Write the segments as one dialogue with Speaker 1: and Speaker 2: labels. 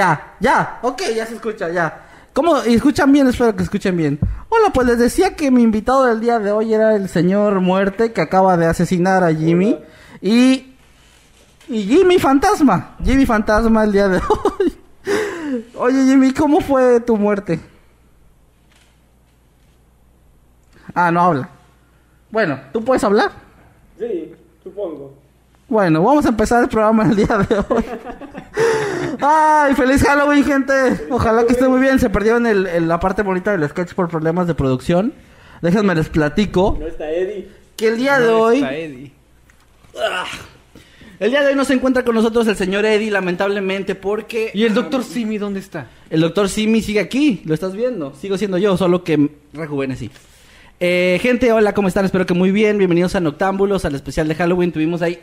Speaker 1: Ya, ya, ok, ya se escucha, ya. ¿Cómo? ¿Y escuchan bien? Espero que escuchen bien. Hola, pues les decía que mi invitado del día de hoy era el señor Muerte que acaba de asesinar a Jimmy. Y. Y Jimmy Fantasma. Jimmy Fantasma el día de hoy. Oye, Jimmy, ¿cómo fue tu muerte? Ah, no habla. Bueno, ¿tú puedes hablar?
Speaker 2: Sí, supongo.
Speaker 1: Bueno, vamos a empezar el programa el día de hoy. ¡Ay, feliz Halloween, gente! Ojalá que esté muy bien. Se perdieron el, el- la parte bonita del sketch por problemas de producción. Déjenme les platico
Speaker 2: No está Eddie.
Speaker 1: que el día de hoy... Ah. El día de hoy no se encuentra con nosotros el señor Eddie, lamentablemente, porque...
Speaker 3: ¿Y el doctor Simi dónde está?
Speaker 1: El doctor Simi sigue aquí, lo estás viendo. Sigo siendo yo, solo que rejuvenecí. Eh, gente, hola, ¿cómo están? Espero que muy bien. Bienvenidos a Noctámbulos, al especial de Halloween. Tuvimos ahí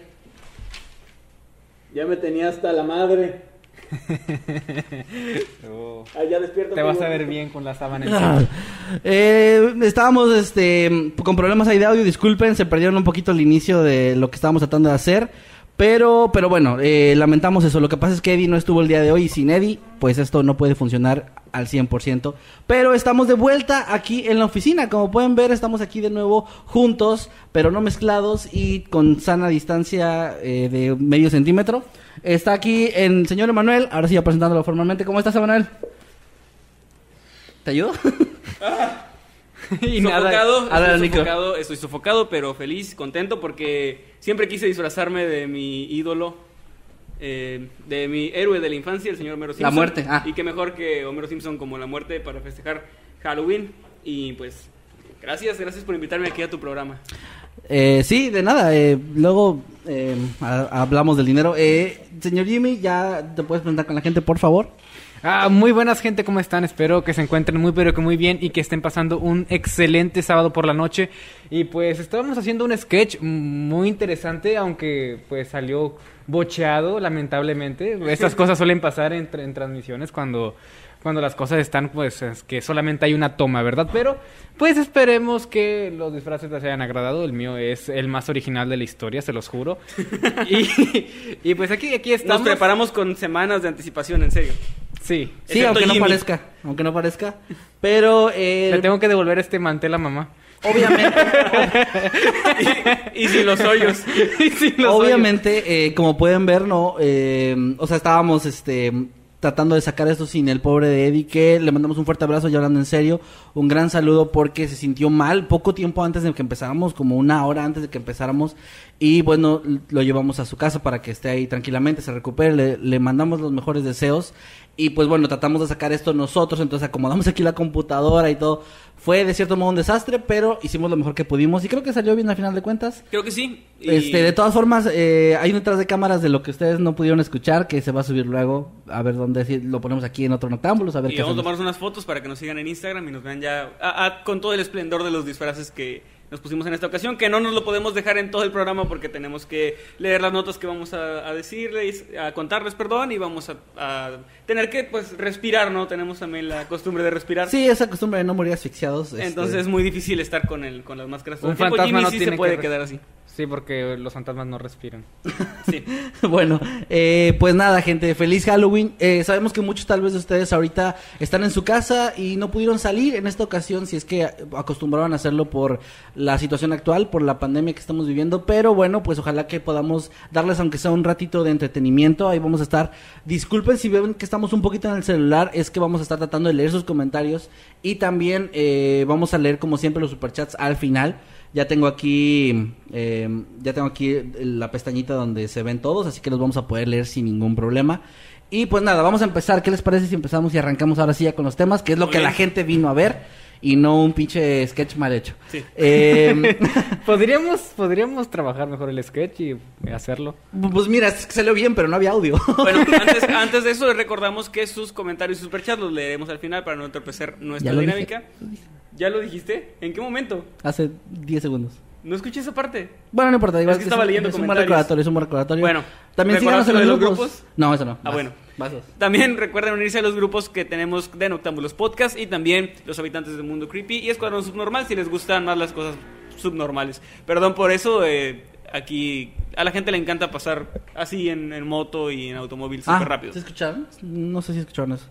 Speaker 2: Ya me tenía hasta la madre. Ah, ya despierto.
Speaker 3: Te vas a ver bien con la sábana
Speaker 1: eh, estábamos este, con problemas ahí de audio, disculpen, se perdieron un poquito el inicio de lo que estábamos tratando de hacer. Pero, pero bueno, eh, lamentamos eso. Lo que pasa es que Eddie no estuvo el día de hoy y sin Eddie, pues esto no puede funcionar al 100%. Pero estamos de vuelta aquí en la oficina. Como pueden ver, estamos aquí de nuevo juntos, pero no mezclados y con sana distancia eh, de medio centímetro. Está aquí el señor Emanuel, ahora sí ya presentándolo formalmente. ¿Cómo estás, Emanuel? ¿Te ayudo?
Speaker 3: y
Speaker 4: sofocado, estoy sofocado, estoy sofocado, pero feliz, contento porque siempre quise disfrazarme de mi ídolo, eh, de mi héroe de la infancia, el señor Homero
Speaker 1: La
Speaker 4: Simpson.
Speaker 1: muerte, ah.
Speaker 4: Y qué mejor que Homero Simpson como la muerte para festejar Halloween. Y pues, gracias, gracias por invitarme aquí a tu programa.
Speaker 1: Eh, sí, de nada. eh, luego eh, ha- hablamos del dinero. Eh, señor Jimmy, ya te puedes presentar con la gente, por favor.
Speaker 3: Ah, muy buenas gente, ¿cómo están? Espero que se encuentren muy pero que muy bien y que estén pasando un excelente sábado por la noche. Y pues estábamos haciendo un sketch muy interesante, aunque pues salió bocheado, lamentablemente. Estas cosas suelen pasar en transmisiones cuando, cuando las cosas están pues es que solamente hay una toma, ¿verdad? Pero pues esperemos que los disfraces les hayan agradado. El mío es el más original de la historia, se los juro. y, y pues aquí, aquí estamos.
Speaker 4: Nos preparamos con semanas de anticipación, en serio.
Speaker 3: Sí.
Speaker 1: Sí,
Speaker 4: Excepto
Speaker 1: aunque no parezca. Aunque no parezca. Pero, eh,
Speaker 3: Le tengo que devolver este mantel a mamá.
Speaker 1: obviamente,
Speaker 4: Y sin los hoyos.
Speaker 3: Y sí, los
Speaker 1: obviamente, eh, como pueden ver, no, Eh, o sea, estábamos, este, tratando de sacar esto sin el pobre de Eddie, que le mandamos un fuerte abrazo y hablando en serio, un gran saludo porque se sintió mal poco tiempo antes de que empezáramos, como una hora antes de que empezáramos, y bueno, lo llevamos a su casa para que esté ahí tranquilamente, se recupere, le, le mandamos los mejores deseos, y pues bueno, tratamos de sacar esto nosotros, entonces acomodamos aquí la computadora y todo, fue de cierto modo un desastre, pero hicimos lo mejor que pudimos, y creo que salió bien al final de cuentas.
Speaker 4: Creo que sí. Y-
Speaker 1: Este, de todas formas, eh, hay un detrás de cámaras de lo que ustedes no pudieron escuchar, que se va a subir luego, a ver dónde si lo ponemos aquí en otro noctámbulos, a ver
Speaker 4: Y
Speaker 1: qué
Speaker 4: vamos a tomarnos unas fotos para que nos sigan en Instagram y nos vean ya ah, ah, con todo el esplendor de los disfraces que nos pusimos en esta ocasión, que no nos lo podemos dejar en todo el programa porque tenemos que leer las notas que vamos a, a decirles, a contarles, perdón, y vamos a, a tener que pues respirar, ¿no? Tenemos también la costumbre de respirar.
Speaker 1: Sí, esa costumbre de no morir asfixiados. este,
Speaker 4: Entonces es muy difícil estar con el con las máscaras
Speaker 3: Un fantasma
Speaker 4: Jimmy
Speaker 3: no
Speaker 4: sí
Speaker 3: tiene
Speaker 4: se puede
Speaker 3: que-
Speaker 4: quedar así.
Speaker 3: Sí, porque los fantasmas no respiran.
Speaker 4: Sí.
Speaker 1: bueno, eh, pues nada, gente, feliz Halloween. Eh, sabemos que muchos tal vez de ustedes ahorita están en su casa y no pudieron salir en esta ocasión si es que acostumbraban a hacerlo por la situación actual, por la pandemia que estamos viviendo. Pero bueno, pues ojalá que podamos darles aunque sea un ratito de entretenimiento. Ahí vamos a estar. Disculpen si ven que estamos un poquito en el celular, es que vamos a estar tratando de leer sus comentarios y también eh, vamos a leer como siempre los superchats al final. Ya tengo aquí, eh, ya tengo aquí la pestañita donde se ven todos, así que los vamos a poder leer sin ningún problema. Y pues nada, vamos a empezar. ¿Qué les parece si empezamos y arrancamos ahora sí ya con los temas? Que es lo
Speaker 4: Muy
Speaker 1: que la gente vino a ver y no un pinche sketch mal hecho.
Speaker 4: Sí.
Speaker 1: Eh,
Speaker 3: podríamos, podríamos trabajar mejor el sketch y hacerlo.
Speaker 1: pues mira, es que salió bien, pero no había audio.
Speaker 4: Bueno, antes, antes de eso, les recordamos que sus comentarios y superchats los leeremos al final para no entorpecer nuestra
Speaker 1: Ya
Speaker 4: dinámica. ¿Ya lo dijiste? ¿En qué momento?
Speaker 1: Hace 10 segundos.
Speaker 4: No escuché esa parte.
Speaker 1: Bueno, no importa, igual
Speaker 4: Es que estaba leyendo
Speaker 1: es un buen
Speaker 4: comentarios.
Speaker 1: recordatorio, es un buen recordatorio.
Speaker 4: Bueno,
Speaker 1: también síganos en los
Speaker 4: ¿recordaste lo de
Speaker 1: grupos.
Speaker 4: los grupos?
Speaker 1: No, eso no.
Speaker 4: Ah, bueno. También recuerden unirse a los grupos que tenemos de Noctámbulos Podcast y también los habitantes del mundo creepy y Escuadrón Subnormal si les gustan más las cosas subnormales. Perdón por eso, eh, aquí a la gente le encanta pasar así en, en moto y en automóvil súper
Speaker 1: Ah,
Speaker 4: rápido.
Speaker 1: ¿se escucharon? No sé si escucharon eso.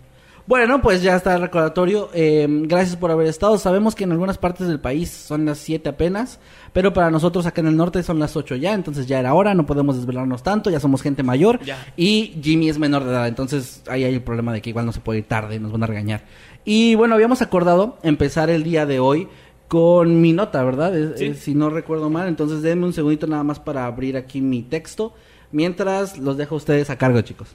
Speaker 1: Bueno, pues ya está el recordatorio. Eh, gracias por haber estado. Sabemos que en algunas partes del país son las 7 apenas, pero para nosotros acá en el norte son las 8 ya, entonces ya era hora, no podemos desvelarnos tanto, ya somos gente mayor
Speaker 4: Ya.
Speaker 1: y Jimmy es menor de edad, entonces ahí hay el problema de que igual no se puede ir tarde, nos van a regañar. Y bueno, habíamos acordado empezar el día de hoy con mi nota, ¿verdad? Es-
Speaker 4: Sí.
Speaker 1: es- si no recuerdo mal, entonces denme un segundito nada más para abrir aquí mi texto, mientras los dejo a ustedes a cargo, chicos.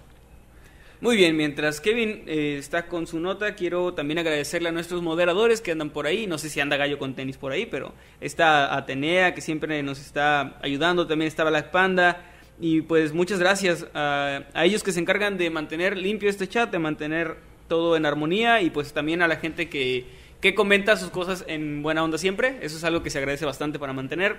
Speaker 4: Muy bien, mientras Kevin eh, está con su nota, quiero también agradecerle a nuestros moderadores que andan por ahí. No sé si anda Gallo con tenis por ahí, pero está Atenea, que siempre nos está ayudando. También está Black Panda. Y pues muchas gracias a, a ellos que se encargan de mantener limpio este chat, de mantener todo en armonía. Y pues también a la gente que, que comenta sus cosas en buena onda siempre. Eso es algo que se agradece bastante para mantener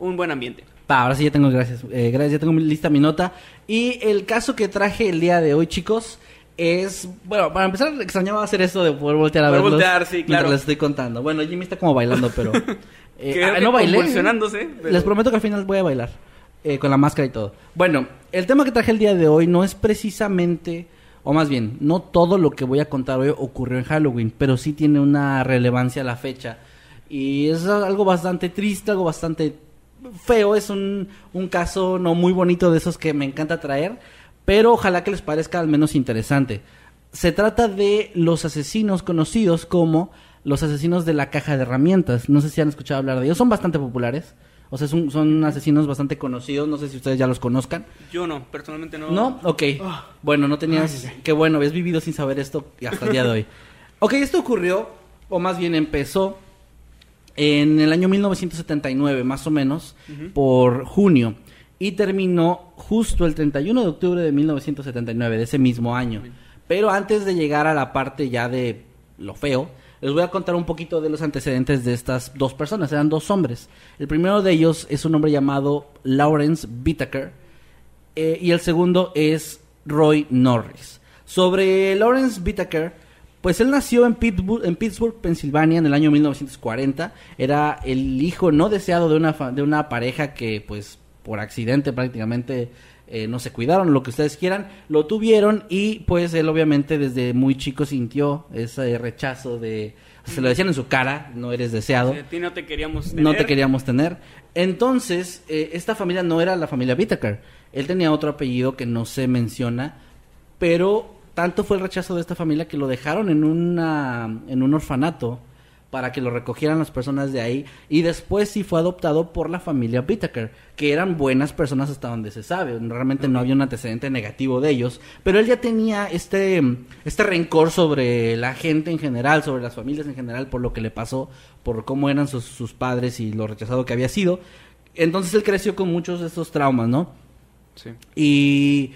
Speaker 4: un buen ambiente.
Speaker 1: Pa, ahora sí ya tengo, gracias. Eh, gracias, ya tengo lista mi nota. Y el caso que traje el día de hoy, chicos, es... Bueno, para empezar, extrañaba hacer esto de poder voltear a
Speaker 4: Poder
Speaker 1: verlos
Speaker 4: voltear, sí, claro.
Speaker 1: Les estoy contando. Bueno, Jimmy está como bailando, pero... eh, ah, no bailé.
Speaker 4: pero-
Speaker 1: Les prometo que al final voy a bailar. eh, con la máscara y todo. Bueno, el tema que traje el día de hoy no es precisamente... O más bien, no todo lo que voy a contar hoy ocurrió en Halloween, pero sí tiene una relevancia a la fecha. Y es algo bastante triste, algo bastante feo, es un, un caso no muy bonito de esos que me encanta traer, pero ojalá que les parezca al menos interesante. Se trata de los asesinos conocidos como los asesinos de la caja de herramientas. No sé si han escuchado hablar de ellos, son bastante populares. O sea, son, son asesinos bastante conocidos, no sé si ustedes ya los conozcan.
Speaker 4: Yo no, personalmente no.
Speaker 1: ¿No? Ok. Bueno, no tenías... Qué bueno, habías vivido sin saber esto hasta el día de hoy. Ok, esto ocurrió, o más bien empezó, en el año 1979, más o menos, por junio. Y terminó justo el 31 de octubre de 1979, de ese mismo año. Pero antes de llegar a la parte ya de lo feo, les voy a contar un poquito de los antecedentes de estas dos personas. Eran dos hombres. El primero de ellos es un hombre llamado Lawrence Whittaker. Eh, y el segundo es Roy Norris. Sobre Lawrence Whittaker, pues él nació en Pittsburgh, en Pittsburgh, Pensilvania, en el año 1940. Era el hijo no deseado de una, de una pareja que, pues, por accidente prácticamente eh, no se cuidaron, lo que ustedes quieran, lo tuvieron y, pues, él obviamente desde muy chico sintió ese rechazo de... Se lo decían en su cara, no eres deseado
Speaker 4: ti no te queríamos tener.
Speaker 1: no te queríamos tener. Entonces, eh, esta familia no era la familia Whittaker. Él tenía otro apellido que no se menciona, pero tanto fue el rechazo de esta familia que lo dejaron en, una, en un orfanato para que lo recogieran las personas de ahí. Y después sí fue adoptado por la familia Whittaker, que eran buenas personas hasta donde se sabe, realmente no había un antecedente negativo de ellos, pero él ya tenía este, este rencor sobre la gente en general, sobre las familias en general, por lo que le pasó, por cómo eran sus, sus padres y lo rechazado que había sido, entonces él creció con muchos de estos traumas, ¿no?
Speaker 3: Sí.
Speaker 1: Y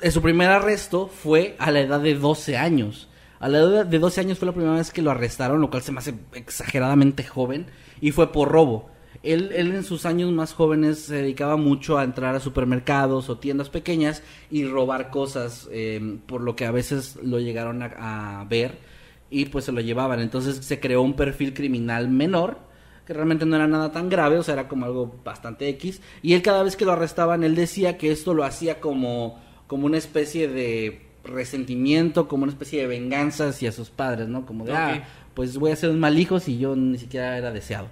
Speaker 1: eh, su primer arresto fue a la edad de 12 años. A la edad de 12 años fue la primera vez que lo arrestaron, lo cual se me hace exageradamente joven, y fue por robo. Él, él en sus años más jóvenes se dedicaba mucho a entrar a supermercados o tiendas pequeñas y robar cosas, eh, por lo que a veces lo llegaron a, a ver y pues se lo llevaban. Entonces se creó un perfil criminal menor que realmente no era nada tan grave, o sea, era como algo bastante X. Y él cada vez que lo arrestaban, él decía que esto lo hacía como, como una especie de resentimiento, como una especie de venganza hacia sus padres, ¿no? Como de,
Speaker 4: Ok.
Speaker 1: ah, pues voy a ser un mal hijo si yo ni siquiera era deseado.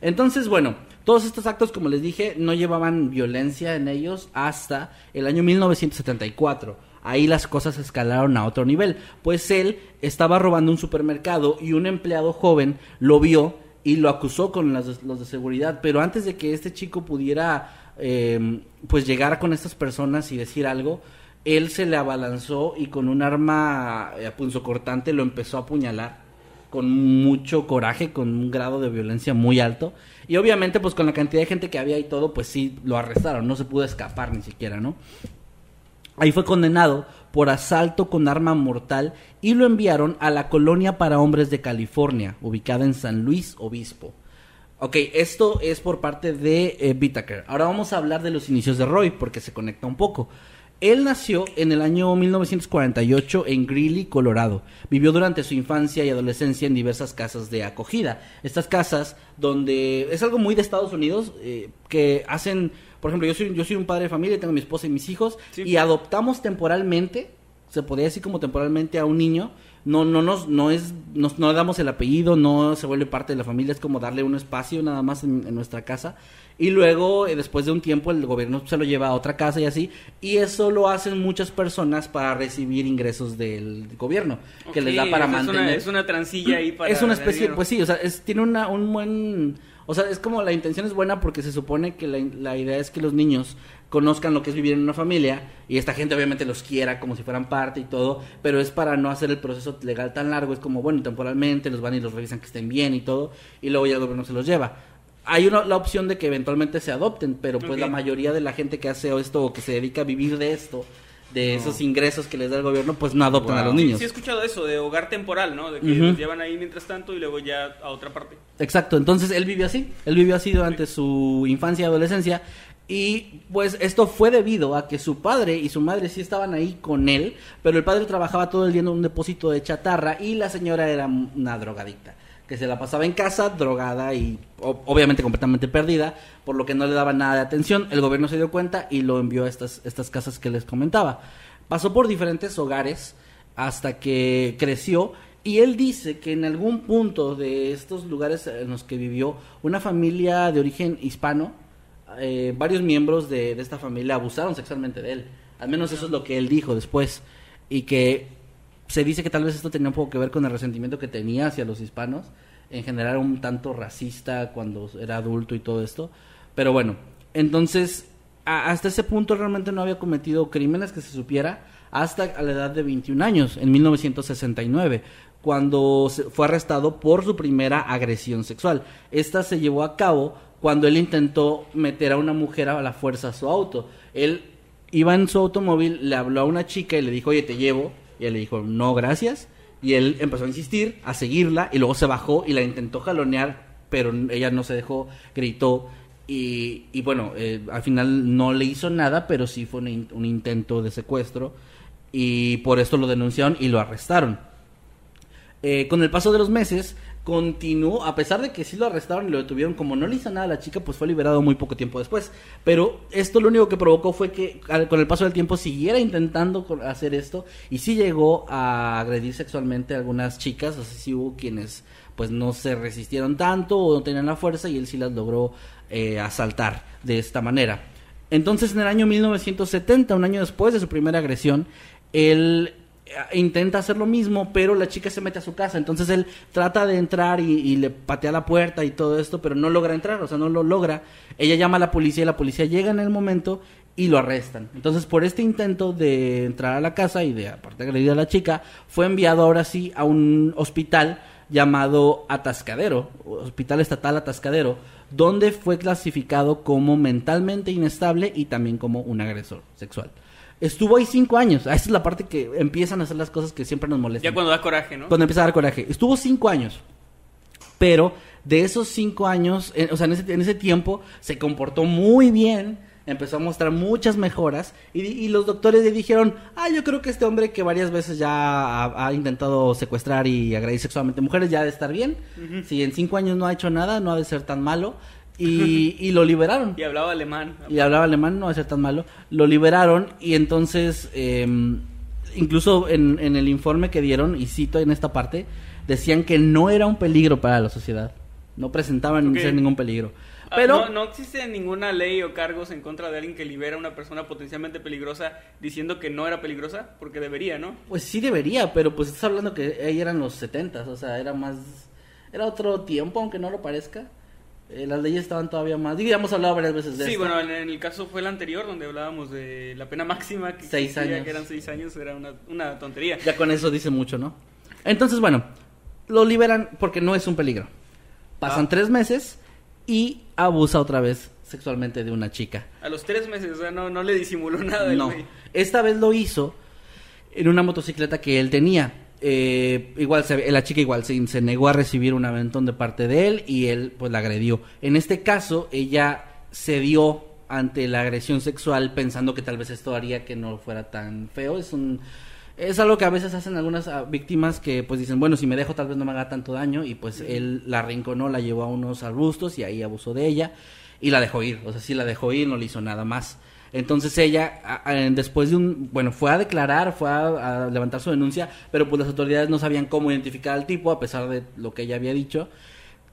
Speaker 1: Entonces, bueno, todos estos actos, como les dije, no llevaban violencia en ellos hasta el año 1974. Ahí las cosas escalaron a otro nivel, pues él estaba robando un supermercado y un empleado joven lo vio y lo acusó con las- los de seguridad, pero antes de que este chico pudiera eh, pues llegar con estas personas y decir algo, él se le abalanzó y con un arma eh, punzocortante lo empezó a apuñalar con mucho coraje, con un grado de violencia muy alto. Y obviamente, pues con la cantidad de gente que había y todo, pues sí, lo arrestaron, no se pudo escapar ni siquiera, ¿no? Ahí fue condenado por asalto con arma mortal y lo enviaron a la colonia para hombres de California, ubicada en San Luis Obispo. Ok, esto es por parte de eh, Whittaker. Ahora vamos a hablar de los inicios de Roy, porque se conecta un poco. Él nació en el año 1948 en Greeley, Colorado. Vivió durante su infancia y adolescencia en diversas casas de acogida. Estas casas donde es algo muy de Estados Unidos eh, que hacen, por ejemplo, yo soy, yo soy un padre de familia, tengo mi esposa y mis hijos
Speaker 4: Sí.
Speaker 1: y adoptamos temporalmente, se podría decir como temporalmente a un niño. No, no nos, no es, nos, no damos el apellido, no se vuelve parte de la familia, es como darle un espacio nada más en, en nuestra casa. Y luego, eh, después de un tiempo, el gobierno se lo lleva a otra casa y así. Y eso lo hacen muchas personas para recibir ingresos del gobierno, que les da para
Speaker 4: es una-
Speaker 1: mantener.
Speaker 4: Es una, transilla ahí para.
Speaker 1: Es una especie, pues sí, o sea, es, tiene una, un buen... O sea, es como la intención es buena porque se supone que la, la idea es que los niños conozcan lo que es vivir en una familia y esta gente obviamente los quiera como si fueran parte y todo, pero es para no hacer el proceso legal tan largo, es como, bueno, temporalmente los van y los revisan que estén bien y todo, y luego ya el gobierno se los lleva. Hay una, la opción de que eventualmente se adopten, pero pues la mayoría de la gente que hace esto o que se dedica a vivir de esto, de esos ingresos que les da el gobierno, pues no adoptan a los niños.
Speaker 4: Sí, he escuchado eso, de hogar temporal, ¿no? De que los llevan ahí mientras tanto y luego ya a otra parte.
Speaker 1: Exacto, entonces él vivió así, él vivió así durante su infancia y adolescencia y pues esto fue debido a que su padre y su madre sí estaban ahí con él, pero el padre trabajaba todo el día en un depósito de chatarra y la señora era una drogadicta, que se la pasaba en casa drogada y obviamente completamente perdida, por lo que no le daba nada de atención, el gobierno se dio cuenta y lo envió a estas, estas casas que les comentaba. Pasó por diferentes hogares hasta que creció y él dice que en algún punto de estos lugares en los que vivió una familia de origen hispano, eh, varios miembros de, esta familia abusaron sexualmente de él. Al menos eso es lo que él dijo después. Y que se dice que tal vez esto tenía un poco que ver con el resentimiento que tenía hacia los hispanos. En general un tanto racista cuando era adulto y todo esto. Pero bueno, entonces hasta ese punto realmente no había cometido crímenes que se supiera hasta a la edad de 21 años, en 1969, cuando fue arrestado por su primera agresión sexual. Esta se llevó a cabo cuando él intentó meter a una mujer a la fuerza a su auto. Él iba en su automóvil, le habló a una chica y le dijo, oye, te llevo. Y él le dijo, no, gracias. Y él empezó a insistir, a seguirla, y luego se bajó y la intentó jalonear, pero ella no se dejó, gritó. Y, bueno, eh, al final no le hizo nada, pero sí fue un intento de secuestro. Y por esto lo denunciaron y lo arrestaron. Eh, con el paso de los meses, continuó, a pesar de que sí lo arrestaron y lo detuvieron, como no le hizo nada a la chica, pues fue liberado muy poco tiempo después. Pero esto lo único que provocó fue que con el paso del tiempo siguiera intentando hacer esto y sí llegó a agredir sexualmente a algunas chicas, sea, sí hubo quienes pues no se resistieron tanto o no tenían la fuerza y él sí las logró eh, asaltar de esta manera. Entonces en el año 1970, un año después de su primera agresión, él intenta hacer lo mismo, pero la chica se mete a su casa. Entonces él trata de entrar y, le patea la puerta y todo esto, pero no logra entrar, o sea, no lo logra. Ella llama a la policía y la policía llega en el momento y lo arrestan. Entonces, por este intento de entrar a la casa y de, aparte agredir a la chica, fue enviado ahora sí a un hospital llamado Atascadero, Hospital Estatal Atascadero, donde fue clasificado como mentalmente inestable y también como un agresor sexual. Estuvo ahí cinco años. Esa es la parte que empiezan a hacer las cosas que siempre nos molestan.
Speaker 4: Ya cuando da coraje, ¿no?
Speaker 1: Cuando empieza a dar coraje. Estuvo cinco años. Pero de esos cinco años, eh, o sea, en ese, en ese tiempo se comportó muy bien. empezó a mostrar muchas mejoras y, y los doctores le dijeron, ah, yo creo que este hombre que varias veces ya ha, ha intentado secuestrar y agredir sexualmente mujeres ya ha de estar bien. Si en cinco años no ha hecho nada, no ha de ser tan malo. Y, y lo liberaron.
Speaker 4: Y hablaba alemán.
Speaker 1: Y hablaba alemán, no va a ser tan malo. Lo liberaron y entonces, eh, incluso en, en el informe que dieron, y cito en esta parte, decían que no era un peligro para la sociedad. No presentaban ningún peligro.
Speaker 4: Ah,
Speaker 1: Pero,
Speaker 4: no, no existe ninguna ley o cargos en contra de alguien que libera a una persona potencialmente peligrosa diciendo que no era peligrosa, porque debería, ¿no?
Speaker 1: pues sí debería, pero pues estás hablando que ahí eran los setentas, o sea, era más... Era otro tiempo, aunque no lo parezca. Eh, las leyes estaban todavía más... Digo, ya hemos hablado varias veces de
Speaker 4: Sí,
Speaker 1: esto.
Speaker 4: bueno, en, en el caso fue el anterior, donde hablábamos de la pena máxima, que
Speaker 1: Seis años.
Speaker 4: que eran seis años, era una, una tontería.
Speaker 1: Ya con eso dice mucho, ¿no? Entonces, bueno, lo liberan porque no es un peligro. Pasan
Speaker 4: Ah.
Speaker 1: tres meses y abusa otra vez sexualmente de una chica.
Speaker 4: A los tres meses, o sea, no, no le disimuló nada. el
Speaker 1: No,
Speaker 4: güey.
Speaker 1: esta vez lo hizo en una motocicleta que él tenía. Eh, igual se- la chica igual se, se negó a recibir un aventón de parte de él y él pues la agredió. En este caso ella cedió ante la agresión sexual pensando que tal vez esto haría que no fuera tan feo. Es un es algo que a veces hacen algunas ah, víctimas que pues dicen, bueno, si me dejo tal vez no me haga tanto daño y pues él la arrinconó, la llevó a unos arbustos y ahí abusó de ella y la dejó ir, o sea, sí la dejó ir, no le hizo nada más. Entonces ella, después de un, bueno, fue a declarar, fue a, a levantar su denuncia, pero pues las autoridades no sabían cómo identificar al tipo a pesar de lo que ella había dicho.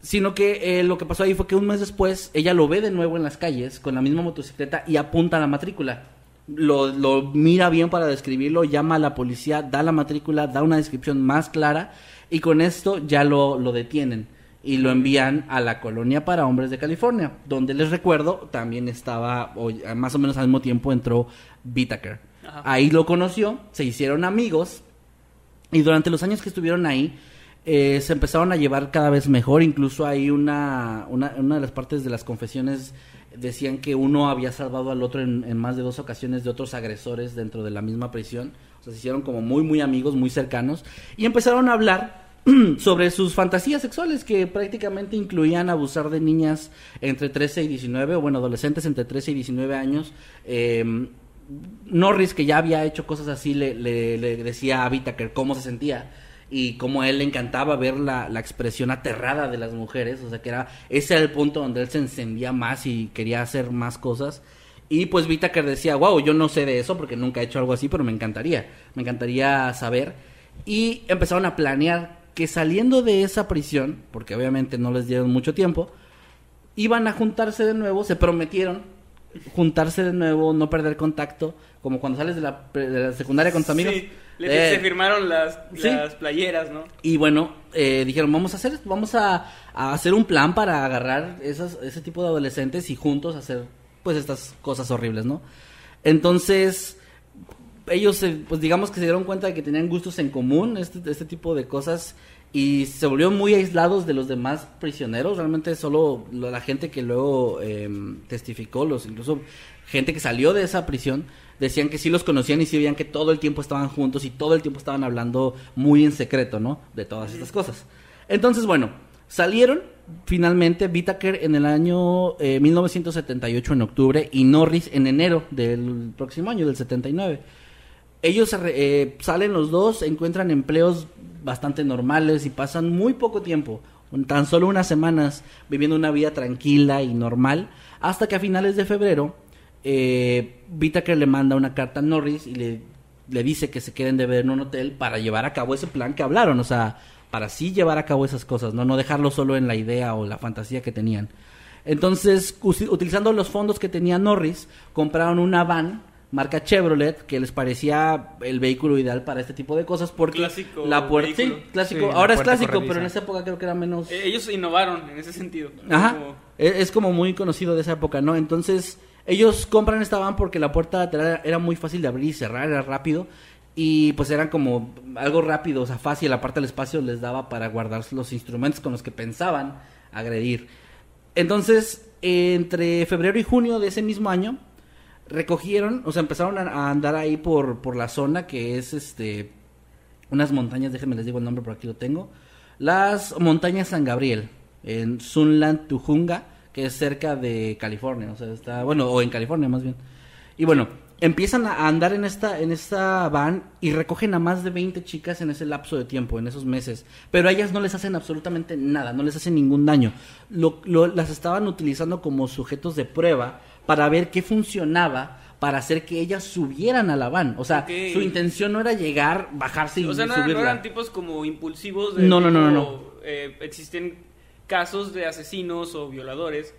Speaker 1: Sino que eh, lo que pasó ahí fue que un mes después ella lo ve de nuevo en las calles con la misma motocicleta y apunta a la matrícula. Lo, lo mira bien para describirlo, llama a la policía, da la matrícula, da una descripción más clara y con esto ya lo, lo detienen y lo envían a la colonia para hombres de California, donde les recuerdo también estaba, o más o menos al mismo tiempo entró Whittaker. Ahí lo conoció, se hicieron amigos y durante los años que estuvieron ahí, eh, se empezaron a llevar cada vez mejor. Incluso hay una, una, una de las partes de las confesiones decían que uno había salvado al otro en, en más de dos ocasiones de otros agresores dentro de la misma prisión. O sea, se hicieron como muy, muy amigos, muy cercanos. Y empezaron a hablar sobre sus fantasías sexuales que prácticamente incluían abusar de niñas entre 13 y 19, o bueno, adolescentes entre 13 y 19 años. Eh, Norris, que ya había hecho cosas así, le, le- le decía a Whittaker cómo se sentía y cómo a él le encantaba ver la, la expresión aterrada de las mujeres, o sea que era ese era el punto donde él se encendía más y quería hacer más cosas. Y pues Whittaker decía, wow, yo no sé de eso porque nunca he hecho algo así, pero me encantaría, me encantaría saber. Y empezaron a planear que saliendo de esa prisión, porque obviamente no les dieron mucho tiempo, iban a juntarse de nuevo, se prometieron juntarse de nuevo, no perder contacto, como cuando sales de la, de la secundaria con tus amigos.
Speaker 4: Sí, le-
Speaker 1: Eh,
Speaker 4: se firmaron las,
Speaker 1: sí.
Speaker 4: las playeras, ¿no?
Speaker 1: y bueno, eh, dijeron, vamos a hacer, vamos a, a hacer un plan para agarrar esas, ese tipo de adolescentes y juntos hacer pues estas cosas horribles, ¿no? Entonces, ellos, se- pues digamos que se dieron cuenta de que tenían gustos en común, este, este tipo de cosas, y se volvieron muy aislados de los demás prisioneros. Realmente solo lo- la gente que luego em, testificó, los incluso gente que salió de esa prisión, decían que sí los conocían y sí veían que todo el tiempo estaban juntos y todo el tiempo estaban hablando muy en secreto, ¿no? De todas estas cosas. Entonces, bueno, salieron finalmente Whittaker en el año eh, 1978 en octubre y Norris en enero del próximo año, del 79. Ellos eh, salen los dos, encuentran empleos bastante normales y pasan muy poco tiempo, tan solo unas semanas, viviendo una vida tranquila y normal, hasta que a finales de febrero, eh, Whittaker le manda una carta a Norris y le, le dice que se queden de ver en un hotel para llevar a cabo ese plan que hablaron, o sea, para sí llevar a cabo esas cosas, no, no dejarlo solo en la idea o la fantasía que tenían. Entonces, utilizando los fondos que tenía Norris, compraron una van marca Chevrolet que les parecía el vehículo ideal para este tipo de cosas porque
Speaker 4: Clásico
Speaker 1: la puerta sí, clásico,
Speaker 3: Sí,
Speaker 1: ahora es clásico,
Speaker 3: corrediza.
Speaker 1: pero en esa época creo que era menos
Speaker 4: Eh, ellos innovaron en ese sentido.
Speaker 1: Ajá.
Speaker 4: Como-
Speaker 1: Es, es como muy conocido de esa época, ¿no? Entonces, ellos compran esta van porque la puerta lateral era muy fácil de abrir y cerrar, era rápido. Y pues eran como algo rápido, o sea, fácil. Aparte, el espacio les daba para guardar los instrumentos con los que pensaban agredir. Entonces, entre febrero y junio de ese mismo año, recogieron, o sea, empezaron a, andar ahí por, por la zona que es este. Unas montañas, déjenme les digo el nombre, por aquí lo tengo. Las montañas San Gabriel, en Sunland, Tujunga, que es cerca de California, o sea, está, bueno, o en California más bien. Y bueno, empiezan a andar en esta, en esta van y recogen a más de 20 chicas en ese lapso de tiempo, en esos meses. Pero a ellas no les hacen absolutamente nada, no les hacen ningún daño. Lo- las estaban utilizando como sujetos de prueba para ver qué funcionaba para hacer que ellas subieran a la van. O sea, su intención no era llegar, bajarse y
Speaker 4: O sea, no, eran- no
Speaker 1: subirla.
Speaker 4: eran tipos como impulsivos. de
Speaker 1: No, no, no, no, no.
Speaker 4: eh, existen casos de asesinos o violadores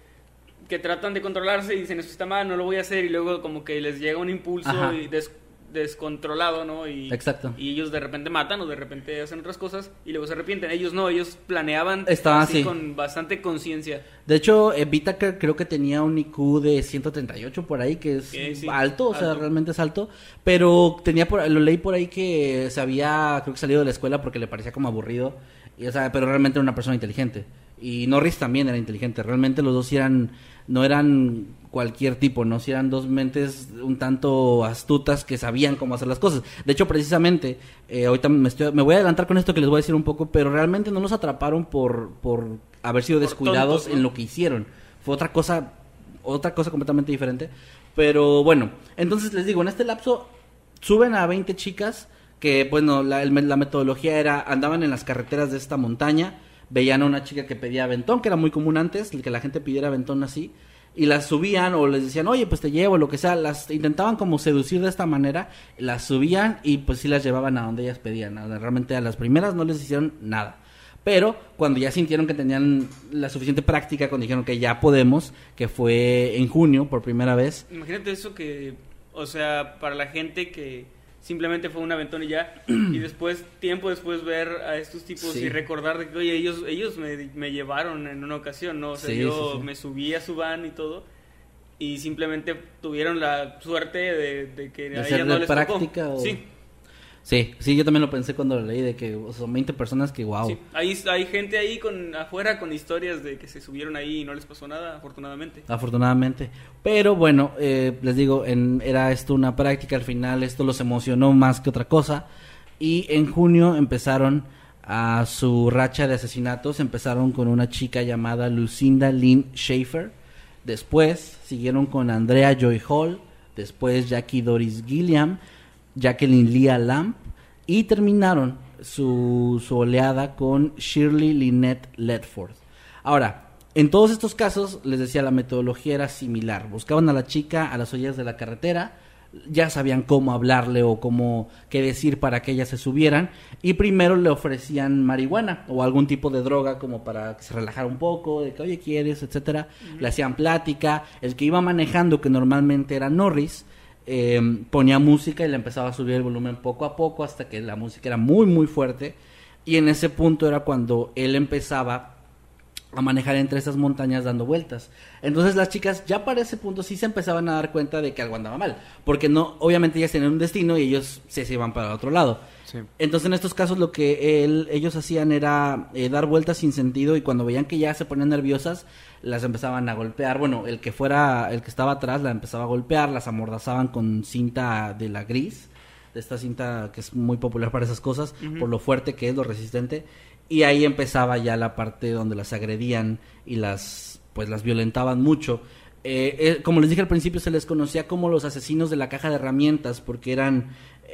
Speaker 4: que tratan de controlarse y dicen, esto está mal, no lo voy a hacer. Y luego como que les llega un impulso
Speaker 1: Ajá.
Speaker 4: y des- descontrolado, ¿no? Y,
Speaker 1: Exacto.
Speaker 4: Y ellos de repente matan o de repente hacen otras cosas y luego se arrepienten. Ellos no, ellos planeaban
Speaker 1: Estaban
Speaker 4: así
Speaker 1: así.
Speaker 4: con bastante conciencia.
Speaker 1: De hecho, eh, Whittaker creo que tenía un IQ de 138 por ahí, que es
Speaker 4: sí,
Speaker 1: alto, o sea, realmente es alto. Pero tenía por, lo leí por ahí que se había, creo que salido de la escuela porque le parecía como aburrido. Y, o sea, pero realmente era una persona inteligente. Y Norris también era inteligente. Realmente los dos eran, no eran cualquier tipo, ¿no? Sí eran dos mentes un tanto astutas que sabían cómo hacer las cosas. De hecho, precisamente, eh, ahorita me, estoy- me voy a adelantar con esto que les voy a decir un poco, pero realmente no los atraparon por, por haber sido
Speaker 4: Por
Speaker 1: descuidados
Speaker 4: tontos, ¿no?
Speaker 1: en lo que hicieron. Fue otra cosa, otra cosa completamente diferente. Pero bueno, entonces les digo, en este lapso suben a 20 chicas que, bueno, la, el- la metodología era, andaban en las carreteras de esta montaña, veían a una chica que pedía aventón, que era muy común antes, que la gente pidiera aventón así, y las subían o les decían, oye, pues te llevo, lo que sea, las intentaban como seducir de esta manera, las subían y pues sí las llevaban a donde ellas pedían. Realmente a las primeras no les hicieron nada. Pero cuando ya sintieron que tenían la suficiente práctica, cuando dijeron que ya podemos, que fue en junio por primera vez,
Speaker 4: Imagínate eso que, o sea, para la gente que simplemente fue un aventón y ya, y después, tiempo después, ver a estos tipos
Speaker 1: Sí.
Speaker 4: y recordar de que, oye, ellos, ellos me, me llevaron en una ocasión, ¿no? O sea,
Speaker 1: Sí,
Speaker 4: yo
Speaker 1: sí,
Speaker 4: me subí a su van y todo, y simplemente tuvieron la suerte de, de que
Speaker 1: De
Speaker 4: a
Speaker 1: ser
Speaker 4: ellas no les
Speaker 1: práctica
Speaker 4: tocó.
Speaker 1: o-
Speaker 4: Sí,
Speaker 1: sí, sí, yo también lo pensé cuando lo leí, de que son 20 personas que, wow.
Speaker 4: sí. Hay, hay gente ahí con afuera con historias de que se subieron ahí y no les pasó nada, afortunadamente.
Speaker 1: afortunadamente. Pero bueno, eh, les digo, en, era esto una práctica, al final esto los emocionó más que otra cosa. Y en junio empezaron a su racha de asesinatos, empezaron con una chica llamada Lucinda Lynn Schaefer, después siguieron con Andrea Joy Hall, después Jackie Doris Gilliam, Jacqueline Leah Lamp y terminaron su, su oleada con Shirley Lynette Ledford. Ahora, en todos estos casos, les decía, la metodología era similar. Buscaban a la chica a las orillas de la carretera, ya sabían cómo hablarle o cómo qué decir para que ellas se subieran y primero le ofrecían marihuana o algún tipo de droga como para que se relajara un poco, de que oye quieres, etcétera. Le hacían plática, el que iba manejando que normalmente era Norris eh, ponía música y le empezaba a subir el volumen poco a poco hasta que la música era muy muy fuerte. Y en ese punto era cuando él empezaba a manejar entre esas montañas dando vueltas. Entonces las chicas ya para ese punto sí se empezaban a dar cuenta de que algo andaba mal, porque no obviamente ellas tenían un destino y ellos se, se iban para el otro lado.
Speaker 3: Sí.
Speaker 1: Entonces en estos casos lo que él- ellos hacían era eh, dar vueltas sin sentido y cuando veían que ya se ponían nerviosas las empezaban a golpear. Bueno, el que fuera, el que estaba atrás la empezaba a golpear, las amordazaban con cinta de la gris, de esta cinta que es muy popular para esas cosas, por lo fuerte que es, lo resistente. Y ahí empezaba ya la parte donde las agredían y las, pues las violentaban mucho. Eh, eh, como les dije al principio, se les conocía como los asesinos de la caja de herramientas, porque eran,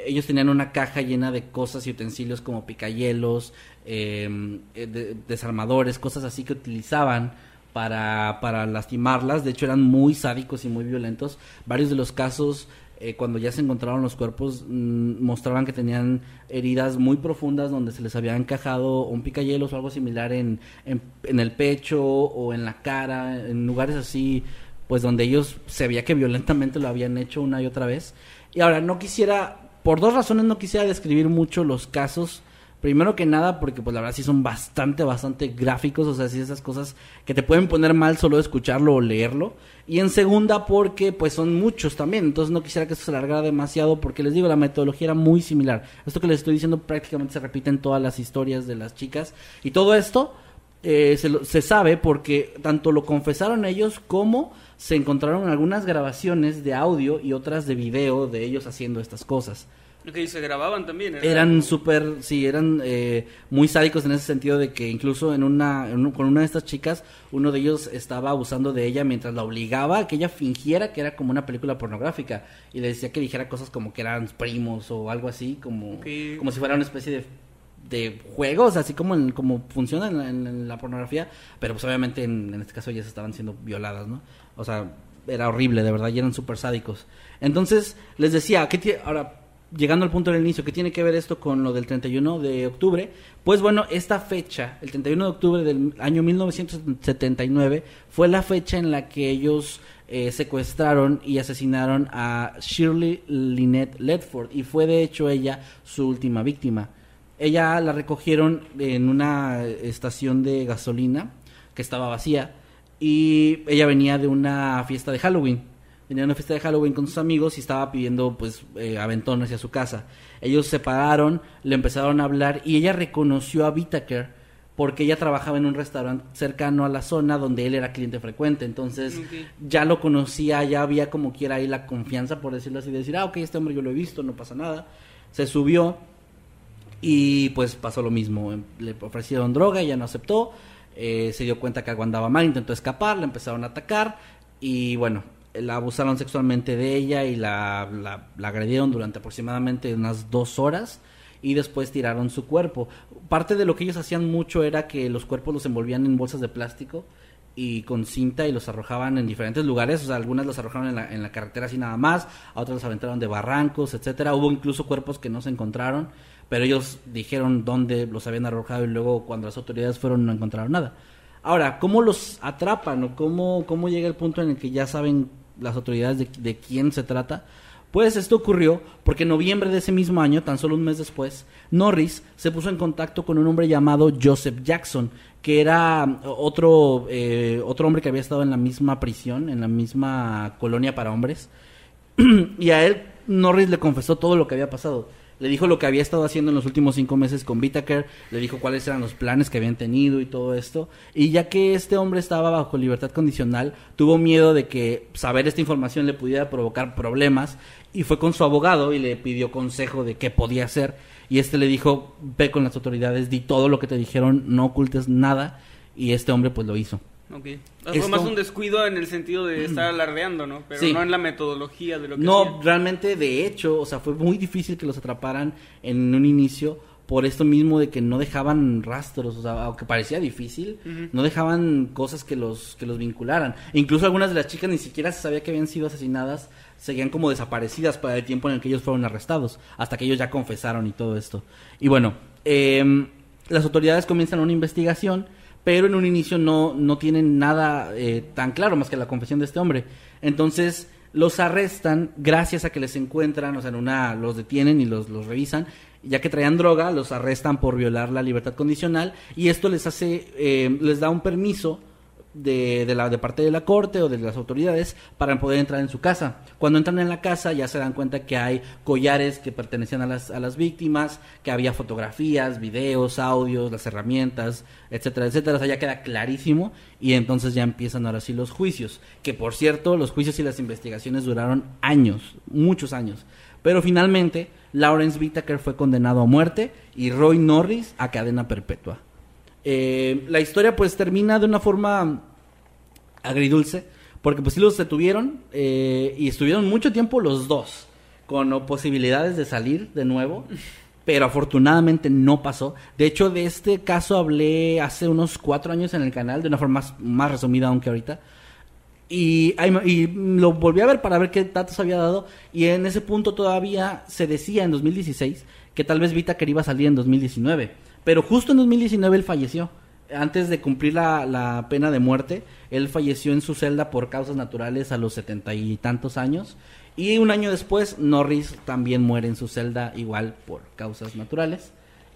Speaker 1: ellos tenían una caja llena de cosas y utensilios como picayelos, eh, eh, de- desarmadores, cosas así que utilizaban para, para lastimarlas. De hecho, eran muy sádicos y muy violentos. Varios de los casos, eh, cuando ya se encontraron los cuerpos, mm, mostraban que tenían heridas muy profundas donde se les había encajado un picayelos o algo similar en, en, en el pecho o en la cara, en lugares así, pues donde ellos se veía que violentamente lo habían hecho una y otra vez. Y ahora, no quisiera, por dos razones no quisiera describir mucho los casos. Primero que nada, porque pues la verdad sí son bastante, bastante gráficos, o sea, sí esas cosas que te pueden poner mal solo de escucharlo o leerlo. Y en segunda, porque pues son muchos también, entonces no quisiera que esto se alargara demasiado, porque les digo, la metodología era muy similar. Esto que les estoy diciendo prácticamente se repite en todas las historias de las chicas. Y todo esto eh, se, lo- se sabe porque tanto lo confesaron ellos como se encontraron algunas grabaciones de audio y otras de video de ellos haciendo estas cosas.
Speaker 4: Ok, se grababan también. era
Speaker 1: Eran
Speaker 4: como-
Speaker 1: súper, sí, eran eh, muy sádicos en ese sentido de que incluso en una, en un- con una de estas chicas, uno de ellos estaba abusando de ella mientras la obligaba a que ella fingiera que era como una película pornográfica y le decía que dijera cosas como que eran primos o algo así, como, como si fuera una especie de, de juegos, así como, en- como funciona en la, en la pornografía, pero pues obviamente en, en este caso ellas estaban siendo violadas, ¿no? O sea, era horrible, de verdad, y eran súper sádicos. Entonces, les decía, ¿qué tie- ahora, llegando al punto del inicio, ¿qué tiene que ver esto con lo del 31 de octubre? Pues bueno, esta fecha, el 31 de octubre del año 1979, fue la fecha en la que ellos eh, secuestraron y asesinaron a Shirley Lynette Ledford, y fue de hecho ella su última víctima. Ella la recogieron en una estación de gasolina que estaba vacía y ella venía de una fiesta de Halloween. Venía de una fiesta de Halloween con sus amigos y estaba pidiendo pues eh, aventón hacia su casa. Ellos se pararon, le empezaron a hablar y ella reconoció a Whittaker porque ella trabajaba en un restaurante cercano a la zona donde él era cliente frecuente. Entonces ya lo conocía, ya había como quiera ahí la confianza, por decirlo así, de decir, ah, ok, este hombre yo lo he visto, no pasa nada. Se subió y pues pasó lo mismo. Le ofrecieron droga, ella no aceptó. eh, se dio cuenta que algo andaba mal, intentó escapar, la empezaron a atacar. Y bueno, la abusaron sexualmente de ella y la, la, agredieron durante aproximadamente unas dos horas. Y después tiraron su cuerpo. Parte de lo que ellos hacían mucho era que los cuerpos los envolvían en bolsas de plástico y con cinta y los arrojaban en diferentes lugares, algunas los arrojaron en la, en la carretera así nada más, a otras los aventaron de barrancos, etcétera. Hubo incluso cuerpos que no se encontraron, pero ellos dijeron dónde los habían arrojado y luego cuando las autoridades fueron no encontraron nada. Ahora, ¿cómo los atrapan o cómo, cómo llega el punto en el que ya saben las autoridades de, de quién se trata? Pues esto ocurrió porque en noviembre de ese mismo año, tan solo un mes después, Norris se puso en contacto con un hombre llamado Joseph Jackson, que era otro, eh, otro hombre que había estado en la misma prisión, en la misma colonia para hombres. y a él Norris le confesó todo lo que había pasado. Le dijo lo que había estado haciendo en los últimos cinco meses con Whittaker, le dijo cuáles eran los planes que habían tenido y todo esto. Y ya que este hombre estaba bajo libertad condicional, tuvo miedo de que saber esta información le pudiera provocar problemas y fue con su abogado y le pidió consejo de qué podía hacer. Y este le dijo, ve con las autoridades, di todo lo que te dijeron, no ocultes nada. Y este hombre pues lo hizo.
Speaker 4: Ok.
Speaker 1: Esto-
Speaker 4: más un descuido en el sentido de estar alardeando, ¿no? Pero
Speaker 1: Sí.
Speaker 4: no en la metodología de lo que
Speaker 1: No,
Speaker 4: hacía.
Speaker 1: realmente, de hecho, o sea, fue muy difícil que los atraparan en un inicio por esto mismo de que no dejaban rastros, o sea, aunque parecía difícil, no dejaban cosas que los que los vincularan. E incluso algunas de las chicas ni siquiera se sabía que habían sido asesinadas, seguían como desaparecidas para el tiempo en el que ellos fueron arrestados, hasta que ellos ya confesaron y todo esto. Y bueno, em, las autoridades comienzan una investigación pero en un inicio no, no tienen nada eh, tan claro más que la confesión de este hombre. Entonces los arrestan gracias a que les encuentran, o sea, en una los detienen y los, los revisan, ya que traían droga, los arrestan por violar la libertad condicional y esto les hace, eh, les da un permiso de, de, la, de parte de la corte o de las autoridades para poder entrar en su casa. Cuando entran en la casa ya se dan cuenta que hay collares que pertenecían a las, a las víctimas, que había fotografías, videos, audios, las herramientas, etcétera, etcétera. O sea, ya queda clarísimo y entonces ya empiezan ahora sí los juicios. Que por cierto, los juicios y las investigaciones duraron años, muchos años. Pero finalmente, Lawrence Whittaker fue condenado a muerte y Roy Norris a cadena perpetua. Eh, la historia pues termina de una forma agridulce, porque pues sí los detuvieron eh, y estuvieron mucho tiempo los dos, con posibilidades de salir de nuevo, pero afortunadamente no pasó. De hecho, de este caso hablé hace unos cuatro años en el canal, de una forma más, más resumida aunque ahorita. Y, y lo volví a ver para ver qué datos había dado. Y en ese punto todavía se decía en 2016 que tal vez Vitaker iba a salir en 2019. Pero justo en 2019 él falleció. Antes de cumplir la, la pena de muerte, él falleció en su celda por causas naturales a los setenta y tantos años. Y un año después, Norris también muere en su celda igual por causas naturales.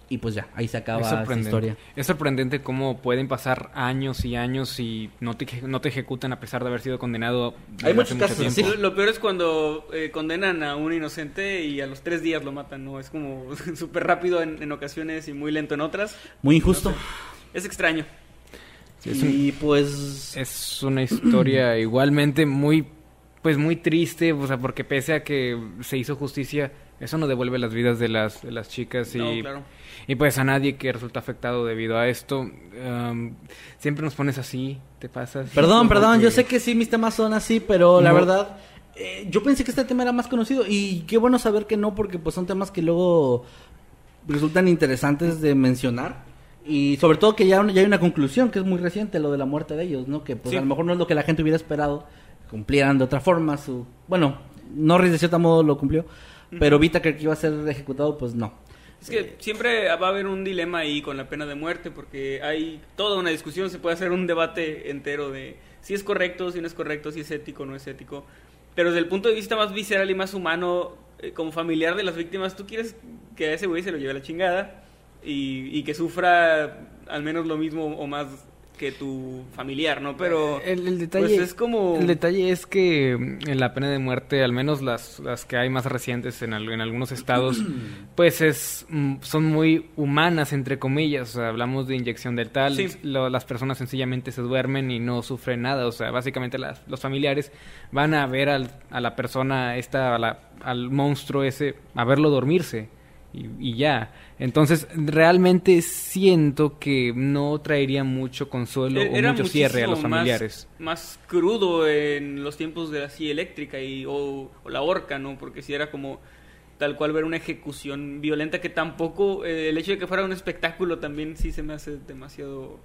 Speaker 1: Y pues ya, ahí se acaba
Speaker 3: sorprendente.
Speaker 1: historia.
Speaker 3: Es sorprendente cómo pueden pasar años y años y no te, no te ejecutan a pesar de haber sido condenado.
Speaker 1: Hay muchos
Speaker 3: mucho
Speaker 1: casos
Speaker 3: tiempo.
Speaker 1: así.
Speaker 4: Lo, lo peor es cuando eh, condenan a un inocente y a los tres días lo matan, ¿no? Es como súper rápido en, en ocasiones y muy lento en otras.
Speaker 1: Muy injusto.
Speaker 4: Es extraño.
Speaker 3: Sí, es un-
Speaker 1: y pues...
Speaker 3: Es una historia igualmente muy pues muy triste, o sea, porque pese a que se hizo justicia, eso no devuelve las vidas de las, de las chicas y,
Speaker 4: No, claro.
Speaker 3: y pues a nadie que resulta afectado debido a esto. Am, siempre nos pones así, te pasas.
Speaker 1: Perdón, perdón,
Speaker 3: que-
Speaker 1: yo sé que sí, mis temas son así, pero la
Speaker 3: No.
Speaker 1: verdad, eh, yo pensé que este tema era más conocido y qué bueno saber que no, porque pues son temas que luego resultan interesantes de mencionar. Y sobre todo que ya, ya hay una conclusión, que es muy reciente, lo de la muerte de ellos, ¿no? Que pues
Speaker 4: Sí.
Speaker 1: a lo mejor no es lo que la gente hubiera esperado, cumplieran de otra forma su... Bueno, Norris de cierto modo lo cumplió, pero Whittaker que iba a ser ejecutado, pues no.
Speaker 4: Es que siempre va a haber un dilema ahí con la pena de muerte, porque hay toda una discusión, se puede hacer un debate entero de si es correcto, si no es correcto, si es ético no es ético. Pero desde el punto de vista más visceral y más humano, eh, como familiar de las víctimas, tú quieres que a ese güey se lo lleve a la chingada y, y que sufra al menos lo mismo o más que tu familiar, ¿no? Pero
Speaker 3: el, el detalle
Speaker 4: pues es como...
Speaker 3: el detalle es que mm, en la pena de muerte, al menos las, las que hay más recientes en, al- en algunos estados, pues es mm, son muy humanas entre comillas. O sea, hablamos de inyección del tal,
Speaker 4: Sí.
Speaker 3: lo- las personas sencillamente se duermen y no sufren nada. O sea, básicamente las- los familiares van a ver al- a la persona esta, a la- al monstruo ese, a verlo dormirse y, y ya. Entonces, realmente siento que no traería mucho consuelo o
Speaker 4: E-, Era
Speaker 3: mucho cierre a los
Speaker 4: más-
Speaker 3: familiares.
Speaker 4: Más, crudo en los tiempos de la silla eléctrica y, o, o la horca, ¿no? Porque si era como tal cual ver una ejecución violenta que tampoco, eh, el hecho de que fuera un espectáculo también sí se me hace demasiado...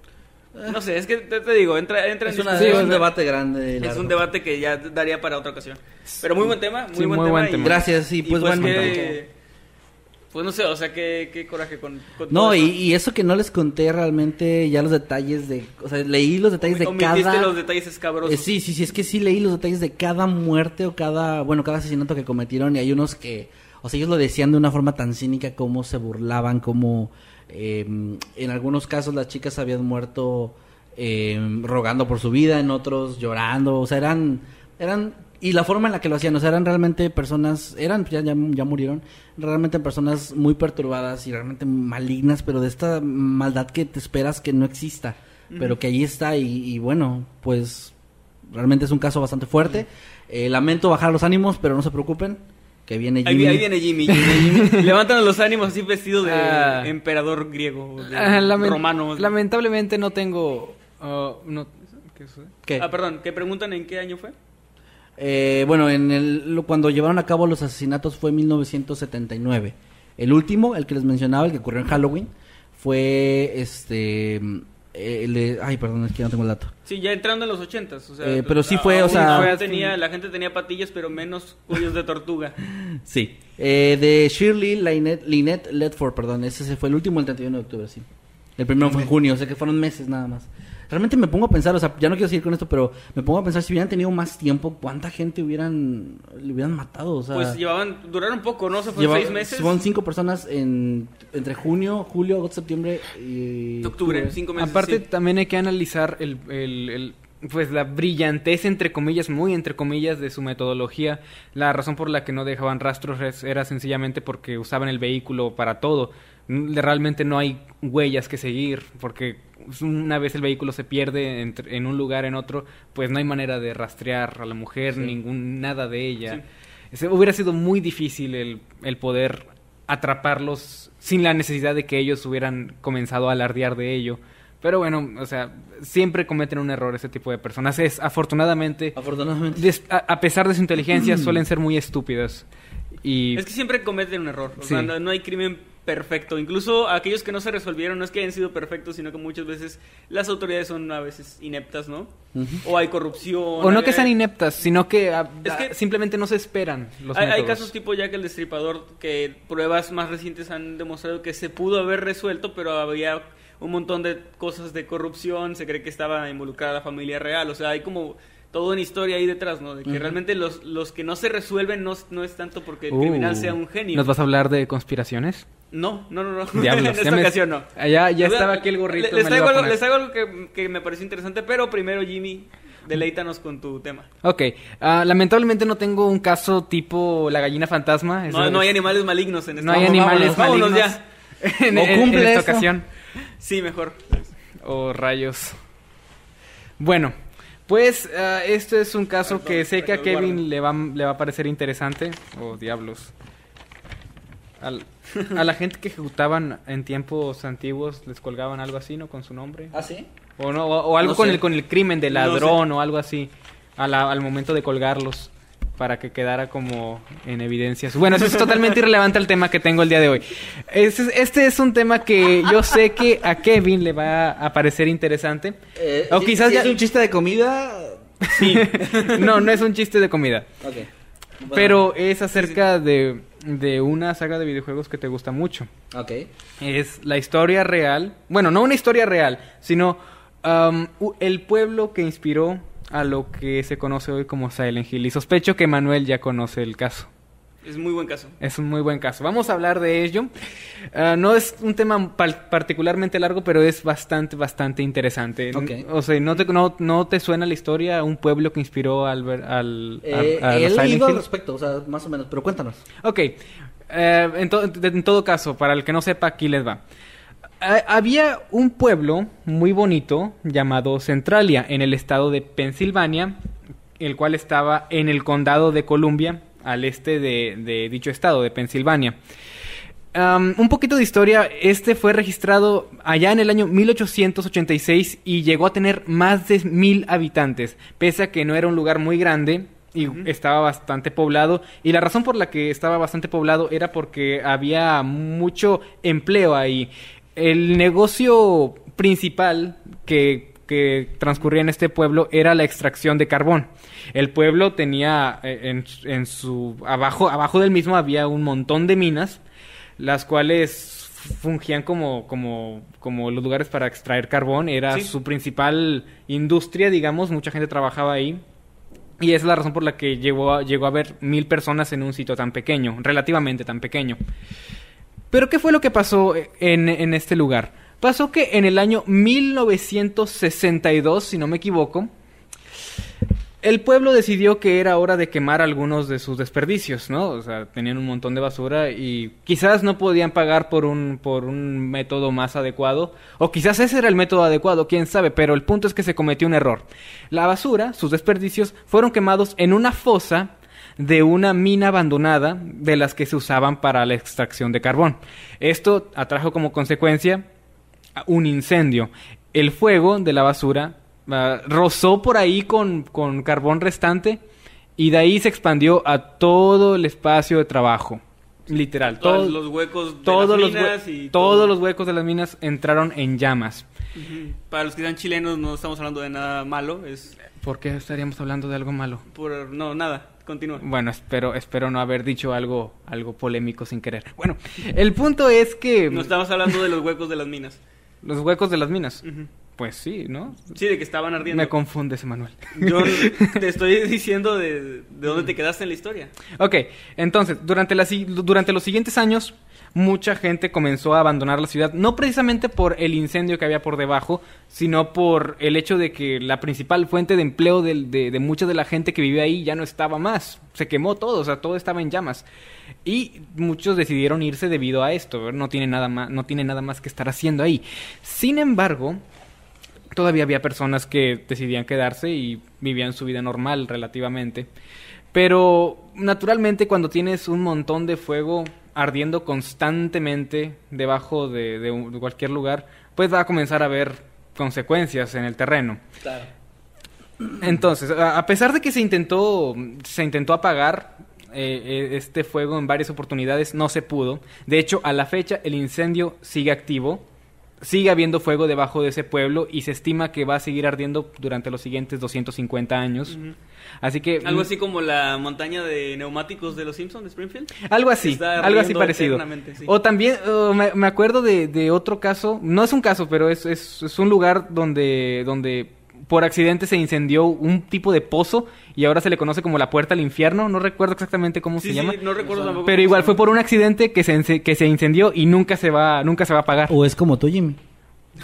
Speaker 4: No sé, es que te, te digo, entra, entra en
Speaker 1: Es, una- es un debate grande.
Speaker 4: Es
Speaker 1: largo.
Speaker 4: un debate que ya daría para otra ocasión. Pero muy buen tema, muy
Speaker 3: Sí,
Speaker 4: buen
Speaker 3: muy
Speaker 4: tema.
Speaker 3: buen
Speaker 4: y-
Speaker 3: tema.
Speaker 1: Gracias, sí,
Speaker 4: y
Speaker 1: pues, bueno.
Speaker 4: que- pues no sé, o sea, qué, qué coraje con, con
Speaker 1: No, y,
Speaker 4: eso.
Speaker 1: y eso que no les conté realmente ya los detalles de... O sea, leí los detalles de
Speaker 4: Omitiste
Speaker 1: cada...
Speaker 4: los detalles escabrosos.
Speaker 1: Eh, sí, sí, sí, es que sí leí los detalles de cada muerte o cada... Bueno, cada asesinato que cometieron y hay unos que... O sea, ellos lo decían de una forma tan cínica como se burlaban, como... eh, en algunos casos las chicas habían muerto eh, rogando por su vida, en otros llorando, o sea, eran... eran y la forma en la que lo hacían, o sea, eran realmente personas, eran, ya, ya, ya murieron, realmente personas muy perturbadas y realmente malignas, pero de esta maldad que te esperas que no exista, pero que ahí está y, y bueno, pues realmente es un caso bastante fuerte. Eh, lamento bajar los ánimos, pero no se preocupen, que viene
Speaker 4: Ahí,
Speaker 1: Jimmy.
Speaker 4: ahí viene Jimmy. Levantan los ánimos así vestido de
Speaker 3: Ah.
Speaker 4: emperador griego, de
Speaker 3: Ah,
Speaker 4: romano.
Speaker 3: Lamentablemente no tengo... ah, no, ¿qué?
Speaker 1: ¿Qué?
Speaker 4: Ah, perdón, que preguntan en qué año fue.
Speaker 1: Eh, bueno, en el, lo- cuando llevaron a cabo los asesinatos fue en 1979. El último, el que les mencionaba, el que ocurrió en Halloween, fue este... eh, el de- ay, perdón, es que no tengo el dato.
Speaker 4: Sí, ya entrando en los ochentas. O sea,
Speaker 1: Eh, pero sí fue, o sea-
Speaker 4: fue- tenía, la gente tenía patillas, pero menos cuellos de tortuga.
Speaker 1: Sí. Eh, de Shirley Lynette, Lynette Ledford, perdón. Ese se fue el último, el 31 de octubre, sí. El primero fue en junio, o sea que fueron meses nada más. Realmente me pongo a pensar, o sea, ya no quiero seguir con esto, pero me pongo a pensar si hubieran tenido más tiempo, ¿cuánta gente hubieran le hubieran matado? O sea,
Speaker 4: pues llevaban, duraron poco, ¿no? Se fue
Speaker 1: lleva-
Speaker 4: seis meses.
Speaker 1: Son cinco personas en, entre junio, julio, agosto, septiembre y
Speaker 4: Octubre, cinco meses.
Speaker 3: Aparte,
Speaker 4: sí.
Speaker 3: también hay que analizar el, el- el- pues la brillantez, entre comillas, muy entre comillas, de su metodología. La razón por la que no dejaban rastros era sencillamente porque usaban el vehículo para todo. N- Realmente no hay huellas que seguir, porque una vez el vehículo se pierde entre- en un lugar, en otro, pues no hay manera de rastrear a la mujer, ningún, nada de ella. Hubiera sido muy difícil el, el poder atraparlos sin la necesidad de que ellos hubieran comenzado a alardear de ello. Pero bueno, o sea, siempre cometen un error ese tipo de personas. Es, afortunadamente,
Speaker 1: Afortunadamente.
Speaker 3: des- a, a pesar de su inteligencia, suelen ser muy estúpidas. Y
Speaker 4: Es que siempre cometen un error. O
Speaker 3: Sí.
Speaker 4: sea, no, no hay crimen perfecto. Incluso aquellos que no se resolvieron no es que hayan sido perfectos, sino que muchas veces las autoridades son a veces ineptas, ¿no? O hay corrupción.
Speaker 3: o no que
Speaker 4: hay-
Speaker 3: sean ineptas, sino que, a-
Speaker 4: Es que-
Speaker 3: a- simplemente no se esperan los
Speaker 4: Hay, hay casos tipo Jack el Destripador que pruebas más recientes han demostrado que se pudo haber resuelto, pero había un montón de cosas de corrupción, se cree que estaba involucrada la familia real, o sea, hay como toda una historia ahí detrás, ¿no? De que realmente los, los que no se resuelven no, no es tanto porque el
Speaker 3: Uh,
Speaker 4: criminal sea un genio.
Speaker 3: ¿Nos vas a hablar de conspiraciones?
Speaker 4: No, no, no, no.
Speaker 3: Diablos,
Speaker 4: en esta
Speaker 3: me-
Speaker 4: ocasión no.
Speaker 3: Ah, ya- estaba aquí el gorrito,
Speaker 4: Les traigo algo, les traigo algo que, que me pareció interesante, pero primero, Jimmy, deleítanos con tu tema.
Speaker 3: Ok, ah, lamentablemente no tengo un caso tipo la gallina fantasma.
Speaker 4: No, no hay
Speaker 3: es-
Speaker 4: animales malignos en este
Speaker 3: no hay animales
Speaker 4: vámonos
Speaker 3: malignos
Speaker 4: ya.
Speaker 3: en,
Speaker 1: O
Speaker 3: en- en
Speaker 1: cumple
Speaker 3: esta
Speaker 1: eso.
Speaker 3: ocasión.
Speaker 4: Sí, mejor.
Speaker 3: Oh, rayos. Bueno, Pues ah, este es un caso que sé que a Kevin le va, le va a parecer interesante. Oh, diablos. Al- a la gente que ejecutaban en tiempos antiguos les colgaban algo así, ¿no? Con su nombre.
Speaker 1: ¿Ah, sí?
Speaker 3: O, no, o, o algo
Speaker 1: No
Speaker 3: con,
Speaker 1: sé.
Speaker 3: el, con el crimen de
Speaker 4: No sé.
Speaker 3: ladrón o algo así. a la- al momento de colgarlos. Para que quedara como en evidencias. Bueno, eso es totalmente irrelevante al tema que tengo el día de hoy. Este, este es un tema que yo sé que a Kevin le va a parecer interesante.
Speaker 1: Eh,
Speaker 3: o
Speaker 1: si-
Speaker 3: quizás
Speaker 1: si
Speaker 3: ya...
Speaker 1: es un chiste de comida.
Speaker 3: Sí. no, no es un chiste de comida.
Speaker 1: Ok. Bueno,
Speaker 3: Pero es acerca de, de una saga de videojuegos que te gusta mucho.
Speaker 1: Ok.
Speaker 3: Es la historia real. Bueno, no una historia real, sino um, el pueblo que inspiró a lo que se conoce hoy como Silent Hill. Y sospecho que Manuel ya conoce el caso.
Speaker 4: Es muy buen caso.
Speaker 3: Es un muy buen caso. Vamos a hablar de ello. Ah, no es un tema particularmente largo, pero es bastante, bastante interesante.
Speaker 1: Ok.
Speaker 3: O sea, ¿no te, no, no te suena la historia? Un pueblo que inspiró al, al,
Speaker 1: Eh,
Speaker 3: a Silent
Speaker 1: al respecto, o sea, más o menos, pero cuéntanos.
Speaker 3: Ok. En, to- de- en todo caso, para el que no sepa, aquí les va. Ha- había un pueblo muy bonito llamado Centralia en el estado de Pensilvania, el cual estaba en el condado de Columbia, al este de, de dicho estado, de Pensilvania. Un poquito de historia, este fue registrado allá en el año 1886 y llegó a tener más de mil habitantes, pese a que no era un lugar muy grande y estaba bastante poblado. Y la razón por la que estaba bastante poblado era porque había mucho empleo ahí. El negocio principal que, que transcurría en este pueblo era la extracción de carbón. El pueblo tenía eh, en, en su abajo abajo del mismo había un montón de minas las cuales fungían como, como, como los lugares para extraer carbón. Era
Speaker 4: Sí.
Speaker 3: su principal industria, digamos. Mucha gente trabajaba ahí. Y esa es la razón por la que llegó a, llegó a haber mil personas en un sitio tan pequeño, relativamente tan pequeño. Pero ¿qué fue lo que pasó en, en este lugar? Pasó que en el año 1962, si no me equivoco, el pueblo decidió que era hora de quemar algunos de sus desperdicios, ¿no? O sea, tenían un montón de basura y quizás no podían pagar por un, por un método más adecuado, o quizás ese era el método adecuado, quién sabe, pero el punto es que se cometió un error. La basura, sus desperdicios, fueron quemados en una fosa de una mina abandonada de las que se usaban para la extracción de carbón. Esto atrajo como consecuencia un incendio. El fuego de la basura ah, rozó por ahí con, con carbón restante y de ahí se expandió a todo el espacio de trabajo. Literal.
Speaker 4: Todos
Speaker 3: todo-
Speaker 4: los huecos de
Speaker 3: todos
Speaker 4: las
Speaker 3: los,
Speaker 4: minas y
Speaker 3: todos
Speaker 4: todo.
Speaker 3: los huecos de las minas entraron en llamas.
Speaker 4: Para los que sean chilenos no estamos hablando de nada malo, es
Speaker 3: ¿Por qué estaríamos hablando de algo malo?
Speaker 4: por no nada, continúa.
Speaker 3: Bueno, espero, espero no haber dicho algo, algo polémico sin querer. Bueno, el punto es que
Speaker 4: No estamos hablando de los huecos de las minas.
Speaker 3: los huecos de las minas. Pues sí, ¿no?
Speaker 4: Sí, de que estaban ardiendo.
Speaker 3: Me confundes, Manuel.
Speaker 4: Yo te estoy diciendo de, de dónde te quedaste en la historia.
Speaker 3: Ok, entonces, durante, la durante los siguientes años, mucha gente comenzó a abandonar la ciudad, no precisamente por el incendio que había por debajo, sino por el hecho de que la principal fuente de empleo del- de, de mucha de la gente que vivía ahí ya no estaba más. Se quemó todo, o sea, todo estaba en llamas. Y muchos decidieron irse debido a esto, no tiene nada más, no tiene nada más que estar haciendo ahí. Sin embargo, todavía había personas que decidían quedarse y vivían su vida normal relativamente. Pero naturalmente cuando tienes un montón de fuego ardiendo constantemente debajo de, de un- de cualquier lugar, pues va a comenzar a haber consecuencias en el terreno.
Speaker 1: Claro.
Speaker 3: Entonces, a a pesar de que se intentó, se intentó apagar eh, eh, este fuego en varias oportunidades, no se pudo. De hecho, a la fecha el incendio sigue activo. Sigue habiendo fuego debajo de ese pueblo y se estima que va a seguir ardiendo durante los siguientes 250 años. Así que...
Speaker 4: Algo
Speaker 3: mm,
Speaker 4: así como la montaña de neumáticos de los Simpsons de Springfield.
Speaker 3: Algo así, algo así parecido.
Speaker 4: sí.
Speaker 3: O también, me, me acuerdo de, de otro caso, no es un caso, pero es, es, es un lugar donde, donde por accidente se incendió un tipo de pozo y ahora se le conoce como la puerta al infierno, no recuerdo exactamente cómo
Speaker 4: Sí,
Speaker 3: se
Speaker 4: sí,
Speaker 3: llama.
Speaker 4: no recuerdo tampoco.
Speaker 3: Pero igual fue por un accidente que se, que se incendió y nunca se va, nunca se va a apagar.
Speaker 1: O es como tú, Jimmy,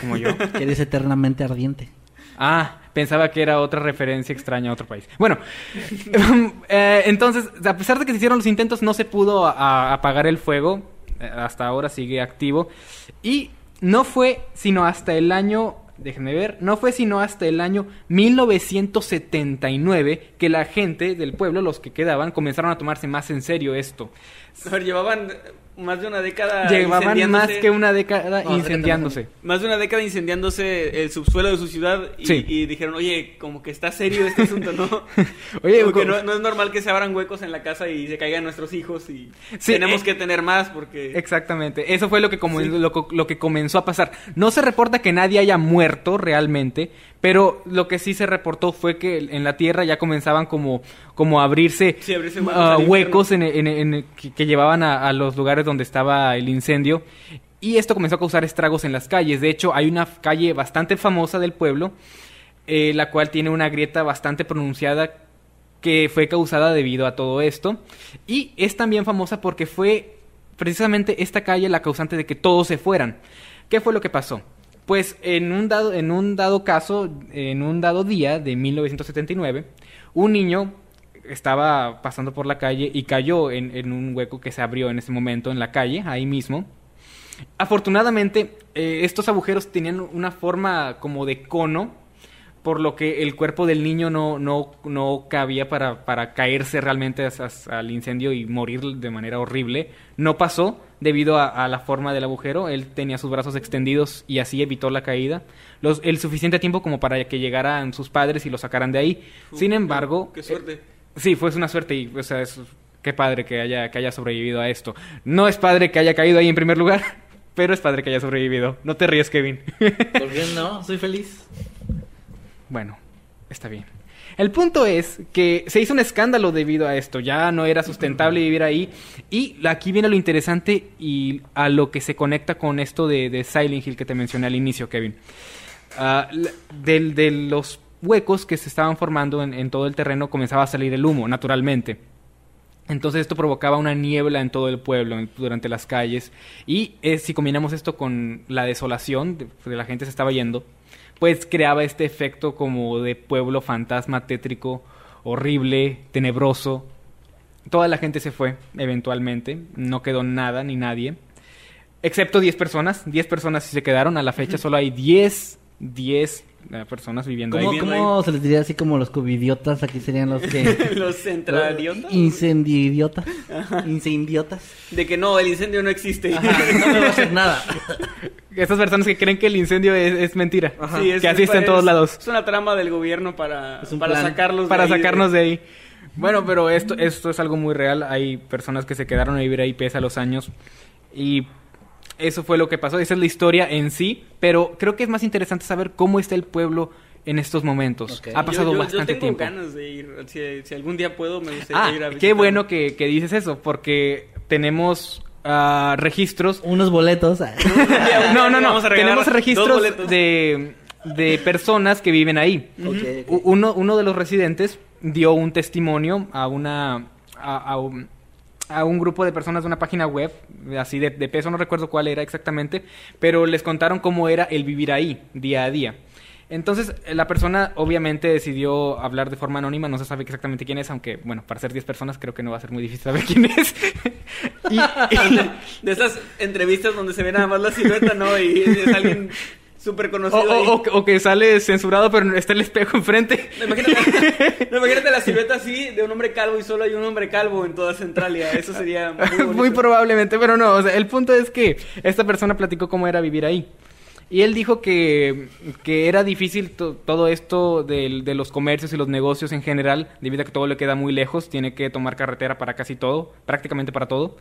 Speaker 3: Como yo.
Speaker 1: que eres eternamente ardiente.
Speaker 3: Ah, pensaba que era otra referencia extraña a otro país. Bueno, eh, entonces, a pesar de que se hicieron los intentos, no se pudo a- a- apagar el fuego. Eh, hasta ahora sigue activo. Y no fue sino hasta el año déjenme ver, no fue sino hasta el año 1979 que la gente del pueblo, los que quedaban, comenzaron a tomarse más en serio esto.
Speaker 4: Llevaban más de una década
Speaker 3: Llevaban más que una década
Speaker 1: No,
Speaker 3: incendiándose.
Speaker 4: Más de una década incendiándose el subsuelo de su ciudad y,
Speaker 3: Sí.
Speaker 4: y dijeron, oye, como que está serio este asunto, ¿no?
Speaker 3: Oye,
Speaker 4: Como que no, no es normal que se abran huecos en la casa y se caigan nuestros hijos y
Speaker 3: Sí,
Speaker 4: tenemos
Speaker 3: eh,
Speaker 4: que tener más porque...
Speaker 3: Exactamente, eso fue lo que, como-
Speaker 4: Sí.
Speaker 3: lo, lo que comenzó a pasar. No se reporta que nadie haya muerto realmente, pero lo que sí se reportó fue que en la Tierra ya comenzaban como, como a abrirse, ah, huecos en, en- en- que, que llevaban a, a los lugares donde estaba el incendio. Y esto comenzó a causar estragos en las calles. De hecho, hay una calle bastante famosa del pueblo, eh, la cual tiene una grieta bastante pronunciada que fue causada debido a todo esto. Y es también famosa porque fue precisamente esta calle la causante de que todos se fueran. ¿Qué fue lo que pasó? Pues en un dado, en un dado caso, en un dado día de 1979, un niño estaba pasando por la calle y cayó en, en un hueco que se abrió en ese momento en la calle, ahí mismo. Afortunadamente, eh, estos agujeros tenían una forma como de cono, por lo que el cuerpo del niño no, no, no cabía para, para caerse realmente al incendio y morir de manera horrible. No pasó debido a, a la forma del agujero. Él tenía sus brazos extendidos y así evitó la caída. Los, el suficiente tiempo como para que llegaran sus padres y lo sacaran de ahí. Sin embargo...
Speaker 4: Qué suerte.
Speaker 3: eh, sí, fue una suerte y, o sea, es- qué padre que haya, que haya sobrevivido a esto. No es padre que haya caído ahí en primer lugar, pero es padre que haya sobrevivido. No te ríes, Kevin.
Speaker 1: ¿Por qué no? Soy feliz.
Speaker 3: Bueno, está bien. El punto es que se hizo un escándalo debido a esto, ya no era sustentable vivir ahí y aquí viene lo interesante y a lo que se conecta con esto de, de Silent Hill que te mencioné al inicio, Kevin. Del- de los huecos que se estaban formando en, en todo el terreno comenzaba a salir el humo, naturalmente. Entonces esto provocaba una niebla en todo el pueblo, en- durante las calles. Y eh, si combinamos esto con la desolación, de, de la gente se estaba yendo, pues creaba este efecto como de pueblo fantasma tétrico, horrible, tenebroso. Toda la gente se fue, eventualmente. No quedó nada ni nadie. Excepto 10 personas. 10 personas sí se quedaron. A la fecha solo hay 10, 10 eh, personas viviendo
Speaker 1: ¿Cómo,
Speaker 3: ahí.
Speaker 1: cómo se les diría así como los covidiotas? Aquí serían los que...
Speaker 4: Los centradiotas.
Speaker 1: Incendidiotas. Incendiotas.
Speaker 4: De que no, el incendio no existe.
Speaker 1: Ajá, no me va a hacer nada.
Speaker 3: Estas personas que creen que el incendio es, es mentira.
Speaker 4: Sí, es-
Speaker 3: que así está en todos lados.
Speaker 4: Es una trama del gobierno para, para
Speaker 1: plan.
Speaker 4: sacarlos
Speaker 3: para
Speaker 4: de ahí
Speaker 3: sacarnos de ahí. Bueno, pero esto, esto es algo muy real. Hay personas que se quedaron a vivir ahí pese a los años. Y eso fue lo que pasó. Esa es la historia en sí. Pero creo que es más interesante saber cómo está el pueblo en estos momentos. Ha pasado
Speaker 4: yo, yo-
Speaker 3: bastante
Speaker 4: yo tengo
Speaker 3: tiempo.
Speaker 4: ganas de ir. Si, si algún día puedo, me gustaría
Speaker 3: Ah,
Speaker 4: ir a
Speaker 3: qué
Speaker 4: visitar.
Speaker 3: bueno que, que dices eso, porque tenemos ah, registros
Speaker 1: Unos boletos.
Speaker 3: No, no, no.
Speaker 4: vamos a regalar
Speaker 3: Tenemos registros de, de personas que viven ahí. Uno, uno de los residentes dio un testimonio a una a, a un, a un grupo de personas de una página web, así de, de peso, no recuerdo cuál era exactamente, pero les contaron cómo era el vivir ahí, día a día. Entonces, la persona obviamente decidió hablar de forma anónima, no se sabe exactamente quién es, aunque, bueno, para ser 10 personas creo que no va a ser muy difícil saber quién es. y-
Speaker 4: De esas entrevistas donde se ve nada más la silueta, ¿no? Y es alguien súper conocido.
Speaker 3: o- o que- o que sale censurado, pero está el espejo enfrente.
Speaker 4: No, Imagínate, no, imagínate la silueta así de un hombre calvo y solo hay un hombre calvo en toda Centralia. Eso sería muy.
Speaker 3: Muy probablemente, pero no. O sea, el punto es que esta persona platicó cómo era vivir ahí. Y él dijo que, que era difícil to- todo esto del- de, los comercios y los negocios en general, debido a que todo le queda muy lejos, tiene que tomar carretera para casi todo, prácticamente para todo,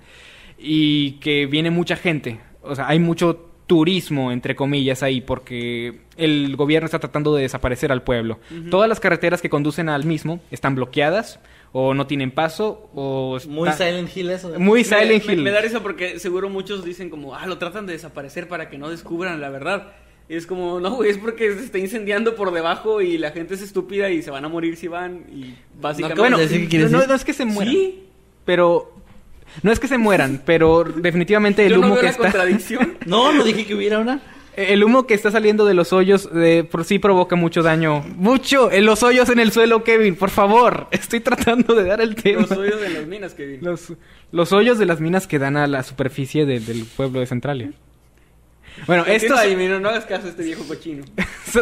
Speaker 3: y que viene mucha gente, o sea, hay mucho turismo, entre comillas, ahí, porque el gobierno está tratando de desaparecer al pueblo. Todas las carreteras que conducen al mismo están bloqueadas, o no tienen paso, o...
Speaker 1: Muy
Speaker 3: está-
Speaker 1: Silent Hill eso.
Speaker 3: Muy
Speaker 4: Me-
Speaker 3: Silent
Speaker 4: me,
Speaker 3: Hill.
Speaker 4: Me, da risa porque seguro muchos dicen como, ah, lo tratan de desaparecer para que no descubran la verdad. Y es como, no, güey, es porque se está incendiando por debajo y la gente es estúpida y se van a morir si van. Y básicamente.
Speaker 1: acabas de decir que quieres
Speaker 3: no,
Speaker 1: ir?
Speaker 3: no es que se mueran.
Speaker 4: Sí.
Speaker 3: Pero. No es que se mueran, pero definitivamente el
Speaker 4: Yo no
Speaker 3: humo
Speaker 4: veo
Speaker 3: que
Speaker 4: la
Speaker 3: está.
Speaker 4: contradicción.
Speaker 1: No, no dije que hubiera una.
Speaker 3: El humo que está saliendo de los hoyos por sí provoca mucho daño. Mucho. En los hoyos en el suelo, Kevin, por favor. Estoy tratando de dar el tema.
Speaker 4: Los oídos de las minas, Kevin.
Speaker 3: Los, los hoyos de las minas que dan a la superficie de- del pueblo de Centralia. Bueno, esto
Speaker 4: no, no hagas caso a este viejo cochino.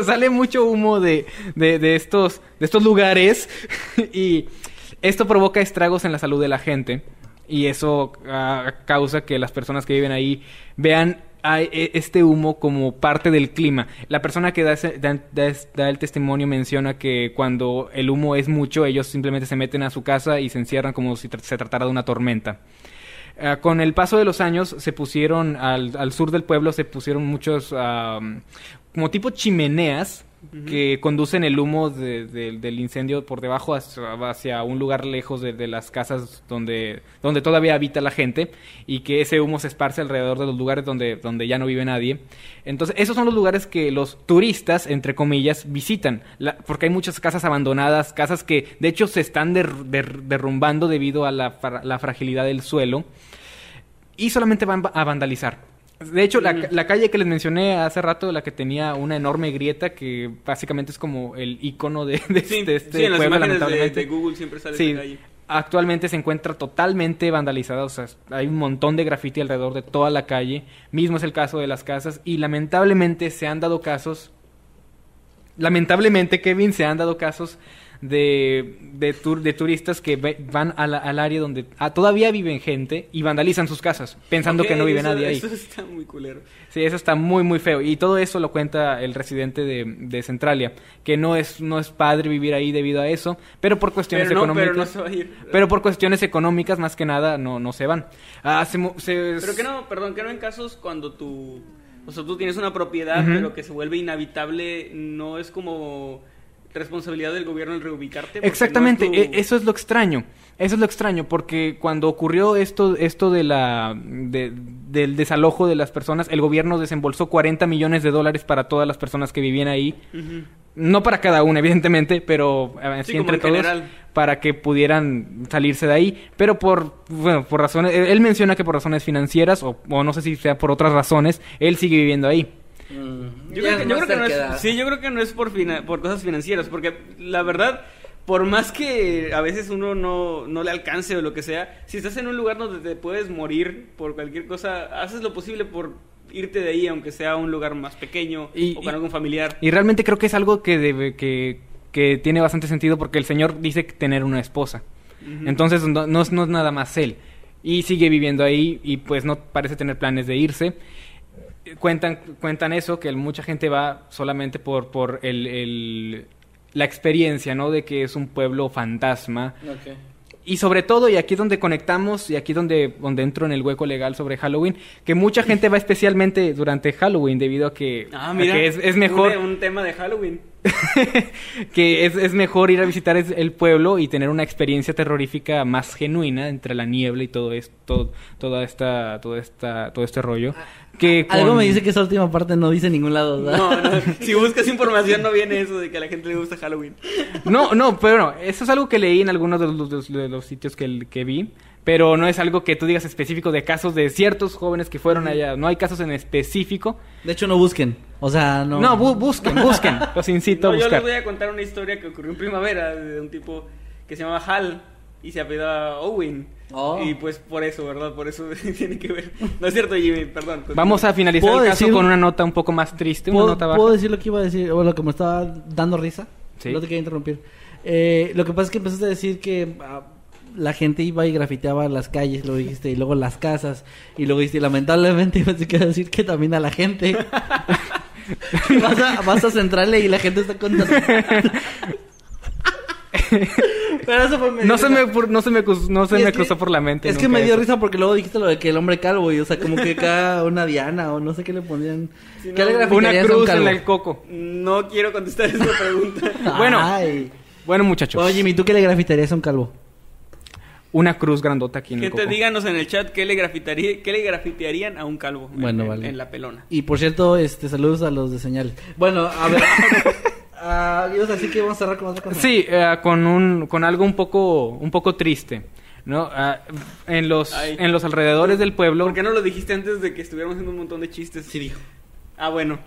Speaker 3: sale mucho humo de, de, de estos, de estos lugares y esto provoca estragos en la salud de la gente y eso ah, causa que las personas que viven ahí vean e- este humo como parte del clima. La persona que da, el testimonio menciona que cuando el humo es mucho, ellos simplemente se meten a su casa y se encierran como si se tratara de una tormenta. Ah, con el paso de los años se pusieron al, sur del pueblo se pusieron muchos am, como tipo chimeneas que conducen el humo de- de- del incendio por debajo hacia, un lugar lejos de, las casas donde, donde todavía habita la gente y que ese humo se esparce alrededor de los lugares donde, donde ya no vive nadie. Entonces, esos son los lugares que los turistas, entre comillas, visitan, La- porque hay muchas casas abandonadas, casas que de hecho se están der- der- derrumbando debido a la fragilidad del suelo y solamente van a vandalizar. De hecho, la, la calle que les mencioné hace rato, la que tenía una enorme grieta, que básicamente es como el icono de, de
Speaker 4: Sí,
Speaker 3: este, este
Speaker 4: sí, en
Speaker 3: pueblo, lamentablemente.
Speaker 4: de Google siempre sale
Speaker 3: Sí,
Speaker 4: calle.
Speaker 3: actualmente se encuentra totalmente vandalizada, o sea, hay un montón de graffiti alrededor de toda la calle, mismo es el caso de las casas, y lamentablemente se han dado casos, lamentablemente Kevin, se han dado casos de, de, tur- de turistas que ve- van a la- al área donde ah, todavía viven gente y vandalizan sus casas, pensando que no vive
Speaker 4: eso-
Speaker 3: nadie ahí.
Speaker 4: Eso está muy culero.
Speaker 3: Sí, eso está muy, muy feo. Y todo eso lo cuenta el residente de, de Centralia, que no es, no es padre vivir ahí debido a eso, pero por cuestiones
Speaker 4: Pero no,
Speaker 3: económicas.
Speaker 4: pero no se va a ir.
Speaker 3: pero por cuestiones económicas, más que nada, no, no se van. Ah, se mu- se-
Speaker 4: Pero que no, perdón, que no en casos cuando tú, o sea, tú tienes una propiedad, pero que se vuelve inhabitable, no es como responsabilidad del gobierno el reubicarte.
Speaker 3: Exactamente,
Speaker 4: no es tu-
Speaker 3: e- eso es lo extraño. Eso es lo extraño, porque cuando ocurrió esto, esto de la, de- del desalojo de las personas, el gobierno desembolsó 40 millones de dólares para todas las personas que vivían ahí. No para cada una, evidentemente, pero eh, así
Speaker 4: Sí, como
Speaker 3: entre
Speaker 4: en
Speaker 3: todos
Speaker 4: general.
Speaker 3: para que pudieran salirse de ahí. Pero por, bueno, por razones, él él menciona que por razones financieras, o, o no sé si sea por otras razones, él sigue viviendo ahí.
Speaker 1: Mm,
Speaker 4: Yo creo que, yo
Speaker 1: más
Speaker 4: creo que no es, sí, yo creo que no es por, fina- por cosas financieras, porque la verdad, por más que a veces uno no, no le alcance o lo que sea, si estás en un lugar donde te puedes morir por cualquier cosa, haces lo posible por irte de ahí, aunque sea un lugar más pequeño
Speaker 3: Y-
Speaker 4: o con
Speaker 3: y-
Speaker 4: algún familiar.
Speaker 3: Y realmente creo que es algo que debe, que, que tiene bastante sentido porque el señor dice tener una esposa. Entonces no, no es, no es nada más él. Y sigue viviendo ahí y pues no parece tener planes de irse. Cuentan, cuentan eso, que mucha gente va solamente por, por el, el- la experiencia, ¿no? De que es un pueblo fantasma. Y sobre todo, y aquí es donde conectamos, y aquí donde, donde entro en el hueco legal sobre Halloween, que mucha gente va especialmente durante Halloween debido a que,
Speaker 4: Ah,
Speaker 3: a que es, es mejor
Speaker 4: Un, un tema de Halloween.
Speaker 3: que es, es mejor ir a visitar es- el pueblo y tener una experiencia terrorífica más genuina entre la niebla y todo esto, toda esta, toda esta, todo este rollo. Que
Speaker 1: Algo
Speaker 3: con-
Speaker 1: me dice que esa última parte no dice en ningún lado, ¿verdad?
Speaker 4: No, no, si buscas información no viene eso de que a la gente le gusta Halloween.
Speaker 3: No, no, pero no, eso es algo que leí en algunos de los, de los- de los sitios que, que vi, pero no es algo que tú digas específico de casos de ciertos jóvenes que fueron allá. No hay casos en específico.
Speaker 1: De hecho, no busquen. O sea, no.
Speaker 3: No, bu- busquen, busquen. Los incito
Speaker 4: No,
Speaker 3: a
Speaker 4: yo les
Speaker 3: buscar.
Speaker 4: voy a contar una historia que ocurrió en primavera de un tipo que se llama Hal y se apellida Owen.
Speaker 1: Oh.
Speaker 4: Y pues por eso, ¿verdad? Por eso tiene que ver. No es cierto, Jimmy, perdón. continúa.
Speaker 3: Vamos a finalizar el
Speaker 1: ¿Puedo
Speaker 3: caso
Speaker 1: decir-
Speaker 3: con una nota un poco más triste, una
Speaker 1: ¿Puedo,
Speaker 3: nota baja.
Speaker 1: ¿Puedo decir lo que iba a decir? O lo que me estaba dando risa.
Speaker 3: Sí.
Speaker 1: No te quería interrumpir. Eh, lo que pasa es que empezaste a decir que ah, la gente iba y grafiteaba las calles, lo dijiste, y luego las casas, y luego dijiste, lamentablemente ibas a decir que también a la gente. vas, a, vas a centrarle y la gente está contaminada. Pero eso fue medio
Speaker 3: No se me, no se me, no se
Speaker 1: es
Speaker 3: me
Speaker 1: que-
Speaker 3: cruzó por la mente.
Speaker 1: Es que me dio
Speaker 3: eso.
Speaker 1: risa porque luego dijiste lo de que el hombre calvo, y o sea, como que acá una diana o no sé qué le ponían. ¿Qué
Speaker 4: no,
Speaker 1: le
Speaker 4: una
Speaker 3: cruz en el coco.
Speaker 4: No quiero contestar esa pregunta.
Speaker 3: Bueno.
Speaker 1: Ay.
Speaker 3: Bueno, muchachos.
Speaker 1: Bueno, Jimmy, ¿tú qué le grafitearías a un calvo?
Speaker 3: Una cruz grandota aquí en el coco.
Speaker 4: díganos en el chat qué le, grafitaría, qué le grafitearían a un calvo en-
Speaker 1: Bueno,
Speaker 4: en,
Speaker 1: vale.
Speaker 4: en la pelona.
Speaker 1: Y por cierto, este, saludos a los de señal. Bueno, a ver. Ah, ibas a decir que vamos a cerrar con otra cosa.
Speaker 3: Sí, eh, con un con algo un poco un poco triste, ¿no? Ah, en los
Speaker 4: Ay.
Speaker 3: en los alrededores del pueblo,
Speaker 4: ¿Por qué no lo dijiste antes de que estuviéramos haciendo un montón de chistes?
Speaker 1: Sí, dijo.
Speaker 4: Ah, bueno.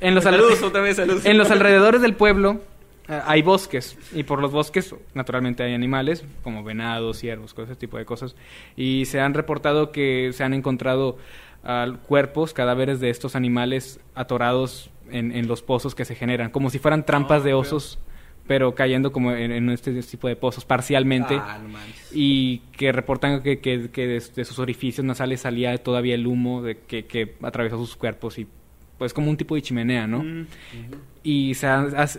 Speaker 3: en los al-
Speaker 4: saludos, otra vez, saludos.
Speaker 3: en los alrededores del pueblo eh, hay bosques y por los bosques naturalmente hay animales como venados, ciervos, cosas, ese tipo de cosas y se han reportado que se han encontrado ah, cuerpos, cadáveres de estos animales atorados en, en los pozos que se generan, como si fueran trampas
Speaker 4: Oh,
Speaker 3: de osos, pero cayendo como en, en este tipo de pozos parcialmente.
Speaker 1: Ah, no
Speaker 3: y que reportan que, que, que de, de sus orificios nasales salía todavía el humo de que, que atravesó sus cuerpos y pues como un tipo de chimenea, ¿no?
Speaker 4: Mm.
Speaker 3: Y se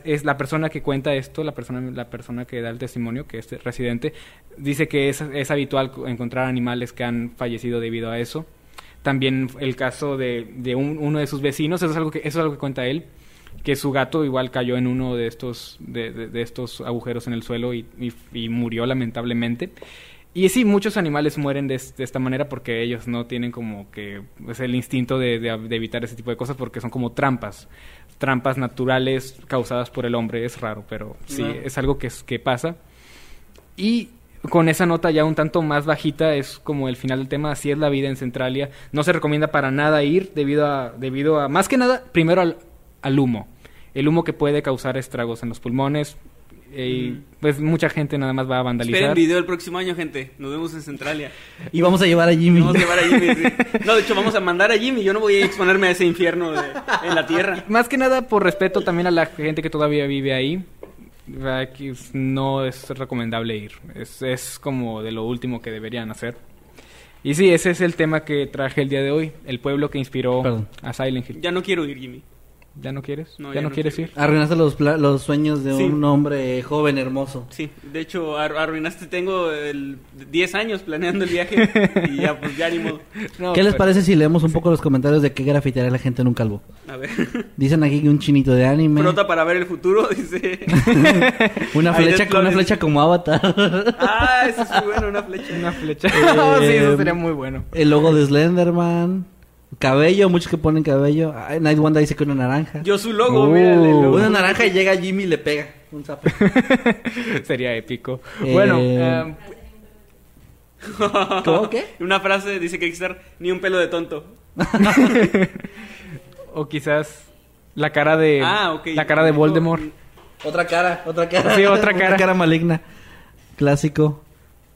Speaker 3: es la persona que cuenta esto, la persona, la persona que da el testimonio, que es residente, dice que es, es habitual co- encontrar animales que han fallecido debido a eso. También el caso de, de un- uno de sus vecinos, eso es algo que, eso es algo que cuenta él, que su gato igual cayó en uno de estos, de, de- de estos agujeros en el suelo y, y- y murió lamentablemente. Y sí, muchos animales mueren de, es- esta manera porque ellos no tienen como que pues, el instinto de, evitar ese tipo de cosas porque son como trampas, trampas naturales causadas por el hombre. Es raro, pero sí, es algo que, es- que pasa. Y con esa nota ya un tanto más bajita es como el final del tema, así es la vida en Centralia. No se recomienda para nada ir debido a, debido a más que nada, primero al, al humo. El humo que puede causar estragos en los pulmones. Y pues mucha gente nada más va a vandalizar.
Speaker 4: Esperen video el próximo año, gente. Nos vemos en Centralia.
Speaker 1: Y vamos a llevar a Jimmy.
Speaker 4: Vamos a llevar a Jimmy. sí. No, de hecho, vamos a mandar a Jimmy. Yo no voy a exponerme a ese infierno de- en la tierra.
Speaker 3: Más que nada por respeto también a la gente que todavía vive ahí. No es recomendable ir. Es, es como de lo último que deberían hacer. Y sí, ese es el tema que traje el día de hoy. El pueblo que inspiró
Speaker 1: Perdón.
Speaker 3: a Silent Hill.
Speaker 4: Ya no quiero ir, Jimmy.
Speaker 3: ¿Ya no quieres?
Speaker 4: No,
Speaker 3: ¿Ya,
Speaker 4: ya
Speaker 3: no
Speaker 4: no
Speaker 3: quieres
Speaker 4: quiero
Speaker 3: ir?
Speaker 1: Arruinaste los, los sueños de
Speaker 4: Sí.
Speaker 1: un hombre joven hermoso.
Speaker 4: Sí, de hecho, ar- arruinaste. Tengo el 10 años planeando el viaje y ya, pues ya ni modo.
Speaker 3: No,
Speaker 1: ¿Qué les parece si leemos un poco los comentarios de qué grafitearía la gente en un calvo?
Speaker 4: A ver.
Speaker 1: Dicen aquí que un chinito de anime.
Speaker 4: Frota para ver el futuro, dice.
Speaker 1: Una flecha con una flecha como avatar.
Speaker 4: Ah, eso es muy bueno, una flecha.
Speaker 3: Una flecha. Oh, sí, eso sería muy bueno.
Speaker 1: El logo de Slenderman. Cabello, muchos que ponen cabello. Ay, Night Wanda dice que una naranja.
Speaker 4: Yo su logo,
Speaker 3: Uh.
Speaker 4: mírale, el logo.
Speaker 1: Una naranja y llega Jimmy y le pega. Un zapo.
Speaker 3: sería épico.
Speaker 1: Eh,
Speaker 3: Bueno, eh,
Speaker 1: ¿Cómo qué?
Speaker 4: Una frase dice que hay que estar ni un pelo de tonto.
Speaker 3: o quizás la cara de
Speaker 4: Ah,
Speaker 3: la cara de Voldemort.
Speaker 1: Otra cara, otra cara.
Speaker 3: Sí, otra cara.
Speaker 1: Una cara maligna. Clásico.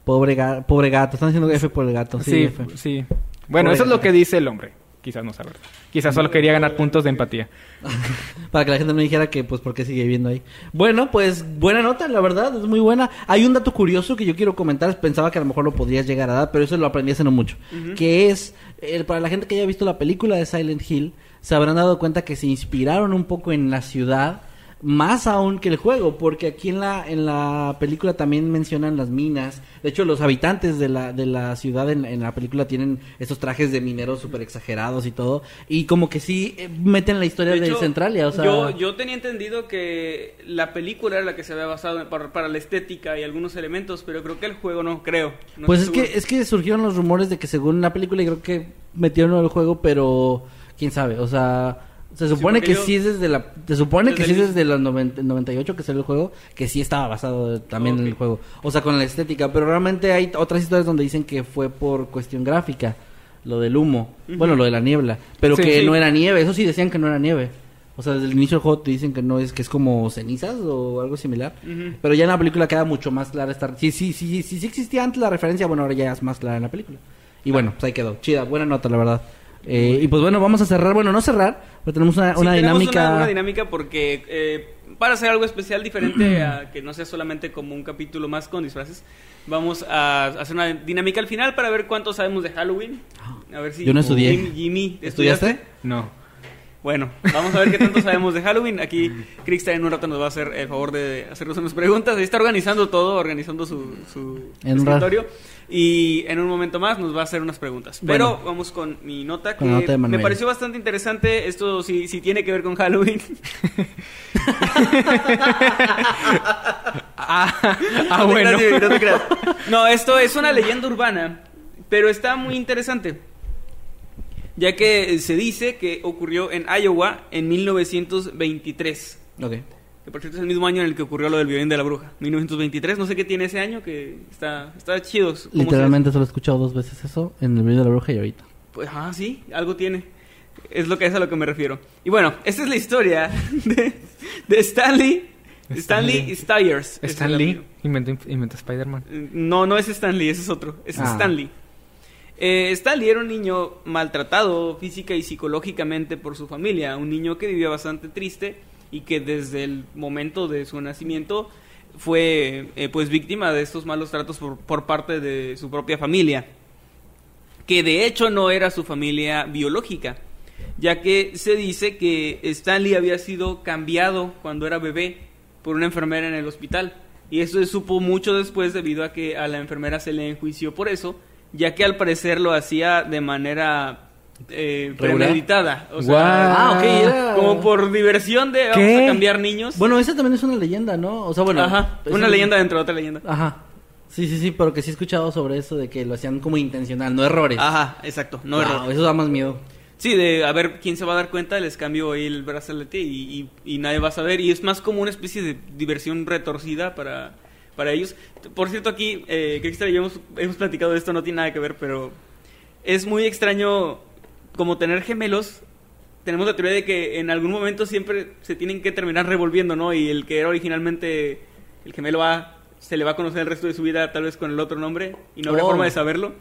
Speaker 1: Pobre, ga- pobre gato. Están diciendo F por el gato. Sí,
Speaker 3: Sí. Bueno,
Speaker 1: Pobre
Speaker 3: eso es lo que dice el hombre. Quizás no sabe. Quizás solo quería ganar puntos de empatía.
Speaker 1: Para que la gente no dijera que, pues, ¿por qué sigue viviendo ahí? Bueno, pues, buena nota, la verdad, es muy buena. Hay un dato curioso que yo quiero comentar. Pensaba que a lo mejor lo podrías llegar a dar, pero eso lo aprendí hace no mucho. Que es, eh, para la gente que haya visto la película de Silent Hill, se habrán dado cuenta que se inspiraron un poco en la ciudad. Más aún que el juego, porque aquí en la, en la película también mencionan las minas. De hecho, los habitantes de la, de la ciudad en, en la película tienen estos trajes de mineros súper exagerados y todo. Y como que sí eh, meten la historia de,
Speaker 4: hecho,
Speaker 1: Centralia. O sea,
Speaker 4: yo, yo tenía entendido que la película era la que se había basado en- para, para la estética y algunos elementos, pero creo que el juego no, creo. No
Speaker 1: pues es que, es que surgieron los rumores de que según la película, y creo que metieron el juego, pero quién sabe. O sea, se supone que
Speaker 4: yo-
Speaker 1: sí es desde la. Se supone
Speaker 4: Desde
Speaker 1: que sí es desde 90 98 que salió el juego, que sí estaba basado también en el juego. O sea, con la estética. Pero realmente hay otras historias donde dicen que fue por cuestión gráfica. Lo del humo. Bueno, lo de la niebla. Pero
Speaker 3: Sí,
Speaker 1: que
Speaker 4: sí.
Speaker 1: no era nieve. Eso sí decían que no era nieve. O sea, desde el inicio del juego te dicen que no es, que es como cenizas o algo similar. Pero ya en la película queda mucho más clara esta... Sí, sí, sí, sí, sí existía antes la referencia, bueno, ahora ya es más clara en la película. Y bueno, pues ahí quedó. Chida, buena nota, la verdad. Eh, y pues bueno, vamos a cerrar, bueno, no cerrar, pero tenemos una,
Speaker 4: Sí,
Speaker 1: una
Speaker 4: tenemos
Speaker 1: dinámica...
Speaker 4: Una, una dinámica porque eh, para hacer algo especial diferente a que no sea solamente como un capítulo más con disfraces, vamos a hacer una dinámica al final para ver cuánto sabemos de Halloween. A ver si
Speaker 1: Yo no estudié.
Speaker 4: Jimmy, Jimmy,
Speaker 1: ¿Estudiaste?
Speaker 3: No.
Speaker 4: Bueno, vamos a ver qué tanto sabemos de Halloween. Aquí Krista en un rato nos va a hacer el favor de hacernos unas preguntas. Ahí está organizando todo, organizando su, su
Speaker 1: En rato.
Speaker 4: Y en un momento más nos va a hacer unas preguntas.
Speaker 1: Bueno.
Speaker 4: Pero vamos con mi nota que
Speaker 1: nota de
Speaker 4: me pareció bastante interesante. Esto sí, sí tiene que ver con Halloween.
Speaker 3: Ah, ah,
Speaker 4: No
Speaker 3: bueno.
Speaker 4: creas, no te creas. No, esto es una leyenda urbana, pero está muy interesante. Ya que se dice que ocurrió en Iowa en 1923.
Speaker 1: Ok.
Speaker 4: Que por cierto es el mismo año en el que ocurrió lo del violín de la bruja. 1923, no sé qué tiene ese año, que está, está chido. ¿Cómo se-
Speaker 1: Literalmente solo he escuchado dos veces eso, en el video de la bruja y ahorita.
Speaker 4: Pues, ah, sí, algo tiene. Es lo que es a lo que me refiero. Y bueno, esta es la historia de, de Stanley. Stanley,
Speaker 3: Stanley.
Speaker 4: Stiers. es el
Speaker 3: Stan Lee
Speaker 4: apellido.
Speaker 3: inventó, inventó Spider-Man.
Speaker 4: No, no es Stanley, ese es otro. Es
Speaker 1: Ah.
Speaker 4: Stanley. Eh, Stanley era un niño maltratado física y psicológicamente por su familia, un niño que vivía bastante triste y que desde el momento de su nacimiento fue eh, pues víctima de estos malos tratos por, por parte de su propia familia, que de hecho no era su familia biológica, ya que se dice que Stanley había sido cambiado cuando era bebé por una enfermera en el hospital. Y eso se supo mucho después debido a que a la enfermera se le enjuició por eso, ya que al parecer lo hacía de manera eh, premeditada. O sea.
Speaker 1: Ah,
Speaker 4: como por diversión de vamos
Speaker 3: ¿Qué?
Speaker 4: a cambiar niños.
Speaker 1: Bueno, esa también es una leyenda, ¿no? O sea, bueno.
Speaker 4: Ajá, una
Speaker 1: un-
Speaker 4: leyenda dentro de otra leyenda.
Speaker 1: Ajá. Sí, sí, sí, pero que sí he escuchado sobre eso de que lo hacían como intencional, no errores.
Speaker 4: Ajá, exacto, no
Speaker 1: Wow,
Speaker 4: error.
Speaker 1: Eso da más miedo.
Speaker 4: Sí, de a ver quién se va a dar cuenta, les cambio ahí el brazalete y, y- y nadie va a saber. Y es más como una especie de diversión retorcida para, para ellos. Por cierto, aquí, eh, Cristian y yo hemos, hemos platicado de esto, no tiene nada que ver, pero es muy extraño como tener gemelos. Tenemos la teoría de que en algún momento siempre se tienen que terminar revolviendo, ¿no? Y el que era originalmente el gemelo A se le va a conocer el resto de su vida tal vez con el otro nombre y no habrá
Speaker 1: Oh.
Speaker 4: forma de saberlo.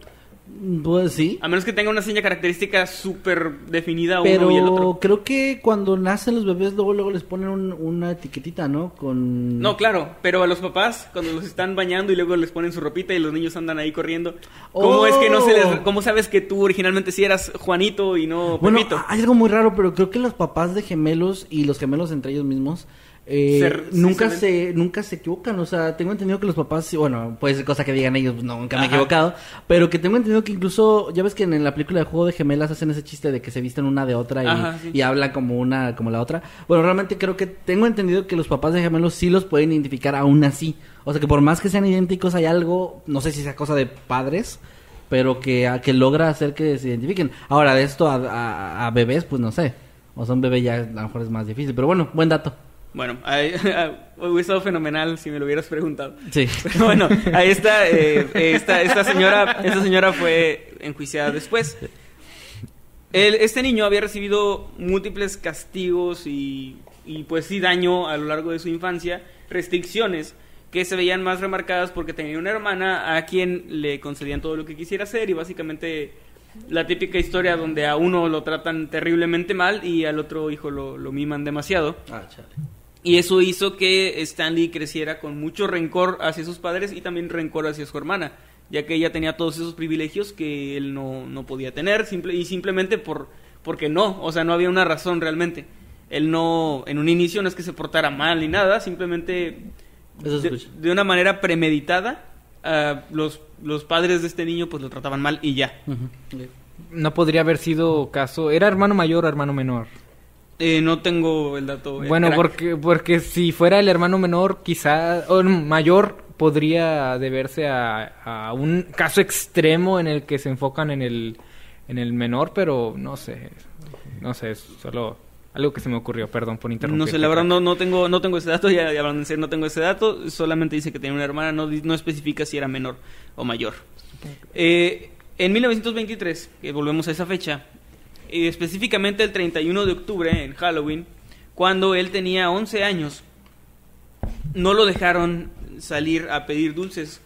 Speaker 1: Pues sí.
Speaker 4: A menos que tenga una seña característica súper definida uno y el
Speaker 1: Pero
Speaker 4: otro.
Speaker 1: creo que cuando nacen los bebés, luego luego les ponen un- una etiquetita, ¿no? Con...
Speaker 4: No, claro, pero a los papás, cuando los están bañando y luego les ponen su ropita y los niños andan ahí corriendo, ¿cómo
Speaker 1: Oh.
Speaker 4: es que no se les... ¿Cómo sabes que tú originalmente sí eras Juanito y no
Speaker 1: Bueno, hay algo muy raro, pero creo que los papás de gemelos y los gemelos entre ellos mismos eh,
Speaker 4: Se- sí
Speaker 1: nunca
Speaker 4: se
Speaker 1: se nunca se equivocan. O sea, tengo entendido que los papás, bueno, puede ser cosa que digan ellos, no, nunca me he equivocado, pero que tengo entendido que incluso, ya ves que en la película de Juego de Gemelas hacen ese chiste de que se visten una de otra y,
Speaker 4: Ajá, sí.
Speaker 1: y hablan como una como la otra. Bueno, realmente creo que tengo entendido que los papás de gemelos sí los pueden identificar aún así. O sea, que por más que sean idénticos hay algo, no sé si sea cosa de padres, pero que, a- que logra hacer que se identifiquen. Ahora, de esto a, a- a bebés, pues no sé. O sea, un bebé ya a lo mejor es más difícil, pero bueno, buen dato.
Speaker 4: Bueno, ahí- hubiera estado fenomenal si me lo hubieras preguntado.
Speaker 1: Sí.
Speaker 4: Pero bueno, ahí está, eh, esta, esta señora, esta señora fue enjuiciada después. El- este niño había recibido múltiples castigos y, y, pues sí daño a lo largo de su infancia, restricciones que se veían más remarcadas porque tenía una hermana a quien le concedían todo lo que quisiera hacer y básicamente la típica historia donde a uno lo tratan terriblemente mal y al otro hijo lo, lo miman demasiado.
Speaker 1: Ah, chale.
Speaker 4: Y eso hizo que Stanley creciera con mucho rencor hacia sus padres y también rencor hacia su hermana, ya que ella tenía todos esos privilegios que él no, no podía tener, simple, y simplemente por porque no, o sea, no había una razón realmente. Él no, en un inicio no es que se portara mal ni nada, simplemente de, una manera premeditada, ah, los, los padres de este niño pues lo trataban mal y ya.
Speaker 3: No podría haber sido caso. ¿Era hermano mayor o hermano menor?
Speaker 4: Eh, no tengo el dato.
Speaker 3: Bueno,
Speaker 4: crack.
Speaker 3: porque, porque si fuera el hermano menor, quizá, o mayor, podría deberse a, a un caso extremo en el que se enfocan en el, en el menor, pero no sé, no sé, es solo algo que se me ocurrió, perdón por interrumpir.
Speaker 4: No sé, la verdad no, no tengo no tengo ese dato, ya, ya hablando en serio, no tengo ese dato, solamente dice que tenía una hermana, no, no especifica si era menor o mayor. Eh, en 1923, que volvemos a esa fecha, eh, específicamente el 31 de octubre, en Halloween, cuando él tenía 11 años, no lo dejaron salir a pedir dulces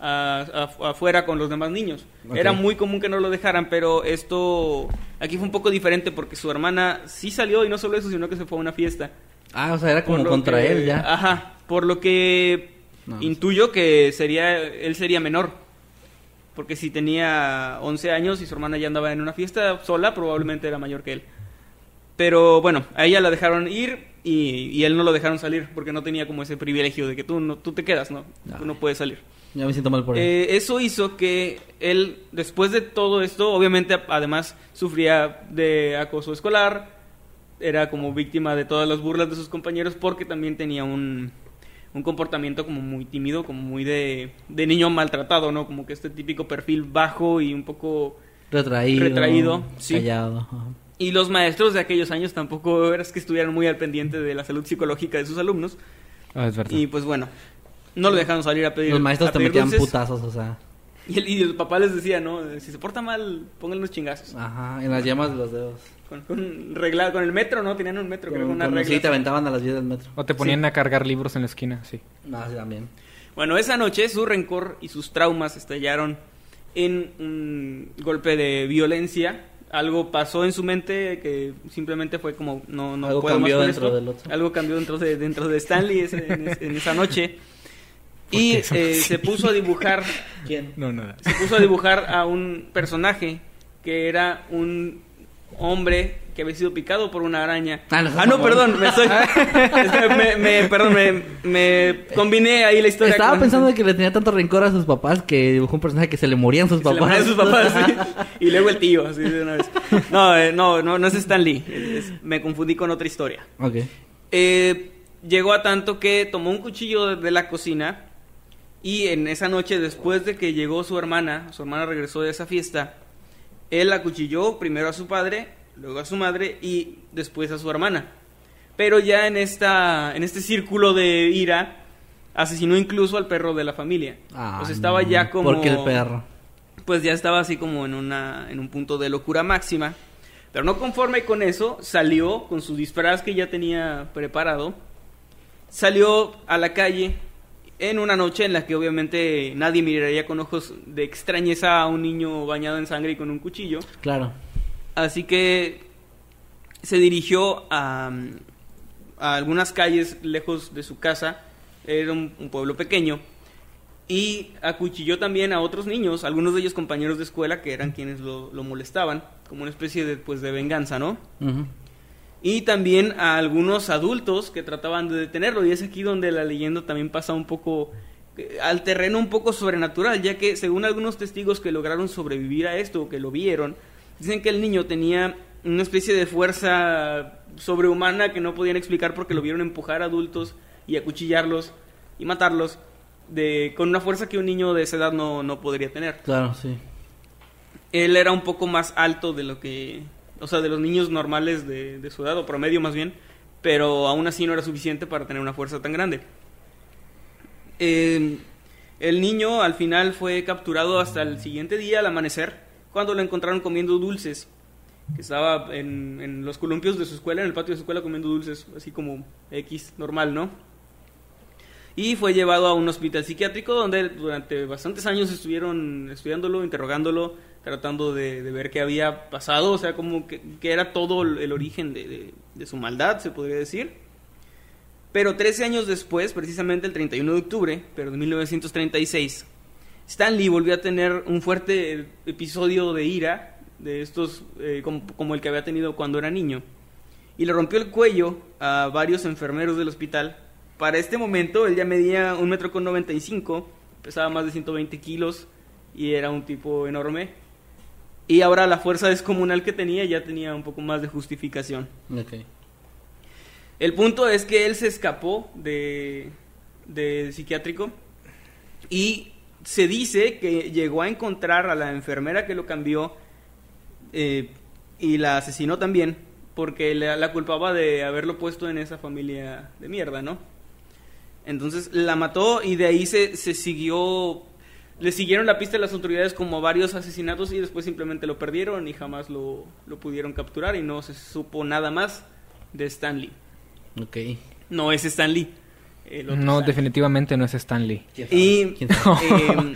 Speaker 4: a- a- afuera con los demás niños. Era muy común que no lo dejaran, pero esto aquí fue un poco diferente porque su hermana sí salió y no solo eso, sino que se fue a una fiesta.
Speaker 1: Ah, o sea, era como contra
Speaker 4: que-
Speaker 1: él ya.
Speaker 4: Ajá, por lo que
Speaker 1: No,
Speaker 4: intuyo que sería él sería menor. Porque si tenía 11 años y su hermana ya andaba en una fiesta sola, probablemente era mayor que él. Pero bueno, a ella la dejaron ir y, y él no lo dejaron salir porque no tenía como ese privilegio de que tú no tú te quedas, ¿no?
Speaker 1: Ah.
Speaker 4: Tú no puedes salir.
Speaker 1: Ya me siento mal por él.
Speaker 4: Eh, eso hizo que él, después de todo esto, obviamente además sufría de acoso escolar, era como víctima de todas las burlas de sus compañeros porque también tenía un, un comportamiento como muy tímido, como muy de, de niño maltratado, ¿no? Como que este típico perfil bajo y un poco...
Speaker 1: retraído.
Speaker 4: retraído, sí.
Speaker 1: Callado.
Speaker 4: Y los maestros de aquellos años tampoco eras que estuvieran muy al pendiente de la salud psicológica de sus alumnos.
Speaker 3: Ah, es verdad.
Speaker 4: Y pues bueno, no lo dejaron salir a pedir
Speaker 1: Los maestros te metían
Speaker 4: dulces.
Speaker 1: putazos, o sea.
Speaker 4: Y el, y el papá les decía, ¿no? Si se porta mal, pónganle unos chingazos.
Speaker 1: Ajá, en las llamas de los dedos.
Speaker 4: Con, con, regla, con el metro, ¿no? Tenían un metro, creo, con
Speaker 1: Con-
Speaker 4: una
Speaker 1: con-
Speaker 4: regla.
Speaker 1: sí, te aventaban a las vías del metro.
Speaker 3: O te ponían a cargar libros en la esquina, sí.
Speaker 1: No, sí, también.
Speaker 4: Bueno, esa noche su rencor y sus traumas estallaron en un golpe de violencia. Algo pasó en su mente que simplemente fue como no no
Speaker 1: Algo
Speaker 4: puedo más
Speaker 1: cambió
Speaker 4: con
Speaker 1: dentro
Speaker 4: esto.
Speaker 1: del otro.
Speaker 4: Algo cambió dentro de dentro de Stanley ese- en, es- en esa noche. Y eh, se puso a dibujar
Speaker 1: ¿Quién?
Speaker 3: No, nada.
Speaker 4: se puso a dibujar a un personaje que era un hombre que había sido picado por una araña.
Speaker 1: Ah, no,
Speaker 4: Ah, no, perdón, me estoy... me, me- perdón, me, me combiné ahí la historia.
Speaker 1: Estaba
Speaker 4: con-
Speaker 1: pensando de que le tenía tanto rencor a sus papás que dibujó un personaje que se le morían sus
Speaker 4: Se le
Speaker 1: papás.
Speaker 4: morían sus papás, sí. Y luego el tío, así de una vez. No, eh, no, no, no es Stan Lee. Es- me confundí con otra historia.
Speaker 1: ok.
Speaker 4: Eh, llegó a tanto que tomó un cuchillo de, de la cocina y en esa noche, después de que llegó su hermana, su hermana regresó de esa fiesta, él acuchilló primero a su padre, luego a su madre y después a su hermana. Pero ya en, esta, en este círculo de ira, asesinó incluso al perro de la familia.
Speaker 1: Ah,
Speaker 4: pues estaba
Speaker 1: no.
Speaker 4: ya como...
Speaker 1: ¿Por qué el perro?
Speaker 4: Pues ya estaba así como en, una, en un punto de locura máxima. Pero no conforme con eso, salió con su disfraz que ya tenía preparado. Salió a la calle en una noche en la que obviamente nadie miraría con ojos de extrañeza a un niño bañado en sangre y con un cuchillo.
Speaker 1: Claro.
Speaker 4: Así que se dirigió a, a algunas calles lejos de su casa. Era un, un pueblo pequeño. Y acuchilló también a otros niños, algunos de ellos compañeros de escuela que eran quienes lo, lo molestaban, como una especie de, pues, de venganza, ¿no? Y también a algunos adultos que trataban de detenerlo. Y es aquí donde la leyenda también pasa un poco eh, al terreno un poco sobrenatural, ya que según algunos testigos que lograron sobrevivir a esto o que lo vieron, dicen que el niño tenía una especie de fuerza sobrehumana que no podían explicar porque lo vieron empujar a adultos y acuchillarlos y matarlos de, con una fuerza que un niño de esa edad no, no podría tener
Speaker 1: Claro, sí.
Speaker 4: él era un poco más alto de lo que, o sea, de los niños normales de, de su edad, o promedio más bien, pero aún así no era suficiente para tener una fuerza tan grande. Eh, el niño al final fue capturado hasta el siguiente día, al amanecer, cuando lo encontraron comiendo dulces, que estaba en, en los columpios de su escuela, en el patio de su escuela comiendo dulces, así como X normal, ¿no? y fue llevado a un hospital psiquiátrico donde durante bastantes años estuvieron estudiándolo, interrogándolo, tratando de, ver qué había pasado, o sea, como que, era todo el, origen de su maldad, se podría decir. Pero 13 años después, precisamente el 31 de octubre, pero de 1936, Stanley volvió a tener un fuerte episodio de ira, de estos eh, como, como el que había tenido cuando era niño, y le rompió el cuello a varios enfermeros del hospital. Para este momento él ya medía un metro con 95, pesaba más de 120 kilos y era un tipo enorme. Y ahora la fuerza descomunal que tenía ya tenía un poco más de justificación.
Speaker 1: Ok.
Speaker 4: El punto es que él se escapó de, de psiquiátrico y se dice que llegó a encontrar a la enfermera que lo cambió eh, y la asesinó también porque la, la culpaba de haberlo puesto en esa familia de mierda, ¿no? Entonces la mató y de ahí se, se siguió, le siguieron la pista a las autoridades como varios asesinatos y después simplemente lo perdieron y jamás lo, lo pudieron capturar y no se supo nada más de Stanley.
Speaker 1: Ok.
Speaker 4: No es Stan Lee. el otro
Speaker 3: No,
Speaker 4: Stan.
Speaker 3: definitivamente no es Stanley.
Speaker 4: Y eh,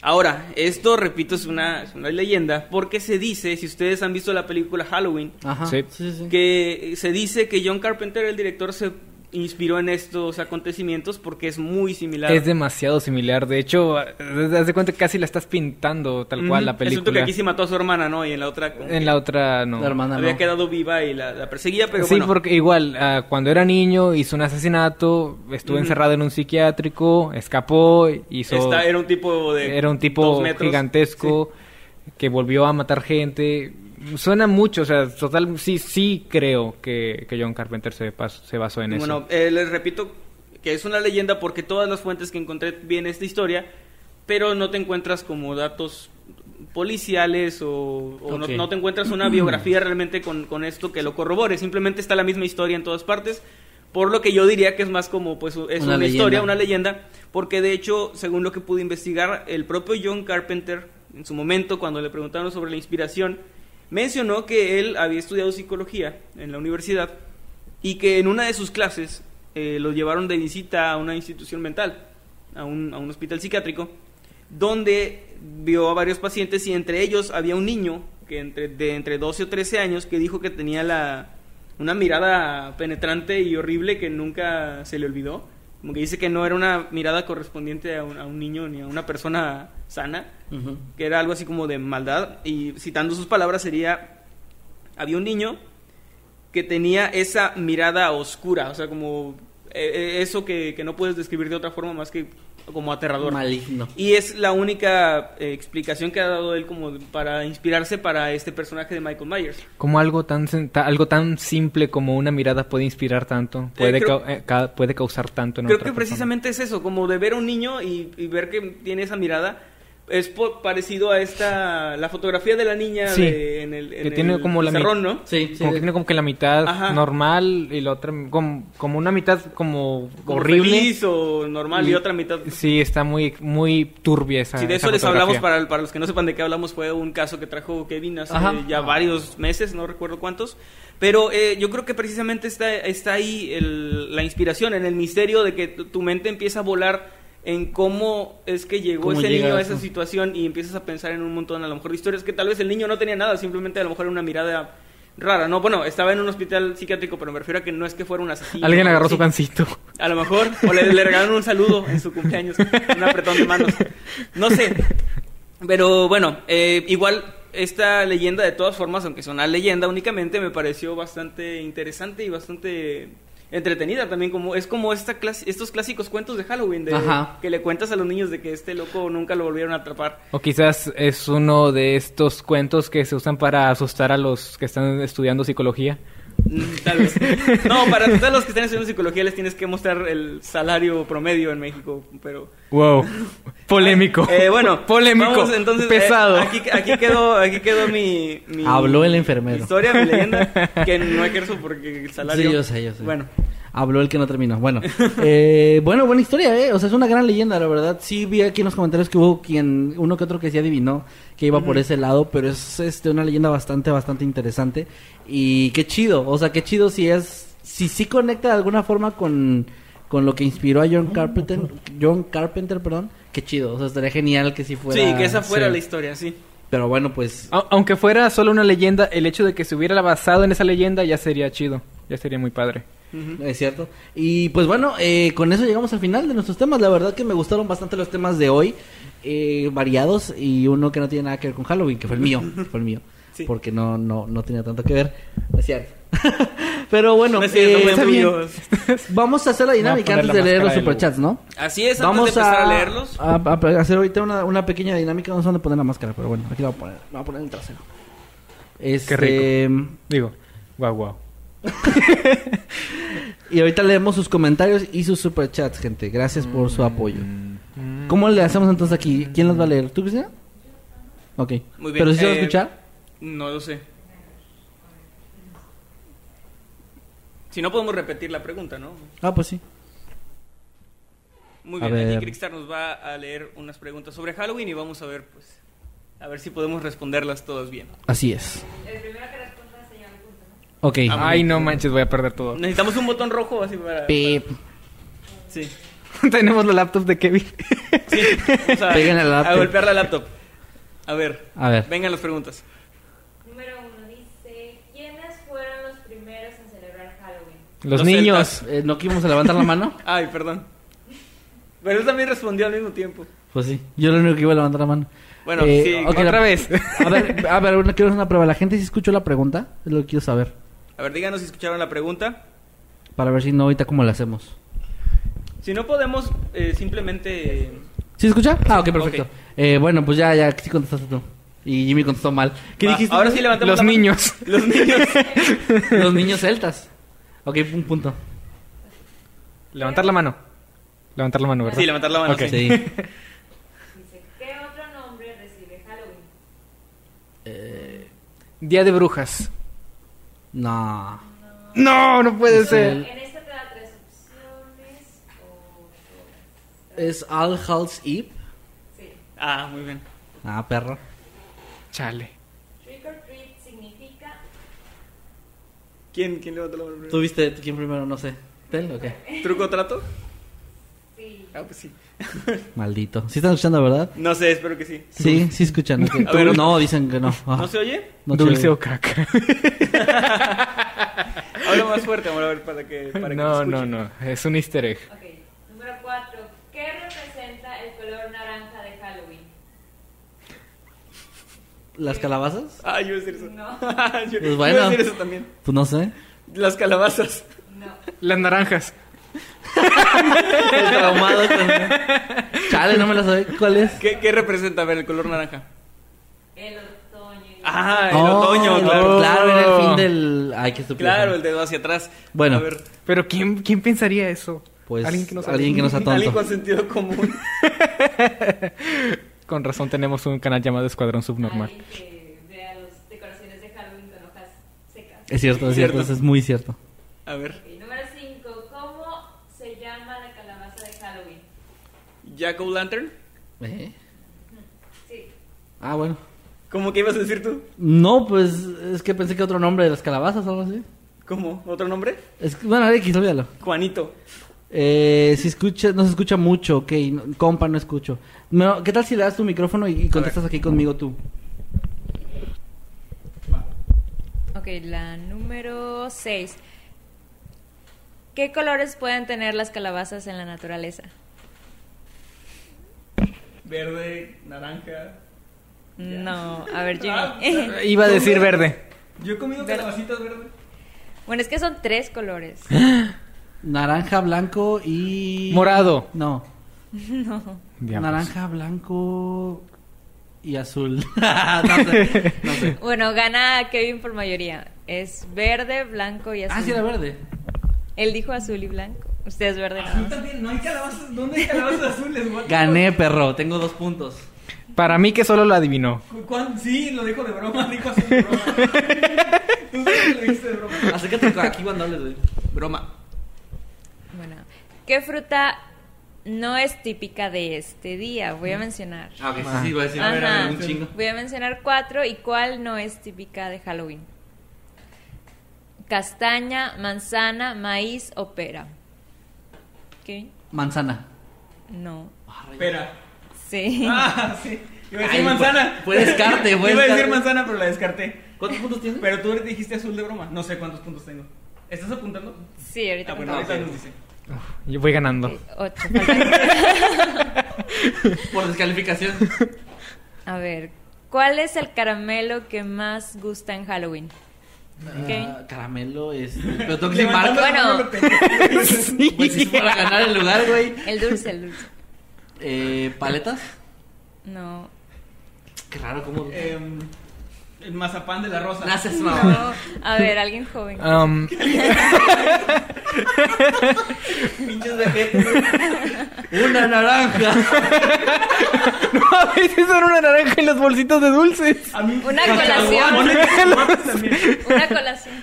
Speaker 4: ahora, esto, repito, es una, es una leyenda porque se dice, si ustedes han visto la película Halloween,
Speaker 1: Ajá.
Speaker 3: Sí.
Speaker 4: que se dice que John Carpenter, el director, se inspiró en estos acontecimientos porque es muy similar.
Speaker 3: Es demasiado similar. De hecho, haz de cuenta que casi la estás pintando tal cual la
Speaker 4: Ujú. Excepto que
Speaker 3: película.
Speaker 4: aquí sí mató a su hermana, ¿no? Y en la otra
Speaker 3: En
Speaker 4: que
Speaker 3: la otra no.
Speaker 1: La hermana
Speaker 4: había
Speaker 1: no.
Speaker 4: quedado viva y la, la perseguía, pero
Speaker 3: sí,
Speaker 4: bueno.
Speaker 3: porque igual, ah, cuando era niño hizo un asesinato, estuvo
Speaker 4: Ujú.
Speaker 3: encerrado en un psiquiátrico, escapó, hizo...
Speaker 4: Esta- era un tipo de
Speaker 3: era un tipo gigantesco que volvió a matar gente. Suena mucho, o sea, total, sí, sí creo que, que John Carpenter se, pas- se basó en
Speaker 4: Bueno, eh, les repito que es una leyenda porque todas las fuentes que encontré vienen esta historia, pero no te encuentras como datos policiales o, o no- te encuentras una biografía realmente con, con esto que lo corrobore. Simplemente está la misma historia en todas partes. Por lo que yo diría que es más como pues es
Speaker 1: Una
Speaker 4: historia, una leyenda, porque de hecho, según lo que pude investigar, el propio John Carpenter, en su momento, cuando le preguntaron sobre la inspiración, mencionó que él había estudiado psicología en la universidad y que en una de sus clases eh, lo llevaron de visita a una institución mental, a un, a un hospital psiquiátrico, donde vio a varios pacientes y entre ellos había un niño que entre, de entre 12 o 13 años que dijo que tenía la, una mirada penetrante y horrible que nunca se le olvidó. Como que dice que no era una mirada correspondiente a un, a un niño ni a una persona sana, que era algo así como de maldad. Y citando sus palabras sería, había un niño que tenía esa mirada oscura, o sea, como eh, eh, eso que, que no puedes describir de otra forma más que como aterrador.
Speaker 1: Maligno.
Speaker 4: Y es la única eh, explicación que ha dado él como para inspirarse para este personaje de Michael Myers.
Speaker 3: Como algo tan algo tan simple como una mirada puede inspirar tanto, puede,
Speaker 4: creo-
Speaker 3: eh, ca- puede causar tanto en
Speaker 4: Creo
Speaker 3: otra
Speaker 4: que
Speaker 3: persona.
Speaker 4: precisamente es eso, como de ver a un niño y, y ver que tiene esa mirada. Es po- parecido a esta, la fotografía de la niña
Speaker 3: Sí,
Speaker 4: de- en el, en
Speaker 3: que tiene
Speaker 4: el
Speaker 3: como la
Speaker 4: ¿no?
Speaker 1: Sí, sí.
Speaker 3: como que tiene como que la mitad
Speaker 4: Ajá.
Speaker 3: normal y la otra como, como una mitad como,
Speaker 4: Como
Speaker 3: horrible.
Speaker 4: feliz o normal y,
Speaker 3: Y-
Speaker 4: otra mitad
Speaker 3: Sí, está muy muy turbia esa
Speaker 4: Sí, de eso les hablamos para, para los que no sepan de qué hablamos. Fue un caso que trajo Kevin hace
Speaker 1: Ajá.
Speaker 4: ya varios meses, no recuerdo cuántos. Pero eh, yo creo que precisamente está, está ahí el- la inspiración, en el misterio de que tu mente empieza a volar en cómo es que llegó
Speaker 1: ¿Cómo
Speaker 4: ese niño a esa situación y empiezas a pensar en un montón a lo mejor de historias que tal vez el niño no tenía nada, simplemente a lo mejor era una mirada rara. No, bueno, estaba en un hospital psiquiátrico, pero me refiero a que no es que fuera un asesino.
Speaker 3: Alguien agarró su gancito.
Speaker 4: A lo mejor, o le, le regalaron un saludo en su cumpleaños, un apretón de manos. No sé. Pero bueno, eh, igual esta leyenda de todas formas, aunque es una leyenda únicamente, me pareció bastante interesante y bastante entretenida también como es como esta clase, estos clásicos cuentos de Halloween de
Speaker 1: Ajá.
Speaker 4: que le cuentas a los niños de que este loco nunca lo volvieron a atrapar.
Speaker 3: O quizás es uno de estos cuentos que se usan para asustar a los que están estudiando psicología.
Speaker 4: Mm, Tal vez. No, para todos los que están estudiando psicología les tienes que mostrar el salario promedio en México, pero
Speaker 3: Wow. Polémico.
Speaker 4: Eh, bueno,
Speaker 3: polémico.
Speaker 4: vamos, entonces, eh,
Speaker 3: pesado.
Speaker 4: aquí, aquí quedó, aquí quedó mi, mi-
Speaker 1: Habló el enfermero.
Speaker 4: mi historia, mi leyenda, que no ejerzo porque el salario.
Speaker 1: Sí, yo sé, yo sé.
Speaker 4: Bueno,
Speaker 1: Habló el que no terminó. Bueno, eh, bueno, buena historia, ¿eh? O sea, es una gran leyenda, la verdad. Sí vi aquí en los comentarios que hubo quien, uno que otro que sí adivinó que iba por ese lado, pero es este, una leyenda bastante, bastante interesante. Y qué chido, o sea, qué chido si es, si sí conecta de alguna forma con, con lo que inspiró a John Carpenter, John Carpenter, perdón. Qué chido, o sea, estaría genial que si fuera.
Speaker 4: sí, que esa fuera
Speaker 3: sí.
Speaker 4: la historia, sí.
Speaker 1: Pero bueno, pues
Speaker 3: Aunque fuera solo una leyenda, el hecho de que se hubiera basado en esa leyenda ya sería chido. Ya sería muy padre.
Speaker 1: Es cierto. Y pues bueno, eh, con eso llegamos al final de nuestros temas. La verdad que me gustaron bastante los temas de hoy, eh, variados y uno que no tiene nada que ver con Halloween, que fue el mío, fue el mío,
Speaker 4: Sí.
Speaker 1: porque no no no tenía tanto que ver. Es cierto. Pero bueno,
Speaker 4: No es cierto,
Speaker 1: eh, está bien. Vamos a hacer la dinámica antes
Speaker 3: la
Speaker 1: de leer los superchats, ¿no?
Speaker 4: Así es, antes
Speaker 1: Vamos
Speaker 4: de empezar a,
Speaker 1: a,
Speaker 4: leerlos.
Speaker 1: a- a hacer ahorita una, una pequeña dinámica. No sé dónde poner la máscara, pero bueno, aquí la voy a poner. La voy a poner en el trasero. Este,
Speaker 3: rico. Digo, guau, guau.
Speaker 1: Y ahorita leemos sus comentarios y sus superchats, gente. Gracias por su apoyo. ¿Cómo le hacemos entonces aquí? ¿Quién los va a leer? ¿Tú, Cristina? Ok.
Speaker 4: Muy bien,
Speaker 1: ¿Pero si se va a
Speaker 4: eh,
Speaker 1: escuchar?
Speaker 4: No lo sé. Si no podemos repetir la pregunta, ¿no?
Speaker 1: Ah, pues sí.
Speaker 4: Muy
Speaker 1: A
Speaker 4: bien, aquí Crickstar nos va a leer unas preguntas sobre Halloween y vamos a ver, pues, a ver si podemos responderlas todas bien.
Speaker 1: Así es. Ok.
Speaker 4: Ah,
Speaker 3: Ay, no manches, voy a perder todo.
Speaker 4: Necesitamos un botón rojo así para...
Speaker 1: Pip.
Speaker 4: Sí.
Speaker 3: Tenemos la laptop de Kevin.
Speaker 4: Sí, vamos a,
Speaker 1: Peguen a la laptop.
Speaker 4: a golpear la laptop. A ver,
Speaker 1: A ver.
Speaker 4: vengan las preguntas.
Speaker 5: Número uno dice, ¿quiénes fueron los primeros en celebrar Halloween?
Speaker 3: Los,
Speaker 4: Los
Speaker 3: niños.
Speaker 4: celtas.
Speaker 1: Eh, ¿No que íbamos a levantar la mano?
Speaker 4: Ay, perdón. Pero él también respondió al mismo tiempo.
Speaker 1: Pues sí. Yo lo único que iba a levantar la mano.
Speaker 4: Bueno,
Speaker 1: Eh,
Speaker 4: sí,
Speaker 1: ok,
Speaker 3: Otra
Speaker 1: la-
Speaker 3: vez.
Speaker 1: A ver, a ver, quiero hacer una prueba. ¿La gente sí escuchó la pregunta? Es lo que quiero saber.
Speaker 4: A ver, díganos si escucharon la pregunta.
Speaker 1: Para ver si no, ahorita cómo la hacemos.
Speaker 4: Si no podemos, eh, simplemente...
Speaker 1: ¿Sí escucha? Ah, ok, perfecto. Eh, bueno, pues ya, ya, sí contestaste tú. Y Jimmy contestó mal. ¿Qué
Speaker 4: Va,
Speaker 1: dijiste?
Speaker 4: Ahora sí levantamos
Speaker 3: Los
Speaker 4: la mano.
Speaker 3: niños.
Speaker 4: Los niños.
Speaker 1: Los niños celtas. Ok, un punto.
Speaker 3: Levantar la mano. Levantar la mano, ¿verdad?
Speaker 4: Sí, levantar la mano.
Speaker 3: Ok.
Speaker 4: sí.
Speaker 1: Sí.
Speaker 5: Dice, ¿qué otro nombre recibe Halloween?
Speaker 3: Día de brujas.
Speaker 1: No.
Speaker 3: No, no puede
Speaker 1: Es
Speaker 3: ser.
Speaker 1: el-
Speaker 5: En esta te da tres opciones o...
Speaker 1: ¿Es All Hallows Eve?
Speaker 5: Sí.
Speaker 4: Ah, muy bien.
Speaker 1: Ah, perro.
Speaker 3: Chale.
Speaker 5: Trick or treat significa...
Speaker 4: ¿Quién, quién levantó la mano primero?
Speaker 1: ¿Tú viste quién primero? No sé. ¿Tel o qué?
Speaker 4: ¿Truco o trato?
Speaker 5: Sí.
Speaker 4: Ah, pues sí.
Speaker 1: Maldito. ¿Sí están escuchando, verdad?
Speaker 4: No sé, espero que sí.
Speaker 1: Sí, sí escuchan. ok.
Speaker 4: A ver.
Speaker 1: no, dicen que no. Ah,
Speaker 4: ¿No se oye?
Speaker 1: no
Speaker 3: Dulce
Speaker 1: se-
Speaker 3: o caca.
Speaker 4: Habla más fuerte, amor, a ver, para que, para que
Speaker 3: no, no, no. Es un easter egg.
Speaker 5: Ok, número 4. ¿Qué representa el color naranja de Halloween?
Speaker 1: ¿Las calabazas?
Speaker 4: Ah, yo iba a decir eso.
Speaker 5: No.
Speaker 4: yo,
Speaker 1: Pues
Speaker 4: yo
Speaker 1: bueno.
Speaker 4: iba a decir eso también.
Speaker 1: Pues no sé.
Speaker 4: Las calabazas.
Speaker 5: No.
Speaker 3: Las naranjas.
Speaker 1: El traumado también. Chale, no me las sé. ¿Cuál es?
Speaker 4: ¿Qué, ¿Qué representa? A ver, el color naranja.
Speaker 5: El otoño.
Speaker 4: Ah, el
Speaker 1: Oh,
Speaker 4: otoño, claro.
Speaker 1: Claro, era el fin del. Ay, qué estúpido.
Speaker 4: Claro, el dedo hacia atrás.
Speaker 1: Bueno.
Speaker 4: A ver,
Speaker 3: Pero ¿quién, quién pensaría eso?
Speaker 1: Pues
Speaker 3: alguien que no sabe.
Speaker 1: alguien que no sea
Speaker 4: alguien con sentido común.
Speaker 3: Con razón tenemos un canal llamado Escuadrón Subnormal.
Speaker 5: Alguien que vea las decoraciones de Halloween con hojas secas.
Speaker 1: Es cierto, es cierto,
Speaker 4: Cierto.
Speaker 1: eso es muy cierto.
Speaker 4: A ver,
Speaker 5: Ok, número 5. ¿Cómo se llama la calabaza de Halloween?
Speaker 4: Jack O' Lantern.
Speaker 1: ¿Eh?
Speaker 5: Sí.
Speaker 1: Ah, bueno.
Speaker 4: ¿Cómo que ibas a decir tú?
Speaker 1: No, pues es que pensé que otro nombre de las calabazas o algo así.
Speaker 4: ¿Cómo? ¿Otro nombre?
Speaker 1: Es que, bueno, X, olvídalo.
Speaker 4: Juanito.
Speaker 1: Eh, si escucha, no se escucha mucho, ok, no- compa, no escucho. No, ¿Qué tal si le das tu micrófono y, y contestas aquí conmigo tú?
Speaker 5: Ok, la número 6. ¿Qué colores pueden tener las calabazas en la naturaleza?
Speaker 4: Verde, naranja.
Speaker 5: No, a ver,
Speaker 4: Ah,
Speaker 5: Jimmy.
Speaker 3: Iba a decir verde.
Speaker 4: Yo he comido calabacitas verdes.
Speaker 5: bueno, es que son tres colores.
Speaker 1: Naranja, blanco y...
Speaker 3: Morado.
Speaker 1: No.
Speaker 3: Diablos.
Speaker 1: Naranja, blanco y azul. no sé, no sé.
Speaker 5: Bueno, gana Kevin por mayoría. Es verde, blanco y azul.
Speaker 1: Ah, sí era verde.
Speaker 5: Él dijo azul y blanco. Usted es verde nada más.
Speaker 4: también, no hay calabazas. ¿Dónde hay calabazas azules?
Speaker 1: Gané, perro, tengo dos puntos.
Speaker 3: Para mí que solo lo adivinó.
Speaker 4: ¿Cu- cuán- Sí, lo dijo de broma, dijo así de broma. Tú sabes que lo dijiste de broma.
Speaker 1: Acércate aquí cuando hables, güey.
Speaker 4: Broma.
Speaker 5: Bueno, ¿qué fruta no es típica de este día? Voy a mencionar.
Speaker 1: Ah, ok, sí, sí, voy a decir, a ver, a ver, un chingo.
Speaker 5: Voy a mencionar cuatro y cuál no es típica de Halloween. Castaña, manzana, maíz o pera. ¿Qué?
Speaker 1: Manzana.
Speaker 5: No.
Speaker 4: Espera.
Speaker 5: Sí.
Speaker 4: Ah, sí. Iba a decir
Speaker 1: Ay,
Speaker 4: manzana.
Speaker 1: fue descarte, fue
Speaker 4: Iba a decir manzana, pero la descarté.
Speaker 1: ¿Cuántos puntos tienes?
Speaker 4: Pero tú dijiste azul de broma. No sé cuántos puntos tengo. ¿Estás apuntando?
Speaker 5: Sí, ahorita
Speaker 4: Ah, bueno, ahorita nos dice.
Speaker 3: Yo voy ganando.
Speaker 5: Ocho.
Speaker 1: Por descalificación.
Speaker 5: A ver, ¿cuál es el caramelo que más gusta en Halloween?
Speaker 1: Ah, caramelo es. Pero tengo que marca.
Speaker 5: Bueno.
Speaker 1: Pues es para ganar el lugar, güey.
Speaker 5: El dulce, el dulce.
Speaker 1: Eh, ¿Paletas?
Speaker 5: No.
Speaker 1: Qué raro, ¿cómo?
Speaker 4: Em, el mazapán de la rosa.
Speaker 5: No.
Speaker 1: mamá.
Speaker 5: A ver, alguien joven.
Speaker 3: Um,
Speaker 1: Pinches de gente. Una naranja.
Speaker 3: a veces son una naranja en los bolsitos de dulces.
Speaker 4: A mí
Speaker 5: Una colación. Una colación.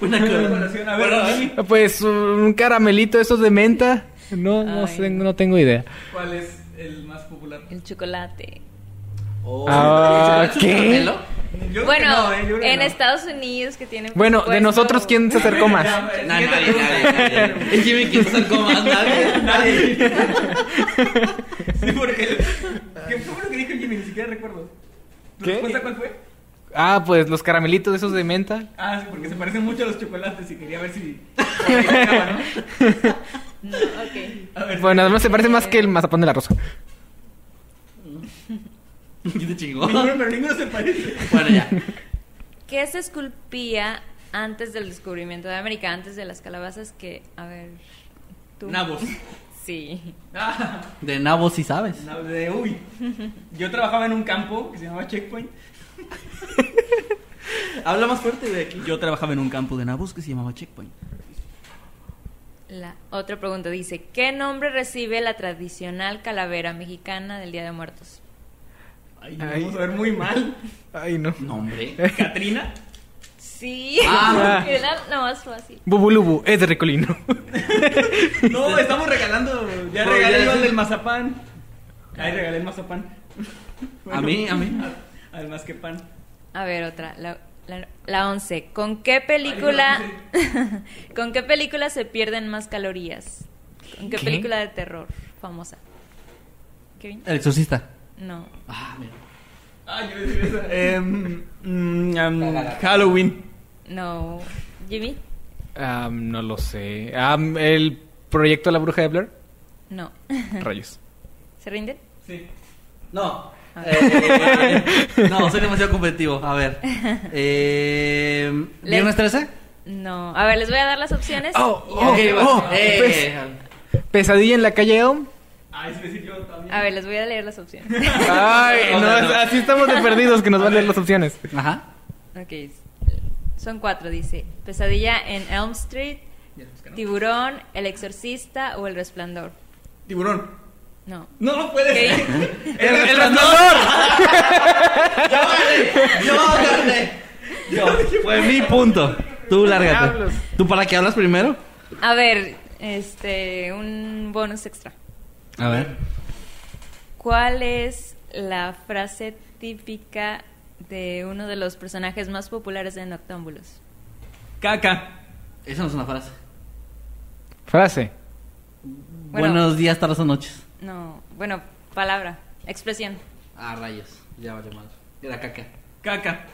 Speaker 1: Una colación.
Speaker 4: A ver, Dani,
Speaker 3: Pues un caramelito esos de menta. No, no, sé,
Speaker 5: no.
Speaker 3: no tengo idea.
Speaker 4: ¿cuál es el más popular?
Speaker 5: El chocolate.
Speaker 1: Oh.
Speaker 3: Ah,
Speaker 1: ¿Es un
Speaker 3: ¿qué?
Speaker 1: caramelo?
Speaker 4: Yo
Speaker 5: Bueno,
Speaker 4: no, eh, yo
Speaker 5: en
Speaker 4: no.
Speaker 5: Estados Unidos que tienen.
Speaker 3: Bueno, de nosotros, ¿quién se acercó más?
Speaker 4: Ya,
Speaker 1: No, nadie, nadie, nadie. Es Jimmy quien se acercó más, nadie.
Speaker 4: Nadie. Sí, porque. ¿Qué fue lo que dijo Jimmy? Ni siquiera recuerdo. ¿Tu
Speaker 3: ¿Qué?
Speaker 4: respuesta cuál fue?
Speaker 3: Ah, pues los caramelitos esos de menta.
Speaker 4: Ah, sí, porque se parecen mucho a los chocolates y quería ver si. ¿no?
Speaker 5: No, ok.
Speaker 4: A ver.
Speaker 3: Bueno, además se parece más que el mazapán de la rosa.
Speaker 1: ¿Qué te chingó?
Speaker 4: Ninguno, pero ninguno se parece.
Speaker 1: Bueno, ya.
Speaker 5: ¿Qué se esculpía antes del descubrimiento de América? Antes de las calabazas que. A ver. ¿tú?
Speaker 4: Nabos.
Speaker 5: Sí.
Speaker 4: Ah,
Speaker 1: De nabo sí sabes.
Speaker 4: nabos de. Uy. Yo trabajaba en un campo que se llamaba Checkpoint.
Speaker 1: Habla más fuerte de aquí.
Speaker 4: Yo trabajaba en un campo de nabos que se llamaba Checkpoint.
Speaker 5: La otra pregunta dice: ¿Qué nombre recibe la tradicional calavera mexicana del Día de Muertos?
Speaker 4: Ay,
Speaker 3: Ay.
Speaker 4: vamos a ver muy mal.
Speaker 3: Ay, no.
Speaker 1: Nombre.
Speaker 4: ¿Catrina?
Speaker 5: Sí.
Speaker 1: Ah.
Speaker 5: Era lo más fácil.
Speaker 3: Bubulubu, es de Recolino.
Speaker 4: No, estamos regalando. Ya
Speaker 1: Pues,
Speaker 4: regalé
Speaker 1: ya
Speaker 4: yo el del mazapán. Ahí regalé el mazapán.
Speaker 1: A mí, a mí.
Speaker 4: Además que pan.
Speaker 5: A ver, otra. La, la, la 11. ¿Con qué película. ¿Con qué película se pierden más calorías? ¿Con qué,
Speaker 3: ¿Qué?
Speaker 5: película de terror? famosa. Kevin.
Speaker 1: El exorcista.
Speaker 5: No.
Speaker 1: Ah, mira.
Speaker 4: Ah, yo iba a decir eso. Em, mm, em, Halloween.
Speaker 5: No. Jimmy.
Speaker 3: No lo sé. Am, ¿El proyecto La Bruja de Blair?
Speaker 5: No.
Speaker 3: Rayos.
Speaker 5: ¿Se rinden?
Speaker 4: Sí.
Speaker 1: No.
Speaker 5: Ah.
Speaker 1: Eh, no, soy demasiado competitivo. A ver. Eh, ¿Viernes 13?
Speaker 5: No. A ver, les voy a dar las opciones.
Speaker 3: Oh, oh,
Speaker 5: a,
Speaker 1: Ok,
Speaker 5: ver,
Speaker 1: va.
Speaker 3: oh,
Speaker 1: Eh,
Speaker 3: ¿Pesadilla en la calle Elm?
Speaker 4: Ay, sí, sí, yo también.
Speaker 5: a ver, les voy a leer las opciones.
Speaker 3: Ay,
Speaker 1: O
Speaker 3: no,
Speaker 1: sea,
Speaker 3: es-
Speaker 1: no.
Speaker 3: así estamos de perdidos que nos van a leer las opciones.
Speaker 1: Ajá.
Speaker 5: ok. Son cuatro, dice. Pesadilla en Elm Street, Tiburón, El Exorcista o El Resplandor.
Speaker 4: Tiburón.
Speaker 5: No.
Speaker 4: No, no puede ser.
Speaker 3: ¡El, el resplandor!
Speaker 1: Yo gané. Yo. Fue mi punto. Tú lárgate. ¿Tú para qué hablas primero?
Speaker 5: A ver, este, un bonus extra.
Speaker 1: A ver.
Speaker 5: ¿Cuál es la frase típica de uno de los personajes más populares de Noctámbulos?
Speaker 4: Caca.
Speaker 1: Esa no es una frase.
Speaker 3: Frase.
Speaker 5: Bueno.
Speaker 1: Buenos días, tardes o noches.
Speaker 5: No, bueno, palabra, expresión.
Speaker 1: Ah, rayos. Ya vale mal. Era caca.
Speaker 4: Caca.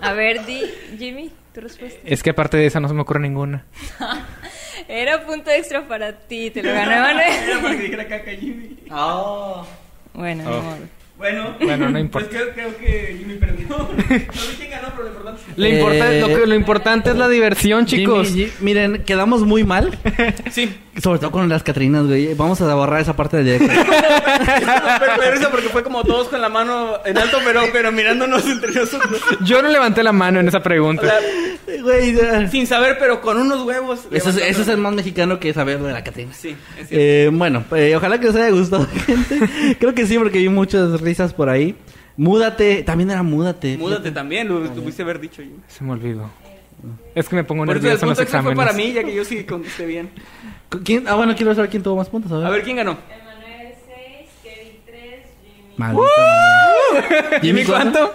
Speaker 5: A ver, di, Jimmy, tu respuesta.
Speaker 3: Es que aparte de esa no se me ocurre ninguna.
Speaker 5: Era punto extra para ti, te lo ganó
Speaker 4: Era para que dijera caca Jimmy.
Speaker 1: Oh.
Speaker 5: Bueno,
Speaker 3: Oh.
Speaker 5: modo.
Speaker 4: Bueno.
Speaker 3: Bueno, no importa.
Speaker 4: Pues creo, creo que Jimmy perdió. No sé quién ganó, pero lo importante es que-
Speaker 3: Lo, importa-
Speaker 1: Eh,
Speaker 3: lo, que- lo importante es la diversión, chicos.
Speaker 1: Jimmy, miren, quedamos muy mal.
Speaker 4: Sí.
Speaker 1: Sobre todo con las Catrinas, güey. Vamos a borrar esa parte del directo.
Speaker 4: pero risa porque fue como todos con la mano en alto, pero, pero mirándonos entre nosotros.
Speaker 3: Yo no levanté la mano en esa pregunta.
Speaker 1: Güey,
Speaker 4: sin saber, pero con unos huevos.
Speaker 1: Eso es, eso es el más mexicano que saber de la Catrina.
Speaker 4: Sí, es cierto.
Speaker 1: Eh, bueno, eh, ojalá que les haya gustado, gente. Creo que sí, porque vi muchas risas por ahí. Múdate, también era múdate.
Speaker 4: Múdate también, lo tuviste haber dicho. Jimmy.
Speaker 3: Se me olvidó. Es que me pongo
Speaker 4: Por eso el
Speaker 3: nervioso en los
Speaker 4: punto extra fue
Speaker 3: exámenes.
Speaker 4: para mí, ya que yo sí contesté bien.
Speaker 1: ¿Quién? Ah, bueno, quiero saber quién tuvo más puntos. A ver.
Speaker 4: A ver, ¿quién ganó?
Speaker 5: Emanuel 6, Kevin 3, Jimmy.
Speaker 1: Maldito manera.
Speaker 4: ¿Jimmy cuánto?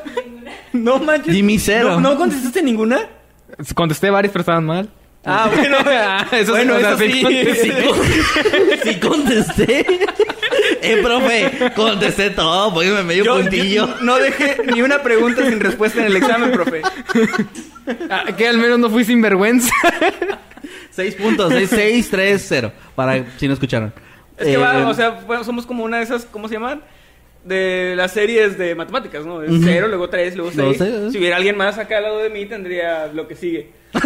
Speaker 4: No manches.
Speaker 1: Jimmy cero.
Speaker 4: ¿No, no contestaste ninguna?
Speaker 3: Contesté varias, pero estaban mal.
Speaker 4: Ah, bueno.
Speaker 3: eso
Speaker 4: bueno,
Speaker 3: sea,
Speaker 4: eso sí.
Speaker 3: contesté.
Speaker 1: Sí, sí contesté. eh, profe, contesté todo, póngame medio
Speaker 4: Yo,
Speaker 1: puntillo.
Speaker 4: yo no dejé ni una pregunta sin respuesta en el examen, profe.
Speaker 3: Ah, que al menos no fui sin vergüenza.
Speaker 1: Seis puntos, seis, seis, tres, cero. Para si no escucharon.
Speaker 4: Es que
Speaker 1: Eh,
Speaker 4: va, o sea, bueno, somos como una de esas, ¿cómo se llaman? De las series de matemáticas, ¿no? Es cero, luego tres, luego seis. Si hubiera alguien más acá al lado de mí, tendría lo que sigue.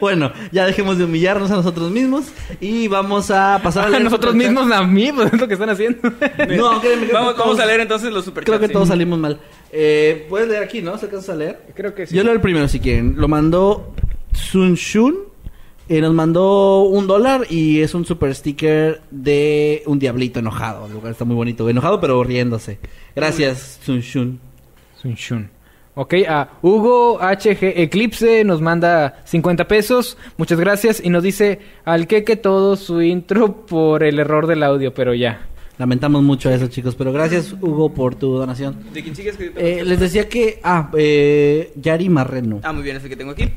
Speaker 1: bueno, ya dejemos de humillarnos a nosotros mismos y vamos a pasar a
Speaker 3: nosotros mismos, a mí, pues es lo que están haciendo.
Speaker 1: No, créeme que
Speaker 4: vamos,
Speaker 1: todos-
Speaker 4: vamos a leer entonces los superchats.
Speaker 1: Creo que
Speaker 4: sí.
Speaker 1: todos salimos mal. Eh, Puedes leer aquí, ¿no? ¿Se alcanzas a leer?
Speaker 3: Creo que sí.
Speaker 1: Yo leo el primero si quieren. Lo mandó Sun Shun. Eh, nos mandó un dólar y es un super sticker de un diablito enojado. El lugar está muy bonito. Enojado pero riéndose. Gracias, Sun Shun.
Speaker 3: Sun Shun. Ok, a Hugo HG Eclipse nos manda 50 pesos. Muchas gracias. Y nos dice al que todo su intro por el error del audio, pero ya.
Speaker 1: Lamentamos mucho eso, chicos. Pero gracias, Hugo, por tu donación.
Speaker 4: ¿De quién sigues? Que
Speaker 1: Eh, les decía que... Ah, eh, Yari Marreno.
Speaker 4: Ah, muy bien, ese que tengo aquí.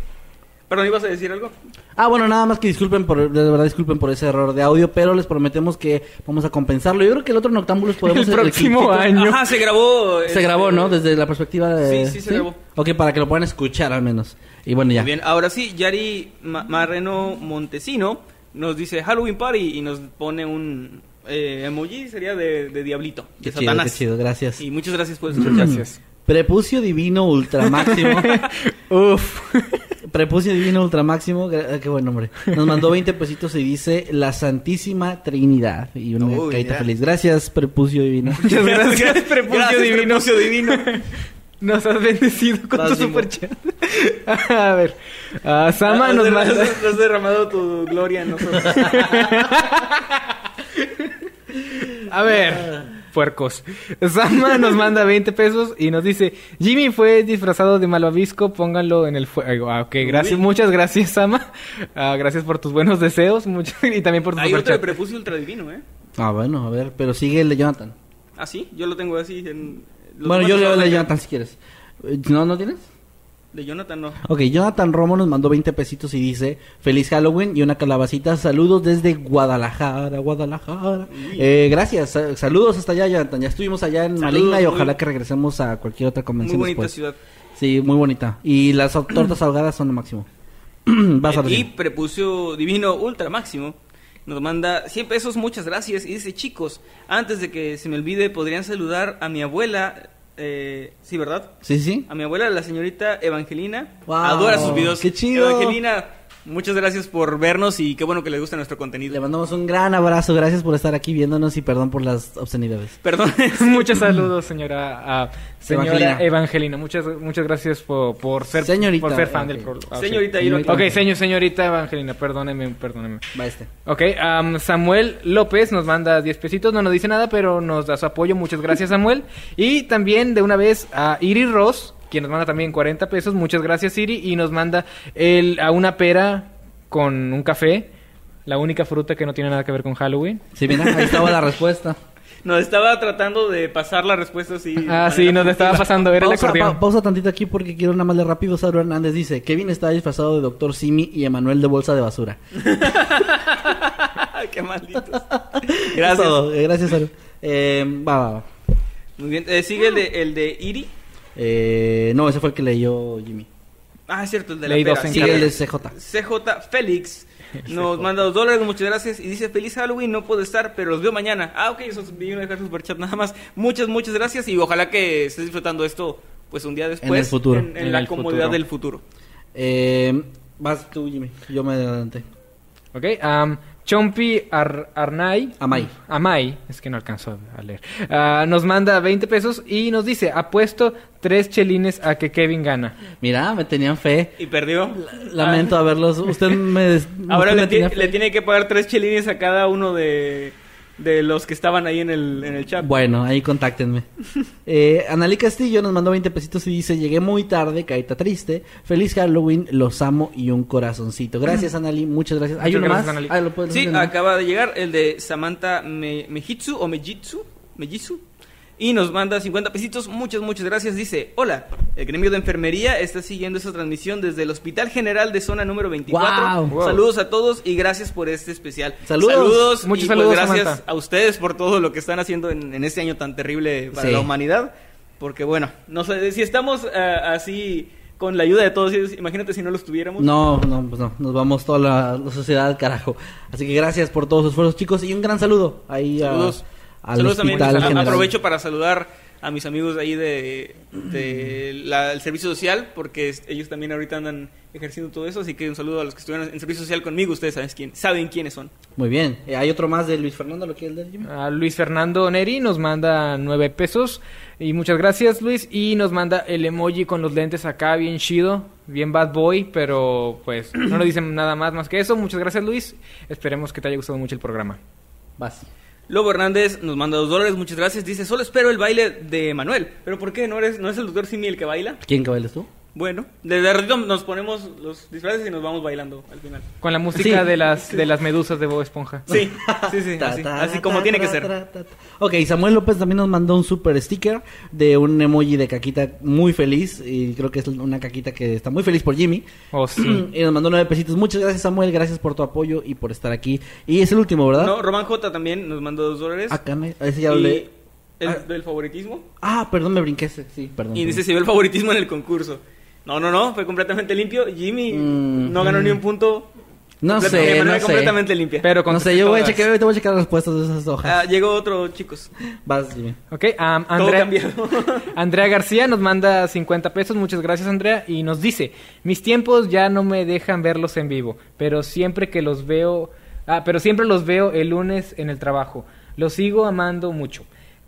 Speaker 4: Perdón, ¿ibas a decir algo?
Speaker 1: Ah, bueno, nada más que disculpen por, de verdad disculpen por ese error de audio, pero les prometemos que vamos a compensarlo. Yo creo que el otro Noctámbulos podemos
Speaker 3: El próximo
Speaker 1: clipcito-
Speaker 3: año.
Speaker 4: Ajá, se grabó.
Speaker 1: Se
Speaker 4: este,
Speaker 1: grabó, ¿no? Desde la perspectiva de...
Speaker 4: Sí, sí, se grabó.
Speaker 1: Ok, para que lo puedan escuchar al menos. Y bueno, ya.
Speaker 4: Muy bien, ahora sí, Yari Ma- Marreno Montesino nos dice Halloween Party y nos pone un eh, emoji, sería de, de Diablito,
Speaker 1: Qué
Speaker 4: de
Speaker 1: chido,
Speaker 4: Satanás.
Speaker 1: qué chido, gracias.
Speaker 4: Y muchas gracias por escuchar.
Speaker 3: Gracias.
Speaker 1: Prepucio divino ultramáximo.
Speaker 3: Uf.
Speaker 1: Prepucio divino ultramáximo. ah, Qué buen nombre. Nos mandó 20 pesitos y dice la Santísima Trinidad. Y una
Speaker 4: Uy,
Speaker 1: carita
Speaker 4: ya.
Speaker 1: feliz. Gracias, Prepucio divino.
Speaker 3: Muchas gracias, Prepucio
Speaker 4: Gracias,
Speaker 3: Divino.
Speaker 4: Prepucio Divino.
Speaker 3: Nos has bendecido con
Speaker 1: Vas,
Speaker 3: tu
Speaker 1: Jimbo.
Speaker 3: superchat. a ver. ah, Sama nos manda.
Speaker 4: has- has derramado tu gloria en nosotros.
Speaker 3: A ver, puercos. Sama nos manda 20 pesos y nos dice: Jimmy fue disfrazado de malvavisco, pónganlo en el fuego. Ah, ok, gracias,
Speaker 4: Uy.
Speaker 3: muchas gracias, Sama. Ah, gracias por tus buenos deseos mucho- y también por tu
Speaker 4: Hay otro. Prepucio Ultradivino, ¿eh?
Speaker 1: Ah, bueno, a ver. Pero sigue el de Jonathan.
Speaker 4: Ah, sí, yo lo tengo así en... los
Speaker 1: bueno, yo leo el de
Speaker 4: de-
Speaker 1: Jonathan si quieres. Eh, ¿No, no tienes?
Speaker 4: De Jonathan no.
Speaker 1: Ok, Jonathan Romo nos mandó 20 pesitos y dice, feliz Halloween y una calabacita, saludos desde Guadalajara, Guadalajara. Eh, gracias, sa- saludos hasta allá, Jonathan. Ya estuvimos allá en Maligna y
Speaker 4: muy-
Speaker 1: ojalá que regresemos a cualquier otra
Speaker 4: Muy
Speaker 1: convención
Speaker 4: bonita
Speaker 1: después.
Speaker 4: ciudad.
Speaker 1: Sí, muy bonita. Y las tortas ahogadas son lo máximo. Vas a
Speaker 4: y. Prepucio Divino Ultra Máximo nos manda 100 pesos, muchas gracias. Y dice, chicos, antes de que se me olvide, podrían saludar a mi abuela. Eh, sí, ¿verdad?
Speaker 1: Sí, sí.
Speaker 4: A mi abuela, la señorita Evangelina.
Speaker 1: Wow,
Speaker 4: Adora sus videos.
Speaker 1: qué chido.
Speaker 4: Evangelina, muchas gracias por vernos y qué bueno que les gusta nuestro contenido.
Speaker 1: Le mandamos un gran abrazo, gracias por estar aquí viéndonos y perdón por las obscenidades.
Speaker 4: Perdón.
Speaker 3: Muchos saludos, señora, señora
Speaker 1: Evangelina.
Speaker 3: Evangelina. Muchas, muchas gracias por, por ser,
Speaker 1: Señorita,
Speaker 3: por ser fan del programa.
Speaker 4: Señorita, y lo-
Speaker 1: Señorita.
Speaker 3: Ok, señor, señorita Evangelina, perdóneme, perdóneme.
Speaker 1: Va este.
Speaker 3: Ok, am, Samuel López nos manda 10 pesitos, no nos dice nada, pero nos da su apoyo. Muchas gracias, Samuel. Y también de una vez a Iri Ross, quien nos manda también 40 pesos. Muchas gracias, Iri. Y nos manda el, a una pera con un café, la única fruta que no tiene nada que ver con Halloween.
Speaker 1: Sí, mira, ahí estaba la respuesta.
Speaker 4: Nos estaba tratando de pasar la respuesta así.
Speaker 3: Ah, sí, nos estaba pasando, era el
Speaker 1: pausa, pa- pausa tantito aquí porque quiero nada más de rápido. Sauro Hernández dice, Kevin está disfrazado de Doctor Simi y Emanuel de bolsa de basura.
Speaker 4: Qué malditos. Gracias.
Speaker 1: todo. Eh, Gracias, Sauro. Eh, va, va, va.
Speaker 4: Muy bien. Eh, sigue el de, el de Iri.
Speaker 1: Eh, no, ese fue el que leyó Jimmy.
Speaker 4: Ah, es cierto, el de la pera.
Speaker 3: en
Speaker 1: Sigue el de CJ.
Speaker 4: CJ Félix. Nos manda dos dólares, muchas gracias. Y dice, feliz Halloween, no puedo estar, pero los veo mañana. Ah, ok, eso vino a dejar su superchat nada más. Muchas, muchas gracias. Y ojalá que estés disfrutando esto, pues un día después.
Speaker 1: el futuro.
Speaker 4: En, en
Speaker 3: En
Speaker 4: la
Speaker 3: el
Speaker 4: comodidad
Speaker 3: futuro.
Speaker 4: del futuro.
Speaker 1: Eh, vas tú, Jimmy. Yo me adelanté.
Speaker 3: Ok, am, Chompi Ar- Arnay.
Speaker 1: Amay.
Speaker 3: Amay, es que no alcanzó a leer. Ah, nos manda 20 pesos y nos dice, apuesto tres chelines a que Kevin gana.
Speaker 1: Mira, me tenían fe.
Speaker 4: Y perdió.
Speaker 1: Lamento haberlos. Usted me. des-
Speaker 4: Ahora
Speaker 1: usted
Speaker 4: le,
Speaker 1: me tenía
Speaker 4: ti-
Speaker 1: fe.
Speaker 4: le tiene que pagar tres chelines a cada uno de, de los que estaban ahí en el, en el chat.
Speaker 1: Bueno, ahí contáctenme. Eh, Analí Castillo nos mandó 20 pesitos y dice, llegué muy tarde, caíta triste. Feliz Halloween, los amo y un corazoncito. Gracias, Analí, muchas gracias. ¿Hay
Speaker 3: Muchas
Speaker 1: uno
Speaker 3: gracias,
Speaker 1: más? Ah, ¿lo puedes
Speaker 4: Sí, acaba de llegar el de Samantha Me- Mejitsu o Mejitsu, Mejitsu. Y nos manda 50 pesitos. Muchas, muchas gracias. Dice, hola, el gremio de enfermería está siguiendo esta transmisión desde el Hospital General de Zona número 24.
Speaker 1: Guau.
Speaker 4: Saludos a todos y gracias por este especial.
Speaker 1: Saludos.
Speaker 3: Muchos
Speaker 4: y pues
Speaker 3: saludos,
Speaker 4: gracias
Speaker 3: Samantha.
Speaker 4: a ustedes por todo lo que están haciendo en, en este año tan terrible para
Speaker 1: Sí.
Speaker 4: la humanidad. Porque bueno, no sé, si estamos ah, así con la ayuda de todos ellos, imagínate si no los tuviéramos.
Speaker 1: No, no, pues no, nos vamos toda la, la sociedad al carajo. Así que gracias por todos sus esfuerzos, chicos, y un gran saludo ahí a-
Speaker 4: Saludos.
Speaker 1: Al
Speaker 4: Saludos también.
Speaker 1: Hospital
Speaker 4: A-
Speaker 1: General.
Speaker 4: Aprovecho para saludar a mis amigos ahí de, de la- el servicio social, porque ellos también ahorita andan ejerciendo todo eso. Así que un saludo a los que estuvieron en servicio social conmigo. Ustedes saben, quién, saben quiénes son.
Speaker 1: Muy bien. Eh, ¿Hay otro más de Luis Fernando? ¿Lo quieres leer, Jimmy?
Speaker 3: A Luis Fernando Neri nos manda 9 pesos. Y muchas gracias, Luis. Y nos manda el emoji con los lentes acá, bien chido, bien bad boy. Pero pues no nos dicen nada más más que eso. Muchas gracias, Luis. Esperemos que te haya gustado mucho el programa.
Speaker 1: Vas.
Speaker 4: Lobo Hernández nos manda dos dólares, muchas gracias. Dice, solo espero el baile de Manuel. ¿Pero por qué? ¿No, eres, no es el doctor Simi el que baila?
Speaker 1: ¿Quién que bailes tú?
Speaker 4: Bueno, desde ratito nos ponemos los disfraces y nos vamos bailando al final.
Speaker 3: Con la música
Speaker 1: Sí.
Speaker 3: de las de las medusas de Bob Esponja.
Speaker 4: Sí, sí, sí,
Speaker 1: Ta,
Speaker 4: así,
Speaker 1: ta,
Speaker 4: así
Speaker 1: ta,
Speaker 4: como
Speaker 1: ta,
Speaker 4: tiene que
Speaker 1: ta,
Speaker 4: ser.
Speaker 1: ta, ta, ta. Ok, Samuel López también nos mandó un super sticker de un emoji de caquita muy feliz. Y creo que es una caquita que está muy feliz por Jimmy.
Speaker 3: Oh, sí.
Speaker 1: y nos mandó nueve pesitos. Muchas gracias, Samuel. Gracias por tu apoyo y por estar aquí. Y es el último, ¿verdad?
Speaker 4: No, Román J también nos mandó dos dólares.
Speaker 1: Ah, carne. Ese ya lo
Speaker 4: y
Speaker 1: leí.
Speaker 4: el
Speaker 1: Ah.
Speaker 4: del favoritismo.
Speaker 1: Ah, perdón, me brinqué ese. Sí, perdón.
Speaker 4: Y dice, se vio el favoritismo en el concurso. No, no, no, fue completamente limpio. Jimmy
Speaker 1: Mm,
Speaker 4: no ganó ni un punto.
Speaker 1: No
Speaker 4: Comple-
Speaker 1: sé, no sé.
Speaker 4: completamente limpia.
Speaker 3: Pero
Speaker 1: No
Speaker 3: contesté
Speaker 1: sé, yo voy a checar, te voy a checar las respuestas de esas hojas.
Speaker 4: Ah, llegó otro, chicos.
Speaker 1: Vas, Jimmy.
Speaker 3: Ok, Andrea,
Speaker 4: cambiado.
Speaker 3: Andrea García nos manda 50 pesos, muchas gracias Andrea, y nos dice, mis tiempos ya no me dejan verlos en vivo, pero siempre que los veo, ah, pero siempre los veo el lunes en el trabajo, los sigo amando mucho.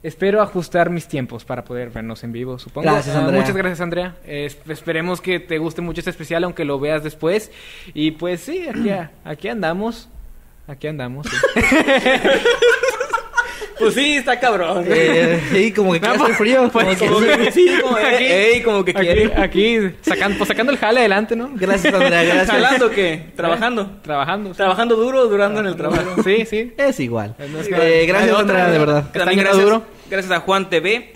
Speaker 3: Espero ajustar mis tiempos para poder vernos en vivo, supongo.
Speaker 1: Gracias,
Speaker 3: Ah,
Speaker 1: Andrea.
Speaker 3: muchas gracias, Andrea. Eh, es- esperemos que te guste mucho este especial, aunque lo veas después. Y pues sí, aquí, aquí andamos. Aquí andamos. sí.
Speaker 4: Pues sí, está cabrón.
Speaker 1: Eh, sí, como que
Speaker 3: No,
Speaker 1: hace
Speaker 3: pues-
Speaker 1: frío.
Speaker 3: pues,
Speaker 1: como que-
Speaker 4: Como que sí, como,
Speaker 3: Aquí-
Speaker 4: eh, ey, como que
Speaker 3: aquí,
Speaker 4: quiere.
Speaker 3: aquí sacando, pues, sacando el jale adelante, ¿no?
Speaker 1: Gracias, Andrea, gracias.
Speaker 4: ¿Jalando qué? ¿Trabajando?
Speaker 3: Trabajando. sí.
Speaker 4: Trabajando duro, durando en el trabajo.
Speaker 3: Sí, sí.
Speaker 1: Es igual.
Speaker 3: Es
Speaker 1: Eh, gracias, Andrea, de verdad.
Speaker 4: También
Speaker 3: duro.
Speaker 4: Gracias a Juan TV.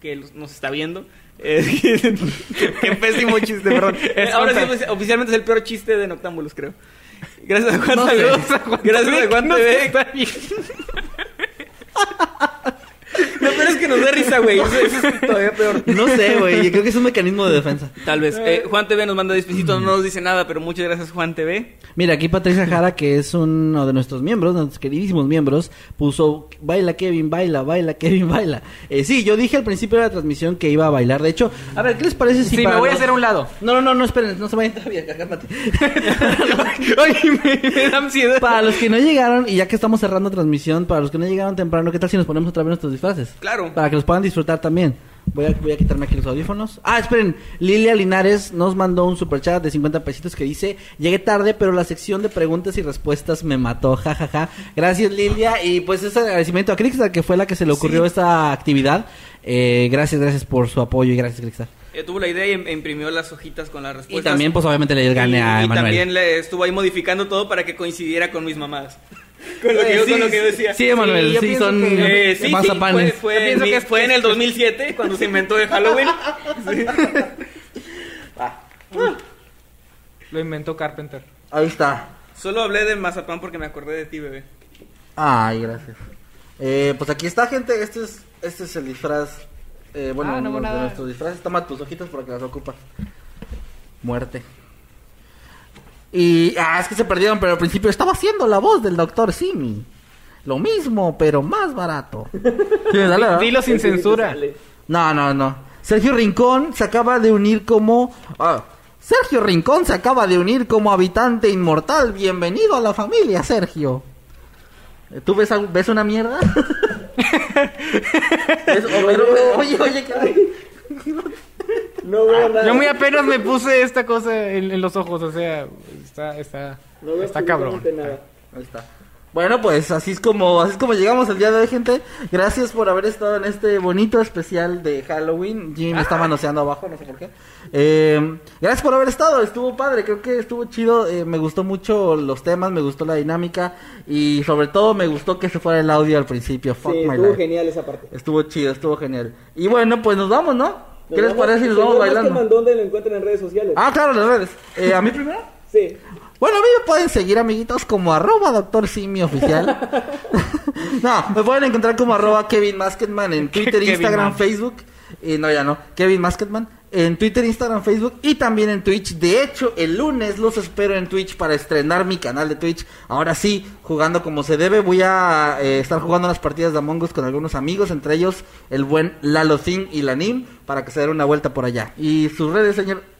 Speaker 4: que nos está viendo. Eh, qué pésimo chiste, perdón. Ahora sí, ofici- oficialmente es el peor chiste de Noctámbulos, creo. Gracias a Juan
Speaker 1: No
Speaker 4: TV.
Speaker 1: sé.
Speaker 4: Gracias a Juan TV. Peor es que nos da risa, güey. Eso, eso es todavía peor.
Speaker 1: No sé, güey. Yo creo que es un mecanismo de defensa.
Speaker 4: Tal vez. Eh, Juan TV nos manda 10 pesitos, no nos dice nada, pero muchas gracias, Juan TV.
Speaker 1: Mira, aquí Patricia Jara, que es uno de nuestros miembros, de nuestros queridísimos miembros, puso, baila Kevin, baila, baila Kevin, baila. Eh, sí, yo dije al principio de la transmisión que iba a bailar. De hecho, a ver, ¿qué les parece si
Speaker 3: Sí,
Speaker 1: para
Speaker 3: me voy a hacer a un lado.
Speaker 1: No, no, no, no, esperen, no se vayan todavía, cálmate.
Speaker 3: Oye, me, me da ansiedad.
Speaker 1: para los que no llegaron, y ya que estamos cerrando transmisión, para los que no llegaron temprano, ¿qué tal si nos ponemos otra vez nuestros disfraces?
Speaker 4: Claro.
Speaker 1: Para que los puedan disfrutar también. Voy a, voy a quitarme aquí los audífonos. Ah, esperen. Lilia Linares nos mandó un superchat de 50 pesitos que dice: Llegué tarde, pero la sección de preguntas y respuestas me mató. Ja, ja, ja. Gracias, Lilia. Y pues ese agradecimiento a Crixar, que fue la que se le ocurrió
Speaker 4: Sí.
Speaker 1: esta actividad. Eh, gracias, gracias por su apoyo y gracias, Crixar.
Speaker 4: Eh, tuvo la idea y im- imprimió las hojitas con las
Speaker 1: Y
Speaker 4: respuestas.
Speaker 1: también, pues obviamente, le gané a
Speaker 4: y, y
Speaker 1: Emanuel.
Speaker 4: también le estuvo ahí modificando todo para que coincidiera con mis mamás. Con lo que, yo,
Speaker 1: Sí,
Speaker 4: con lo que yo decía.
Speaker 1: Sí, Emanuel,
Speaker 3: Sí,
Speaker 1: son
Speaker 3: que-
Speaker 4: Eh, sí, sí,
Speaker 1: mazapanes.
Speaker 4: fue, mi-
Speaker 3: que es-
Speaker 4: fue en el 2007 cuando se inventó el Halloween. Sí.
Speaker 3: Lo inventó Carpenter.
Speaker 1: Ahí está.
Speaker 4: Solo hablé de mazapán porque me acordé de ti, bebé.
Speaker 1: Ay, gracias. Eh, pues aquí está, gente. Este es, este es el disfraz. Eh, bueno,
Speaker 3: Ah, no,
Speaker 1: uno de nuestros disfraces. Toma tus hojitas porque las ocupas. Muerte. Y. Ah, es que se perdieron, pero al principio estaba haciendo la voz del doctor Simi. Lo mismo, pero más barato. Sí, dale.
Speaker 3: Dilo sin censura.
Speaker 1: No, no, no. Sergio Rincón se acaba de unir como... ah, Sergio Rincón se acaba de unir como habitante inmortal. Bienvenido a la familia, Sergio. ¿Tú ves, algo- ves una mierda? ¿Ves- Homero? oye, oye, ¿qué-
Speaker 2: No veo nada.
Speaker 3: Yo muy apenas me puse esta cosa en, en los ojos, o sea, está, está,
Speaker 2: No
Speaker 3: está cabrón.
Speaker 2: absolutamente nada.
Speaker 1: Ahí está. Bueno, pues así es como así es como llegamos el día de hoy, gente. Gracias por haber estado en este bonito especial de Halloween. Jim está manoseando abajo, no sé por qué. Eh, gracias por haber estado, estuvo padre, creo que estuvo chido. eh, me gustó mucho los temas, me gustó la dinámica y sobre todo me gustó que se fuera el audio al principio. Fuck
Speaker 2: Sí,
Speaker 1: my
Speaker 2: estuvo
Speaker 1: life.
Speaker 2: genial esa parte.
Speaker 1: Estuvo chido, estuvo genial. Y bueno, pues nos vamos, ¿no? ¿Qué les parece si nos vamos bailando?
Speaker 2: ¿Dónde lo encuentran en redes sociales?
Speaker 1: Ah, claro, las redes. Eh, ¿A mí primero?
Speaker 2: Sí.
Speaker 1: Bueno, a mí me pueden seguir, amiguitos, como arroba doctor Simi oficial. no, me pueden encontrar como arroba Kevin Masketman en Twitter,
Speaker 3: Kevin
Speaker 1: Instagram,
Speaker 3: Man.
Speaker 1: Facebook. Y no, ya no. Kevin Masketman en Twitter, Instagram, Facebook y también en Twitch. De hecho, el lunes los espero en Twitch para estrenar mi canal de Twitch. Ahora sí, jugando como se debe. Voy a eh, estar jugando unas partidas de Among Us con algunos amigos, entre ellos el buen Lalo Zing y Lanim, para que se den una vuelta por allá. Y sus redes, señor.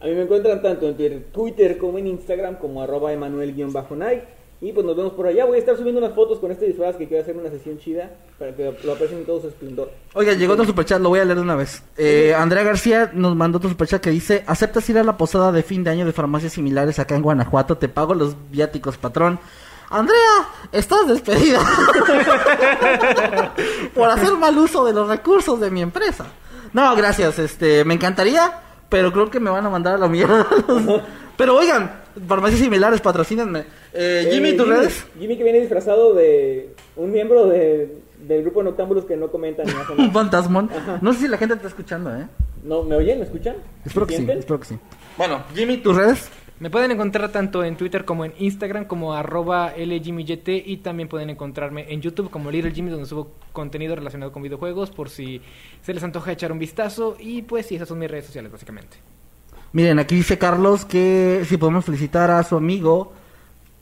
Speaker 2: A mí me encuentran tanto en Twitter como en Instagram como arroba emanuel-night. Y pues nos vemos por allá. Voy a estar subiendo unas fotos con este disfraz que quiero hacer una sesión chida para que lo aprecien en todo su esplendor.
Speaker 1: Oiga, llegó otro superchat, lo voy a leer de una vez. Eh, Andrea García nos mandó otro superchat que dice: ¿Aceptas ir a la posada de fin de año de farmacias similares acá en Guanajuato? Te pago los viáticos, patrón. Andrea, estás despedida por hacer mal uso de los recursos de mi empresa. No, gracias, este, me encantaría, pero creo que me van a mandar a la mierda. pero oigan, farmacias similares, patrocínenme. Eh, Jimmy,
Speaker 2: Eh,
Speaker 1: ¿tus redes?
Speaker 2: Jimmy que viene disfrazado de un miembro de, del grupo de Noctámbulos que no comentan
Speaker 1: Un fantasmón. No sé si la gente te está escuchando, ¿eh?
Speaker 2: No, ¿Me oyen? ¿Me escuchan?
Speaker 1: Espero
Speaker 2: ¿Me
Speaker 1: que sí, espero que sí. Bueno, Jimmy, ¿tus redes?
Speaker 3: Me pueden encontrar tanto en Twitter como en Instagram como arroba LJimmyYT y también pueden encontrarme en YouTube como Little Jimmy donde subo contenido relacionado con videojuegos por si se les antoja echar un vistazo y pues sí, esas son mis redes sociales básicamente.
Speaker 1: Miren, aquí dice Carlos que si podemos felicitar a su amigo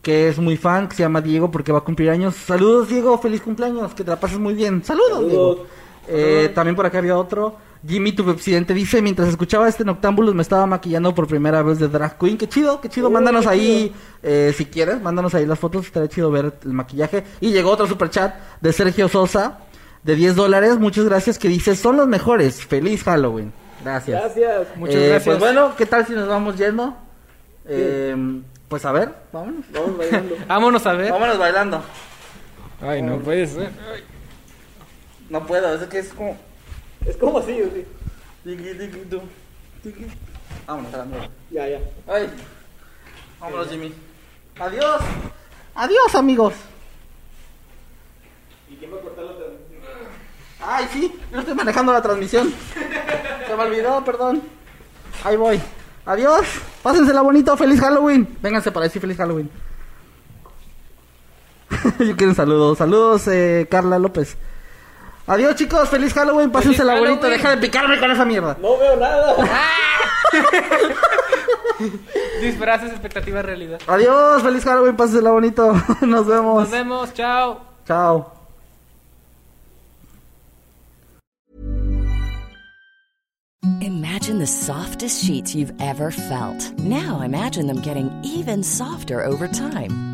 Speaker 1: que es muy fan, que se llama Diego porque va a cumplir años. Saludos Diego, feliz cumpleaños, que te la pases muy bien. Saludos,
Speaker 2: Saludos.
Speaker 1: Diego. Eh, también por acá había otro. Jimmy, tu presidente, dice, mientras escuchaba este Noctámbulos me estaba maquillando por primera vez de Drag Queen. Qué chido, qué chido. Mándanos
Speaker 2: qué
Speaker 1: ahí, eh, si quieres, mándanos ahí las fotos. Estaría chido ver el maquillaje. Y llegó otro super chat de Sergio Sosa de 10 dólares. Muchas gracias que dice, son los mejores. Feliz Halloween. Gracias.
Speaker 2: Gracias.
Speaker 3: Muchas
Speaker 1: Eh,
Speaker 3: gracias.
Speaker 1: Pues bueno, ¿qué tal si nos vamos yendo? Eh, pues a ver, vámonos.
Speaker 2: Vamos bailando.
Speaker 3: Vámonos a ver.
Speaker 1: Vámonos bailando.
Speaker 3: Ay, no puede ser.
Speaker 1: No puedo, es que es como...
Speaker 2: es como así, así.
Speaker 1: Tiki, tiki, tú, tiki. Vámonos a la mierda.
Speaker 2: Ya, ya.
Speaker 1: Ay. Vámonos, Jimmy. Adiós. Adiós, amigos.
Speaker 2: ¿Y quién va a cortar la transmisión?
Speaker 1: Ay, Ay, sí, yo estoy manejando la transmisión. Se me olvidó, perdón. Ahí voy. Adiós. Pásensela bonito. Feliz Halloween. Vénganse para decir feliz Halloween. yo quiero un saludo. Saludos, eh, Carla López. Adiós, chicos. Feliz Halloween. Pásensela
Speaker 3: Feliz
Speaker 1: bonito.
Speaker 3: Halloween.
Speaker 1: Deja de picarme con esa mierda.
Speaker 2: No veo nada.
Speaker 3: Disfraces, expectativa, realidad.
Speaker 1: Adiós. Feliz Halloween. Pásensela bonito. Nos vemos.
Speaker 3: Nos vemos, chao.
Speaker 1: Chao.
Speaker 6: Imagine the softest sheets you've ever felt. Now imagine them getting even softer over time.